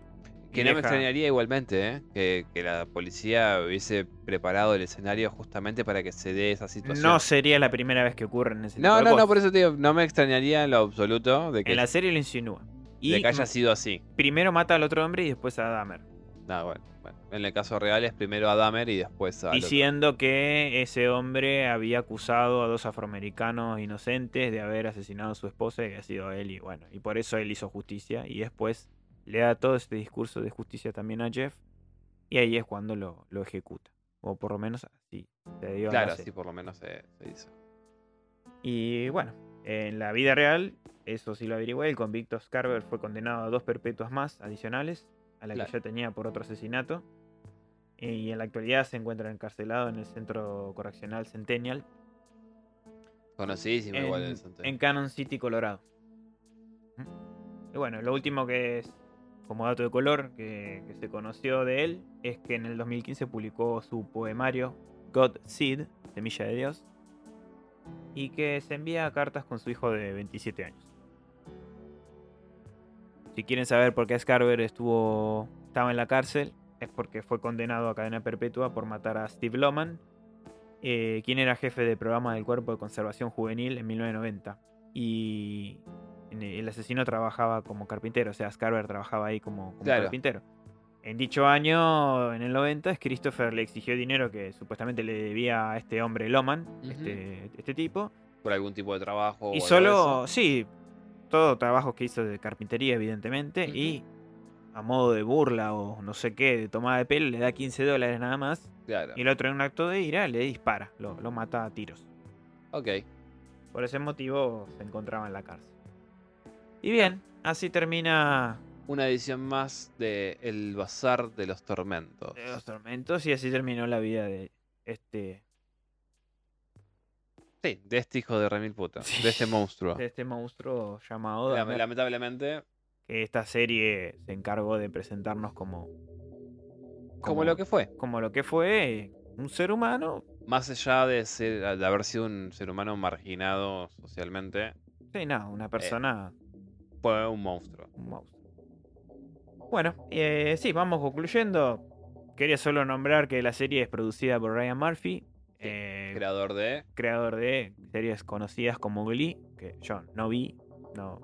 Que no me extrañaría igualmente, ¿eh? que, que la policía hubiese preparado el escenario justamente para que se dé esa situación. No sería la primera vez que ocurre en ese no, no, no, por eso te digo, no me extrañaría en lo absoluto de que, En la serie lo insinúa. Y de que haya sido así. primero mata al otro hombre y después a Dahmer. No, bueno, bueno, en el caso real es primero a Dahmer y después a. Diciendo que ese hombre había acusado a dos afroamericanos inocentes de haber asesinado a su esposa y había sido él. Y bueno, y por eso él hizo justicia. Y después le da todo este discurso de justicia también a Jeff. Y ahí es cuando lo, lo ejecuta. O por lo menos así se dio Claro, así por lo menos se, se dice. Y bueno, en la vida real, eso sí lo averigüé, el convicto Scarver fue condenado a dos perpetuas más adicionales a la Claro. que ya tenía por otro asesinato. Y en la actualidad se encuentra encarcelado en el centro correccional Centennial Conocidísimo igual el en, Centennial. en Cannon City, Colorado. Y bueno, lo último que es como dato de color que, que se conoció de él es que en el 2015 publicó su poemario God Seed, Semilla de Dios, y que se envía cartas con su hijo de 27 años. Si quieren saber por qué Scarver estuvo estaba en la cárcel, es porque fue condenado a cadena perpetua por matar a Steve Loman, eh, quien era jefe de programa del Cuerpo de Conservación Juvenil en 1990. Y en el asesino trabajaba como carpintero, o sea, Scarver trabajaba ahí como, como Claro. carpintero. En dicho año, en el 90, Christopher le exigió dinero que supuestamente le debía a este hombre Loman, este, este tipo. Por algún tipo de trabajo. Y solo, sí, todo trabajo que hizo de carpintería, evidentemente. Y a modo de burla o no sé qué, de tomada de pelo, le da 15 dólares nada más. Claro. Y el otro, en un acto de ira, le dispara, lo, lo mata a tiros. Ok. Por ese motivo se encontraba en la cárcel. Y bien, así termina Una edición más de El Bazar de los Tormentos. de los tormentos y así terminó la vida de este, Sí, de este hijo de remil puta. Sí. De este monstruo. de este monstruo llamado Lame- Lamentablemente, que esta serie se encargó de presentarnos como, como lo que fue. como lo que fue un ser humano. Más allá de, ser, de haber sido un ser humano marginado socialmente, Sí, nada, una persona, fue un monstruo. un monstruo. Bueno, eh, sí, vamos concluyendo. Quería solo nombrar que la serie es producida por Ryan Murphy, eh, Creador de. creador de series conocidas como Glee, que yo no vi, no,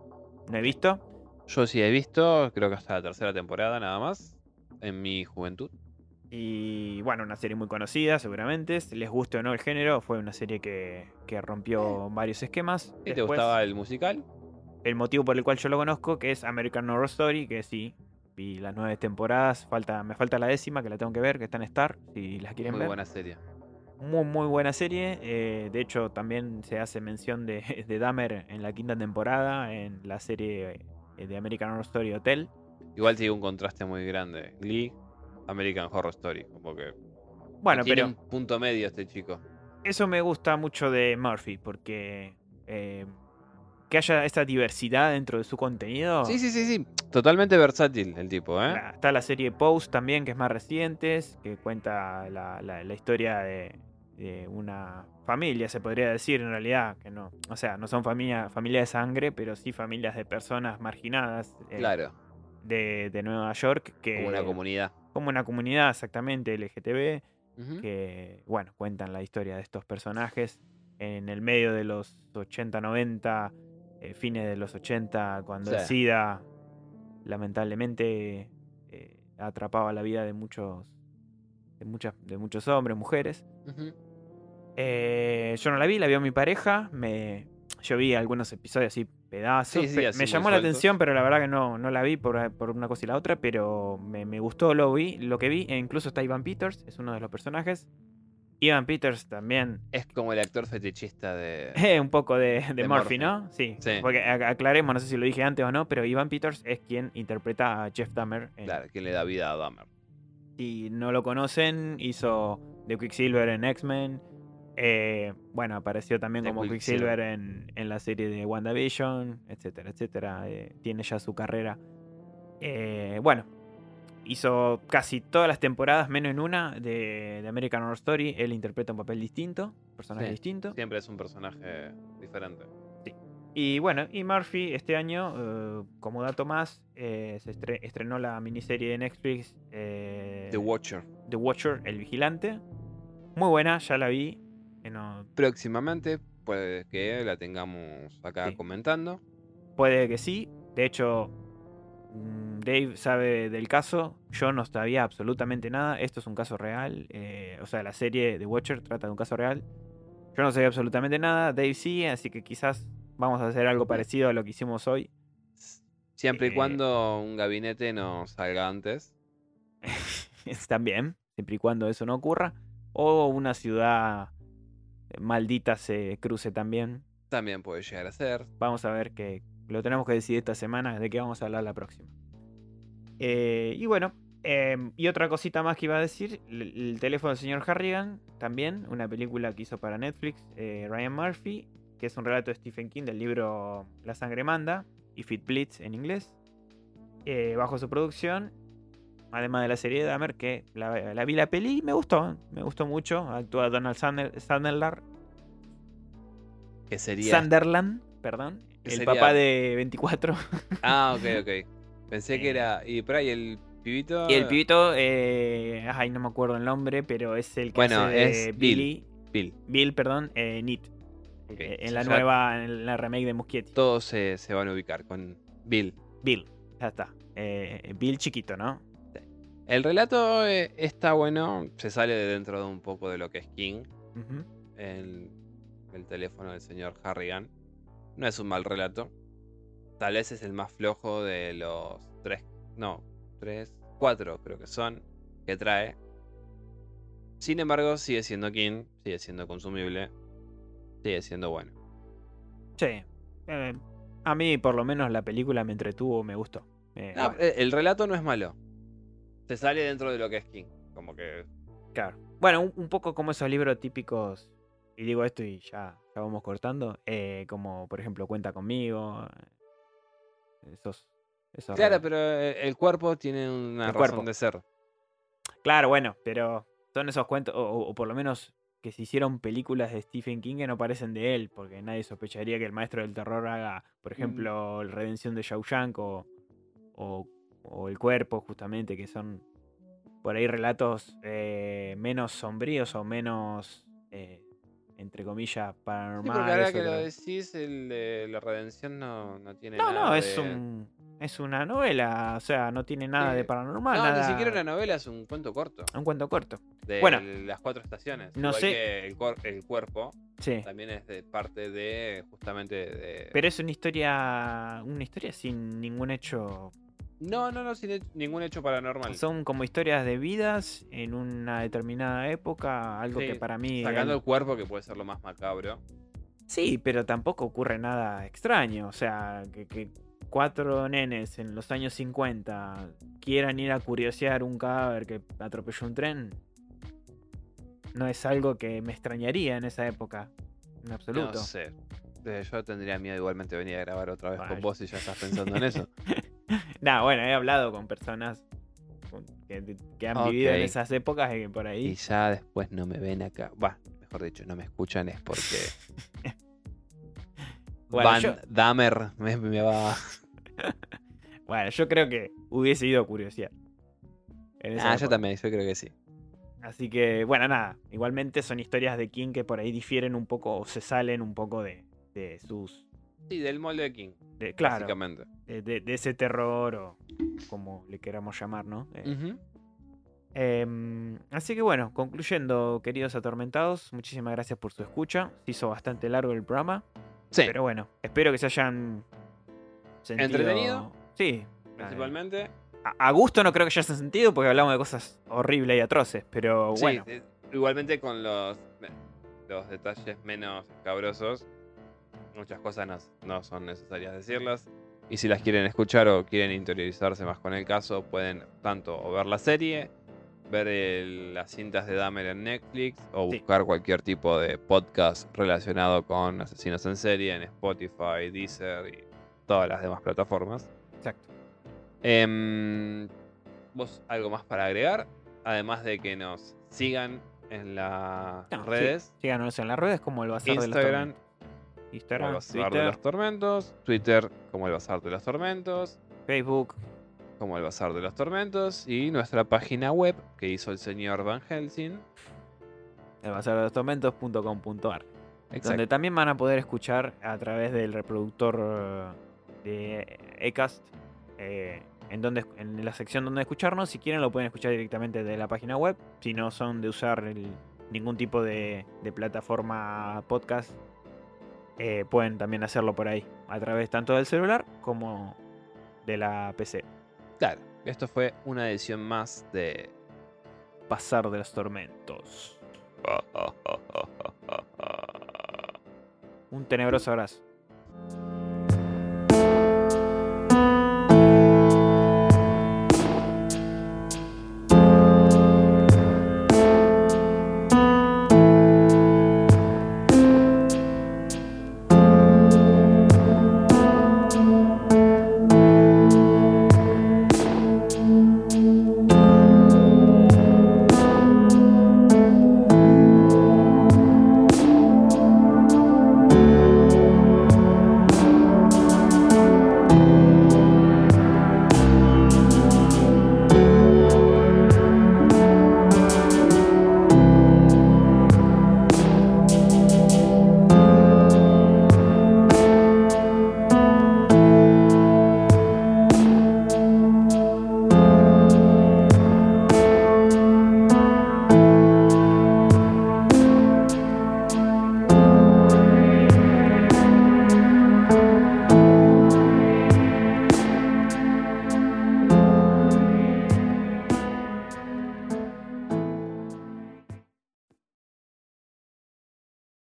no he visto. Yo sí he visto, creo que hasta la tercera temporada nada más. En mi juventud. Y bueno, una serie muy conocida, seguramente. Si les guste o no el género, fue una serie que, que rompió varios esquemas. ¿Y te gustaba el musical? El motivo por el cual yo lo conozco, que es American Horror Story, que sí, vi las nueve temporadas. Falta, me falta la décima, que la tengo que ver, que está en Star, si las quieren Muy ver. buena serie. Muy, muy buena serie. eh, de hecho, también se hace mención de, de Dahmer en la quinta temporada, en la serie eh, de American Horror Story Hotel. Igual tiene un contraste muy grande. Glee, American Horror Story. Como que. Bueno, tiene pero un punto medio este chico. eso me gusta mucho de Murphy, porque eh, que haya esta diversidad dentro de su contenido. Sí, sí, sí, sí. Totalmente versátil el tipo, ¿eh? Está la serie Post también, que es más reciente, que cuenta la, la- la historia de, de una familia, se podría decir en realidad, que no, o sea, no son familia, familia de sangre, pero sí familias de personas marginadas eh, Claro. de, de Nueva York, que Como una comunidad. como una comunidad exactamente LGTB, Ujú. que, bueno, cuentan la historia de estos personajes en el medio de los 80, 90, eh, fines de los 80, cuando el. SIDA lamentablemente eh, atrapaba la vida de muchos, de, muchas, de muchos hombres, mujeres. Eh, yo no la vi, la vio mi pareja, me, yo vi algunos episodios así, pedazos, Sí, sí, así me llamó la atención, pero la verdad que no, no la vi por, por una cosa y la otra, pero me, me gustó lo, vi, lo que vi, e incluso está Ivan Peters, es uno de los personajes. Ivan Peters también Es como el actor fetichista de. eh, un poco de, de De Murphy, Murphy. ¿no? Sí, Sí. porque ac- aclaremos, no sé si lo dije antes o no, pero Ivan Peters es quien interpreta a Jeff Dahmer en, Claro, que le da vida a Dahmer. Si no lo conocen, hizo The Quicksilver en X-Men. Eh, bueno, apareció también The como Quicksilver. Quicksilver en, en la serie de WandaVision, etcétera, etcétera. Eh, tiene ya su carrera. Eh, bueno, hizo casi todas las temporadas, menos en una, de, de American Horror Story. Él interpreta un papel distinto, personaje Sí. distinto. Siempre es un personaje diferente. Y bueno, y Murphy este año, eh, como dato más, eh, se estre- estrenó la miniserie de Netflix eh, The Watcher. The Watcher, El Vigilante. Muy buena, ya la vi. No- Próximamente puede que la tengamos acá Sí. comentando. puede que sí. De hecho, mm, Dave sabe del caso. Yo no sabía absolutamente nada. Esto es un caso real. eh, o sea, la serie The Watcher trata de un caso real. Yo no sabía absolutamente nada. Dave sí, así que quizás vamos a hacer algo parecido a lo que hicimos hoy. Siempre y Eh. cuando un gabinete no salga antes. También, siempre y cuando eso no ocurra. O una ciudad maldita se cruce también. También puede llegar a ser. Vamos a ver que lo tenemos que decidir esta semana de qué vamos a hablar la próxima. Eh, y bueno, em, y otra cosita más que iba a decir, el, el teléfono del señor Harrigan, también, una película que hizo para Netflix, eh, Ryan Murphy, que es un relato de Stephen King del libro La sangre manda, y Fit Blitz en inglés, eh, bajo su producción, además de la serie de Dahmer, que la, la vi la peli y me gustó, me gustó mucho, actúa Donald Sander- Sandler, Que sería. Sunderland, perdón, el sería- papá de 24. Ah, ok, ok. Pensé que Eh. era. Y por ahí el pibito. Y el pibito, eh, ay, no me acuerdo el nombre, pero es el que Bueno, hace es Bill. Billy, Bill. Bill, perdón, eh, Nit. Eh, en la nueva, en la remake de Muschietti. Todos se, se van a ubicar con Bill. Bill, ya está. Eh, Bill chiquito, ¿no? El relato eh, está bueno. Se sale de dentro de un poco de lo que es King. El, el teléfono del señor Harrigan. No es un mal relato. Tal vez es el más flojo de los tres. No, tres, cuatro creo que son. Que trae. Sin embargo, sigue siendo King. Sigue siendo consumible. Sigue siendo bueno. Sí. Eh, a mí, por lo menos, la película me entretuvo, me gustó. Bueno, eh, el relato no es malo. Se sale dentro de lo que es King. Como que. claro. Bueno, un, un poco como esos libros típicos, y digo esto y ya, ya vamos cortando, eh, como por ejemplo Cuenta conmigo. eh, Esos, esos Claro, pero eh, el cuerpo tiene una El razón cuerpo. de ser. Claro, bueno, pero son esos cuentos, o, por lo menos que se hicieron películas de Stephen King que no parecen de él, porque nadie sospecharía que el maestro del terror haga, por ejemplo, el Redención de Shawshank o, o, o El Cuerpo, justamente, que son por ahí relatos eh, menos sombríos o menos, eh, entre comillas, Sí, paranormales. porque ahora que lo decís, el de la redención no, no tiene No, nada no, es, de- un, es una novela, o sea, no tiene nada de Sí. paranormal. No, nada- ni siquiera una novela, es un cuento corto. Un cuento corto. De Bueno. las cuatro estaciones. No Igual sé- que el, el cuerpo Sí. también es de parte de, justamente de... Pero es una historia. Una historia sin ningún hecho. No, no, no, sin he- ningún hecho paranormal. Son como historias de vidas en una determinada época. Algo Sí, que para mí. Sacando el cuerpo, que puede ser lo más macabro. Sí, pero tampoco ocurre nada extraño. O sea, que, que cuatro nenes en los años 50 quieran ir a curiosear un cadáver que atropelló un tren. No es algo que me extrañaría en esa época. En absoluto. No sé. Yo tendría miedo igualmente de venir a grabar otra vez con vos si ya estás pensando en eso. Nah, bueno, he hablado con personas que, que han vivido en esas épocas y que por ahí. Ya después no me ven acá. Va, mejor dicho, no me escuchan es porque Bueno, Van yo, Damer me, me va. bueno, yo creo que hubiese ido a curiosidad. Ah, yo también, yo creo que sí. Así que, bueno, nada. Igualmente son historias de King que por ahí difieren un poco o se salen un poco de, de sus. Sí, del molde de King, de- claro, básicamente. de, de- de ese terror o como le queramos llamar, ¿no? Eh. Em, así que bueno, concluyendo, queridos atormentados, muchísimas gracias por su escucha. Se hizo bastante largo el programa, Sí, pero bueno, espero que se hayan sentido. ¿Entretenido? Sí. principalmente. A, a gusto no creo que se sentido porque hablamos de cosas horribles y atroces, pero Sí, bueno. eh, igualmente con los, los detalles menos cabrosos, muchas cosas no, no son necesarias decirlas. Y si las quieren escuchar o quieren interiorizarse más con el caso, pueden tanto o ver la serie ver el- las cintas de Dahmer en Netflix o Sí. buscar cualquier tipo de podcast relacionado con asesinos en serie en Spotify, Deezer y todas las demás plataformas. Exacto. Em, ¿Vos algo más para agregar? Además de que nos sigan en las No, sí, redes, Síganos en las redes como el Bazar de los Instagram, como el Bazar de los Tormentos, Twitter como el Bazar de los Tormentos, Facebook. como el Bazar de los Tormentos y nuestra página web que hizo el señor Van Helsing. El Bazar de los Tormentos.com.ar. Exacto. Donde también van a poder escuchar a través del reproductor eh, de Ecast. eh, en, donde, en la sección donde escucharnos. Si quieren lo pueden escuchar directamente de la página web. Si no son de usar el- ningún tipo de, de plataforma podcast. Eh, pueden también hacerlo por ahí. A través tanto del celular como de la PC. Claro, esto fue una edición más de Bazar de los Tormentos. Un tenebroso abrazo.